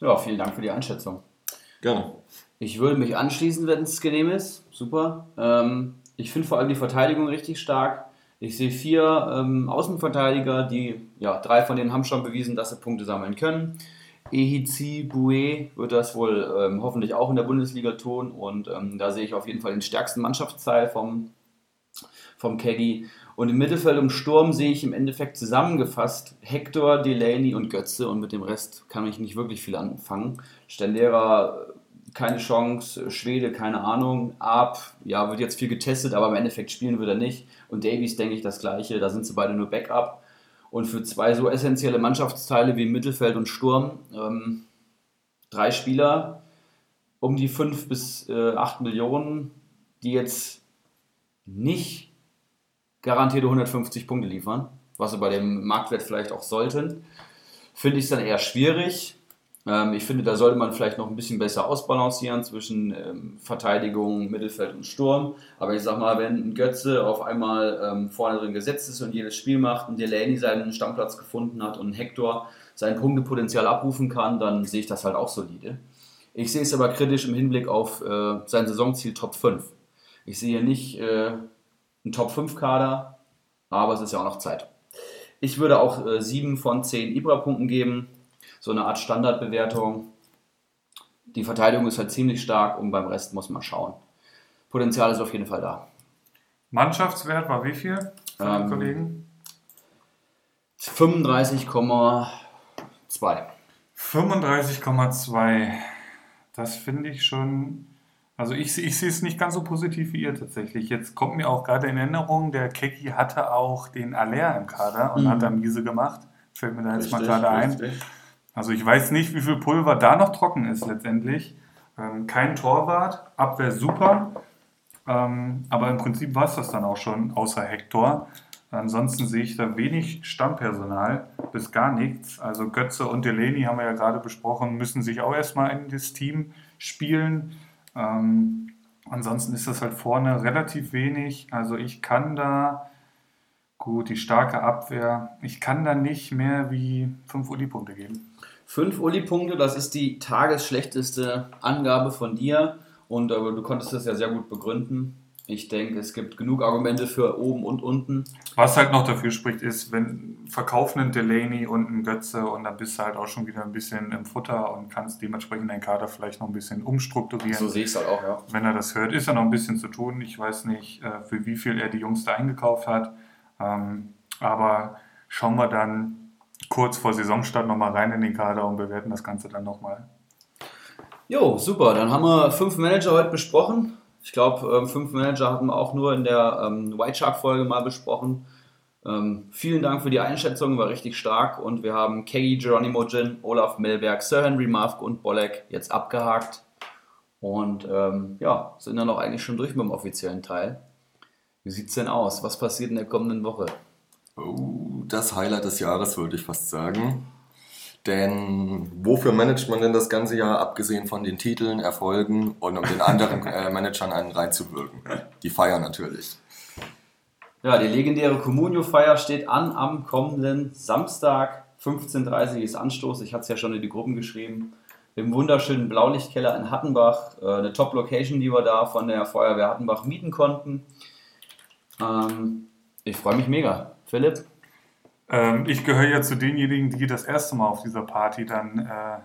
Ja, vielen Dank für die Einschätzung. Gerne. Ich würde mich anschließen, wenn es genehm ist. Super. Ähm, ich finde vor allem die Verteidigung richtig stark. Ich sehe vier ähm, Außenverteidiger, die, ja, drei von denen haben schon bewiesen, dass sie Punkte sammeln können. Ehizi Boué wird das wohl ähm, hoffentlich auch in der Bundesliga tun und ähm, da sehe ich auf jeden Fall den stärksten Mannschaftsteil vom, vom Keggy. Und im Mittelfeld und Sturm sehe ich im Endeffekt zusammengefasst Hector, Delaney und Götze und mit dem Rest kann ich nicht wirklich viel anfangen. Stendera keine Chance, Schwede keine Ahnung, Ab, ja, wird jetzt viel getestet, aber im Endeffekt spielen wird er nicht. Und Davies denke ich das gleiche, da sind sie beide nur Backup. Und für zwei so essentielle Mannschaftsteile wie Mittelfeld und Sturm, ähm, drei Spieler um die 5 bis äh, 8 Millionen, die jetzt nicht garantierte 150 Punkte liefern, was sie bei dem Marktwert vielleicht auch sollten, finde ich es dann eher schwierig. Ähm, ich finde, da sollte man vielleicht noch ein bisschen besser ausbalancieren zwischen ähm, Verteidigung, Mittelfeld und Sturm. Aber ich sag mal, wenn ein Götze auf einmal ähm, vorne drin gesetzt ist und jedes Spiel macht, ein Delaney seinen Stammplatz gefunden hat und Hector sein Punktepotenzial abrufen kann, dann sehe ich das halt auch solide. Ich sehe es aber kritisch im Hinblick auf äh, sein Saisonziel Top 5. Ich sehe nicht äh, einen Top 5 Kader, aber es ist ja auch noch Zeit. Ich würde auch äh, 7 von 10 Ibra-Punkten geben so eine Art Standardbewertung. Die Verteidigung ist halt ziemlich stark und beim Rest muss man schauen. Potenzial ist auf jeden Fall da. Mannschaftswert war wie viel von den Ähm, Kollegen? 35,2. 35,2. Das finde ich schon. Also ich, ich sehe es nicht ganz so positiv wie ihr tatsächlich. Jetzt kommt mir auch gerade in Erinnerung, der Keki hatte auch den Aller im Kader und Mhm. hat da miese gemacht. Fällt mir da jetzt mal Richtig, gerade ein. Also ich weiß nicht, wie viel Pulver da noch trocken ist letztendlich. Ähm, kein Torwart, Abwehr super. Ähm, aber im Prinzip war es das dann auch schon, außer Hector. Ansonsten sehe ich da wenig Stammpersonal, bis gar nichts. Also Götze und Delaney haben wir ja gerade besprochen, müssen sich auch erstmal in das Team spielen. Ähm, ansonsten ist das halt vorne relativ wenig. Also ich kann da, gut, die starke Abwehr, ich kann da nicht mehr wie 5 Uli-Punkte geben. 5 Uli-Punkte, das ist die tagesschlechteste Angabe von dir und aber du konntest das ja sehr gut begründen. Ich denke, es gibt genug Argumente für oben und unten. Was halt noch dafür spricht, ist, wenn verkaufen einen Delaney und einen Götze und dann bist du halt auch schon wieder ein bisschen im Futter und kannst dementsprechend deinen Kader vielleicht noch ein bisschen umstrukturieren. So sehe ich es halt auch, ja. Wenn er das hört, ist da noch ein bisschen zu tun. Ich weiß nicht, äh, für wie viel er die Jungs da eingekauft hat. Ähm, aber schauen wir dann kurz vor Saisonstart nochmal rein in den Kader und bewerten das Ganze dann nochmal. Jo, super. Dann haben wir fünf Manager heute besprochen. Ich glaube, ähm, fünf Manager hatten wir auch nur in der ähm, White Shark-Folge mal besprochen. Ähm, vielen Dank für die Einschätzung, war richtig stark. Und wir haben Keggy, Geronimo Gin, Olaf Melberg, Sir Henry Mavk und Bolek jetzt abgehakt. Und ähm, ja, sind dann auch eigentlich schon durch mit dem offiziellen Teil. Wie sieht's denn aus? Was passiert in der kommenden Woche? Oh, das Highlight des Jahres würde ich fast sagen. Denn wofür managt man denn das ganze Jahr, abgesehen von den Titeln, Erfolgen und um den anderen <laughs> äh, Managern einen reinzuwirken? Die Feier natürlich. Ja, die legendäre Communio-Feier steht an am kommenden Samstag. 15.30 Uhr ist Anstoß. Ich hatte es ja schon in die Gruppen geschrieben. Im wunderschönen Blaulichtkeller in Hattenbach. Äh, eine Top-Location, die wir da von der Feuerwehr Hattenbach mieten konnten. Ähm, ich freue mich mega. Philipp? Ähm, ich gehöre ja zu denjenigen, die das erste Mal auf dieser Party dann äh,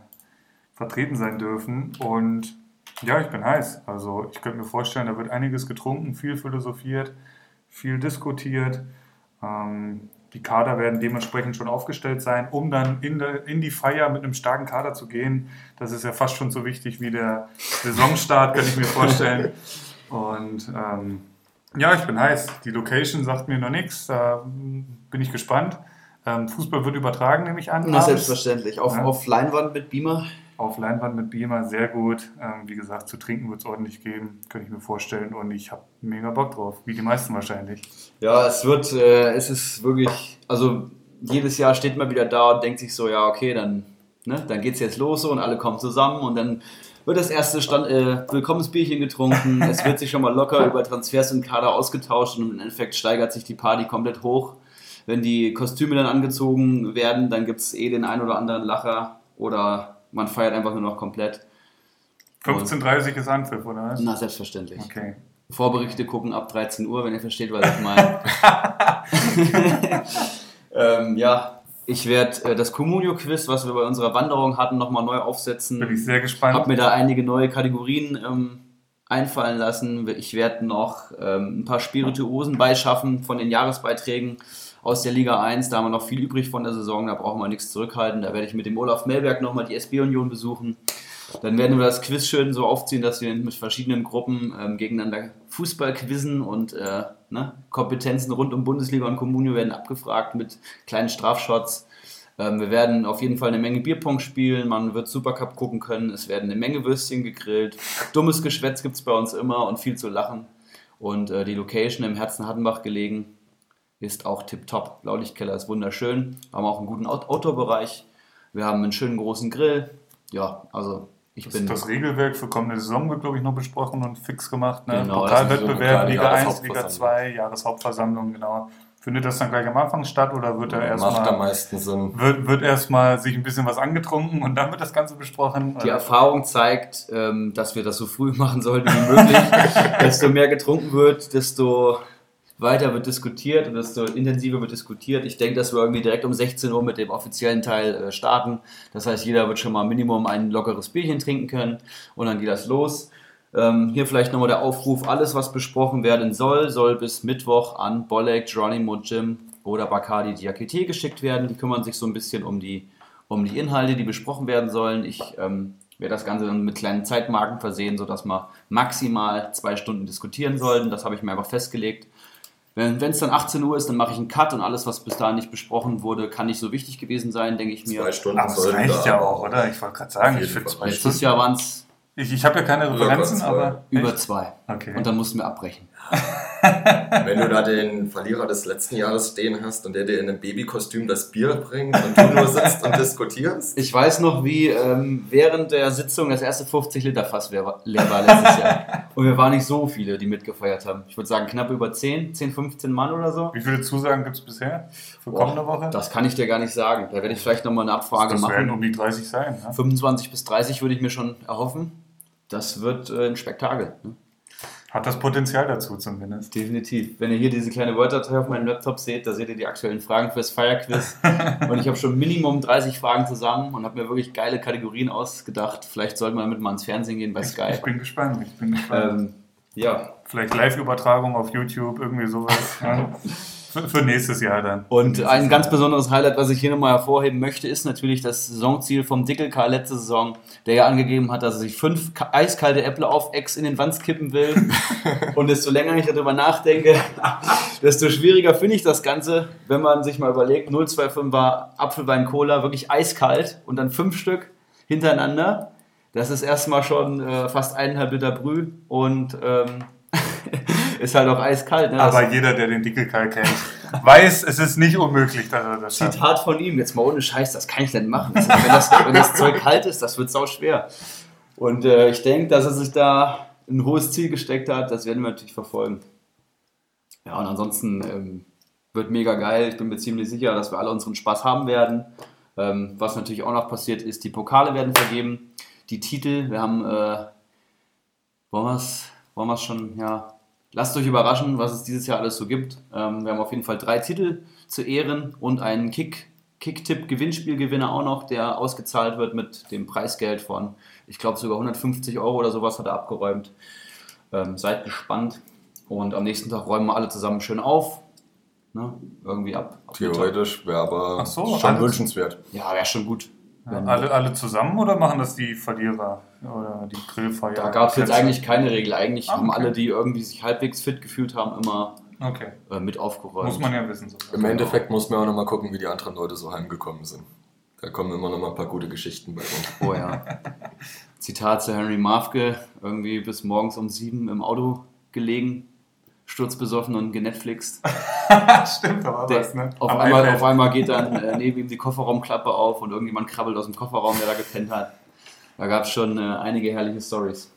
vertreten sein dürfen. Und ja, ich bin heiß. Also ich könnte mir vorstellen, da wird einiges getrunken, viel philosophiert, viel diskutiert. Ähm, die Kader werden dementsprechend schon aufgestellt sein, um dann in, der, in die Feier mit einem starken Kader zu gehen. Das ist ja fast schon so wichtig wie der Saisonstart, kann ich mir vorstellen. <laughs> Und ähm, ja, ich bin heiß. Die Location sagt mir noch nichts. Da bin ich gespannt. Ähm, Fußball wird übertragen, nehme ich an. Na, selbstverständlich. Auf, Ja. auf Leinwand mit Beamer. Auf Leinwand mit Beamer, sehr gut. Ähm, wie gesagt, zu trinken wird es ordentlich geben, könnte ich mir vorstellen. Und ich habe mega Bock drauf, wie die meisten wahrscheinlich. Ja, es wird, äh, es ist wirklich, also jedes Jahr steht man wieder da und denkt sich so, ja, okay, dann, ne, dann geht's jetzt los so und alle kommen zusammen und dann wird das erste Stand, äh, Willkommensbierchen getrunken, es wird sich schon mal locker <laughs> über Transfers und Kader ausgetauscht und im Endeffekt steigert sich die Party komplett hoch. Wenn die Kostüme dann angezogen werden, dann gibt's eh den ein oder anderen Lacher oder man feiert einfach nur noch komplett. 15.30 ist Anpfiff, oder was? Na, selbstverständlich. Okay. Vorberichte gucken ab 13 Uhr, wenn ihr versteht, was ich meine. <laughs> <laughs> ähm, ja, ich werde äh, das Communio-Quiz, was wir bei unserer Wanderung hatten, nochmal neu aufsetzen. Bin ich sehr gespannt. Habe mir da einige neue Kategorien ähm, einfallen lassen. Ich werde noch ähm, ein paar Spirituosen beischaffen von den Jahresbeiträgen aus der Liga 1. Da haben wir noch viel übrig von der Saison, da brauchen wir nichts zurückhalten. Da werde ich mit dem Olaf Melberg nochmal die SB-Union besuchen. Dann werden wir das Quiz schön so aufziehen, dass wir mit verschiedenen Gruppen ähm, gegeneinander Fußball quizzen und äh, ne, Kompetenzen rund um Bundesliga und Kommunio werden abgefragt mit kleinen Strafshots. Ähm, wir werden auf jeden Fall eine Menge Bierpong spielen, man wird Supercup gucken können, es werden eine Menge Würstchen gegrillt. Dummes Geschwätz gibt es bei uns immer und viel zu lachen. Und äh, die Location im Herzen Hattenbach gelegen ist auch tipptopp. Blaulichtkeller ist wunderschön. Wir haben auch einen guten Outdoor-Bereich. Wir haben einen schönen großen Grill. Ja, also ich das, bin. das Regelwerk für kommende Saison wird, glaube ich, noch besprochen und fix gemacht. Ne? Genau, Pokalwettbewerb, Liga kleine 1, Liga Jahreshauptversammlung. 2, Jahreshauptversammlung, genau. Findet das dann gleich am Anfang statt oder wird da Macht am erstmal meisten Sinn. wird, wird erstmal sich ein bisschen was angetrunken und dann wird das Ganze besprochen? Die Erfahrung zeigt, ähm, dass wir das so früh <laughs> machen sollten wie möglich. <laughs> desto mehr getrunken wird, desto weiter wird diskutiert und desto intensiver wird diskutiert. Ich denke, dass wir irgendwie direkt um 16 Uhr mit dem offiziellen Teil äh, starten. Das heißt, jeder wird schon mal Minimum ein lockeres Bierchen trinken können und dann geht das los. Ähm, hier vielleicht nochmal der Aufruf, alles was besprochen werden soll, soll bis Mittwoch an Bolek, Geronimo Jim oder Bacardi Diakite geschickt werden. Die kümmern sich so ein bisschen um die, um die Inhalte, die besprochen werden sollen. Ich ähm, werde das Ganze dann mit kleinen Zeitmarken versehen, sodass wir maximal zwei Stunden diskutieren sollten. Das habe ich mir einfach festgelegt. Wenn es dann 18 Uhr ist, dann mache ich einen Cut und alles, was bis dahin nicht besprochen wurde, kann nicht so wichtig gewesen sein, denke ich mir. Zwei Stunden Aber es reicht ja auch, oder? Ich wollte gerade sagen, ich finde zwei Letztes Stunden. Jahr waren es Ich, ich habe ja keine Referenzen, zwei. aber. über Echt? zwei. Okay. Und dann mussten wir abbrechen. <laughs> Wenn du da den Verlierer des letzten Jahres stehen hast und der dir in einem Babykostüm das Bier bringt und du nur sitzt und diskutierst, Ich weiß noch, wie ähm, während der Sitzung das erste 50 Liter Fass leer war letztes Jahr. <laughs> Und wir waren nicht so viele, die mitgefeiert haben. Ich würde sagen knapp über 10, 10, 15 Mann oder so. Wie viele Zusagen gibt es bisher für kommende Woche? Das kann ich dir gar nicht sagen. Da werde ich vielleicht nochmal eine Abfrage das werden machen. um die 30 sein. Ne? 25 bis 30 würde ich mir schon erhoffen. Das wird äh, ein Spektakel. Ne? Hat das Potenzial dazu zumindest. Definitiv. Wenn ihr hier diese kleine Word-Datei auf meinem Laptop seht, da seht ihr die aktuellen Fragen fürs Fire-Quiz. <laughs> und ich habe schon Minimum 30 Fragen zusammen und habe mir wirklich geile Kategorien ausgedacht. Vielleicht sollten wir damit mal ins Fernsehen gehen bei Ich, Sky. ich bin gespannt. Ich bin gespannt. Ähm, ja, Vielleicht Live-Übertragung auf YouTube, irgendwie sowas. ja. <laughs> für, <laughs> für nächstes Jahr dann. Und ein ganz besonderes Highlight, was ich hier nochmal hervorheben möchte, ist natürlich das Saisonziel vom Dickelkar letzte Saison, der ja angegeben hat, dass er sich fünf ka- eiskalte Äpfel auf Ex in den Wanz kippen will. <laughs> Und desto länger ich darüber nachdenke, <laughs> desto schwieriger finde ich das Ganze, wenn man sich mal überlegt, 025er Apfelwein Cola, wirklich eiskalt und dann fünf Stück hintereinander. Das ist erstmal schon äh, fast eineinhalb Liter Brüh und ähm, ist halt auch eiskalt. Ne? Das- Aber jeder, der den Dickelkarl kennt, weiß, es ist nicht unmöglich, dass er das schafft. Zitat von ihm, jetzt mal ohne Scheiß, das kann ich nicht machen. Das, wenn, das, wenn das Zeug kalt ist, das wird sau schwer. Und äh, ich denke, dass er sich da ein hohes Ziel gesteckt hat, das werden wir natürlich verfolgen. Ja, und ansonsten ähm, wird mega geil. Ich bin mir ziemlich sicher, dass wir alle unseren Spaß haben werden. Ähm, was natürlich auch noch passiert ist, die Pokale werden vergeben. Die Titel, wir haben, äh, wollen wir es wollen wir's schon, ja, lasst euch überraschen, was es dieses Jahr alles so gibt. Ähm, wir haben auf jeden Fall drei Titel zu ehren und einen Kick, Kicktipp-Gewinnspielgewinner auch noch, der ausgezahlt wird mit dem Preisgeld von, ich glaube sogar 150 Euro oder sowas hat er abgeräumt. Ähm, seid gespannt und am nächsten Tag räumen wir alle zusammen schön auf. Ne? Irgendwie ab. ab. Theoretisch wäre aber so, schon wünschenswert. Ja, wäre schon gut. Wenn- Alle, alle zusammen oder machen das die Verlierer oder die Grillfeier? Da gab es jetzt eigentlich keine Regel. Eigentlich Ah, haben okay. alle, die irgendwie sich halbwegs fit gefühlt haben, immer Okay, äh, mit aufgeräumt. muss man ja wissen. So. Im Endeffekt muss man auch nochmal gucken, wie die anderen Leute so heimgekommen sind. Da kommen immer noch mal ein paar gute Geschichten bei rum. Oh ja. Zitat zu Henry Mafke, irgendwie bis morgens um sieben im Auto gelegen, sturzbesoffen und genetflixt. <laughs> Stimmt, aber Der, was, ne? auf, einmal, auf einmal geht dann äh, neben ihm die Kofferraumklappe auf und irgendjemand krabbelt aus dem Kofferraum, der da gepennt hat. Da gab es schon äh, einige herrliche Stories.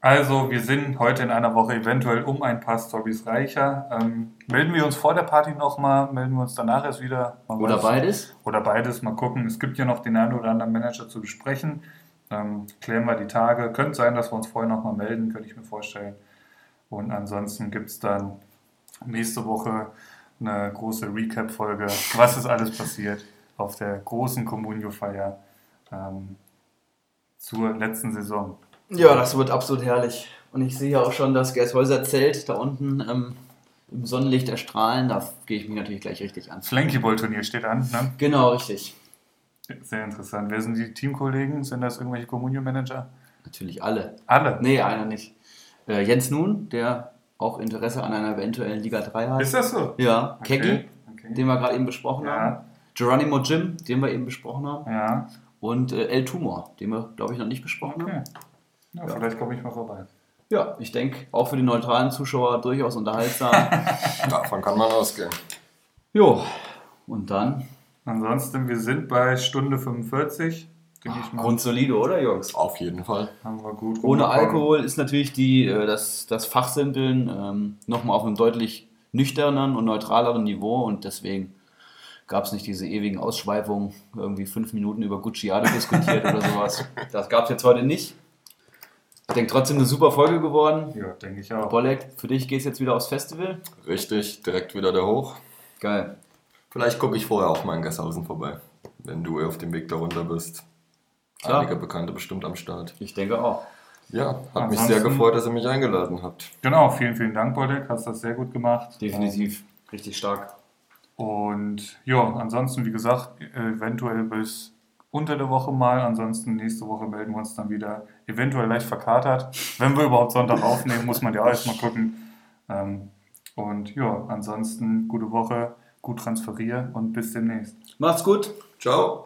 Also, wir sind heute in einer Woche eventuell um ein paar Stories reicher. Ähm, melden wir uns vor der Party nochmal, melden wir uns danach erst wieder. Man Oder weiß- beides. Oder beides, mal gucken. Es gibt ja noch den einen oder anderen Manager zu besprechen. Ähm, klären wir die Tage. Könnte sein, dass wir uns vorher nochmal melden, könnte ich mir vorstellen. Und ansonsten gibt es dann nächste Woche eine große Recap-Folge, was ist alles passiert auf der großen Communio-Feier ähm, zur letzten Saison. Ja, das wird absolut herrlich. Und ich sehe auch schon das Gershäuser Zelt da unten ähm, im Sonnenlicht erstrahlen. Da gehe ich mich natürlich gleich richtig an. Flankyball-Turnier steht an, ne? Genau, richtig. Sehr interessant. Wer sind die Teamkollegen? Sind das irgendwelche Communio-Manager? Natürlich alle. Alle? Nee, einer nicht. Äh, Jens Nun, der auch Interesse an einer eventuellen Liga 3 hat. Ist das so? Ja, Okay, Keggy, okay. den wir gerade eben besprochen haben. Ja, Geronimo Jim, den wir eben besprochen haben. ja. Und äh, El Tumor, den wir, glaube ich, noch nicht besprochen Okay. haben. Ja, vielleicht komme ich mal vorbei. Ja, ich denke, auch für die neutralen Zuschauer durchaus unterhaltsam. <laughs> Davon kann man ausgehen. jo, und dann Ansonsten, wir sind bei Stunde 45. Denke ich mal. grundsolide, oder Jungs? Auf jeden Fall. Haben wir gut Ohne. Alkohol ist natürlich die, äh, das, das Fachsimpeln ähm, nochmal auf einem deutlich nüchterneren und neutraleren Niveau und deswegen gab es nicht diese ewigen Ausschweifungen, irgendwie fünf Minuten über Gucciado diskutiert oder sowas. <laughs> Das gab es jetzt heute nicht. Ich denke trotzdem eine super Folge geworden. Ja, denke ich auch. Bolek, für dich geht es jetzt wieder aufs Festival. Richtig, direkt wieder der Hoch. Geil. Vielleicht gucke ich vorher auch mal in Gesshausen vorbei, wenn du auf dem Weg darunter bist. Klar. Einige Bekannte bestimmt am Start. Ich denke auch. Ja, hat mich sehr gefreut, dass ihr mich eingeladen habt. Genau, vielen, vielen Dank, Bolek. Hast das sehr gut gemacht. Definitiv. Richtig stark. Und ja, ansonsten, wie gesagt, eventuell bis unter der Woche mal. Ansonsten nächste Woche melden wir uns dann wieder. Eventuell leicht verkatert. Wenn wir überhaupt Sonntag aufnehmen, muss man ja auch erstmal gucken. Ähm, Und ja, ansonsten gute Woche, gut transferieren und bis demnächst. Macht's gut. Ciao.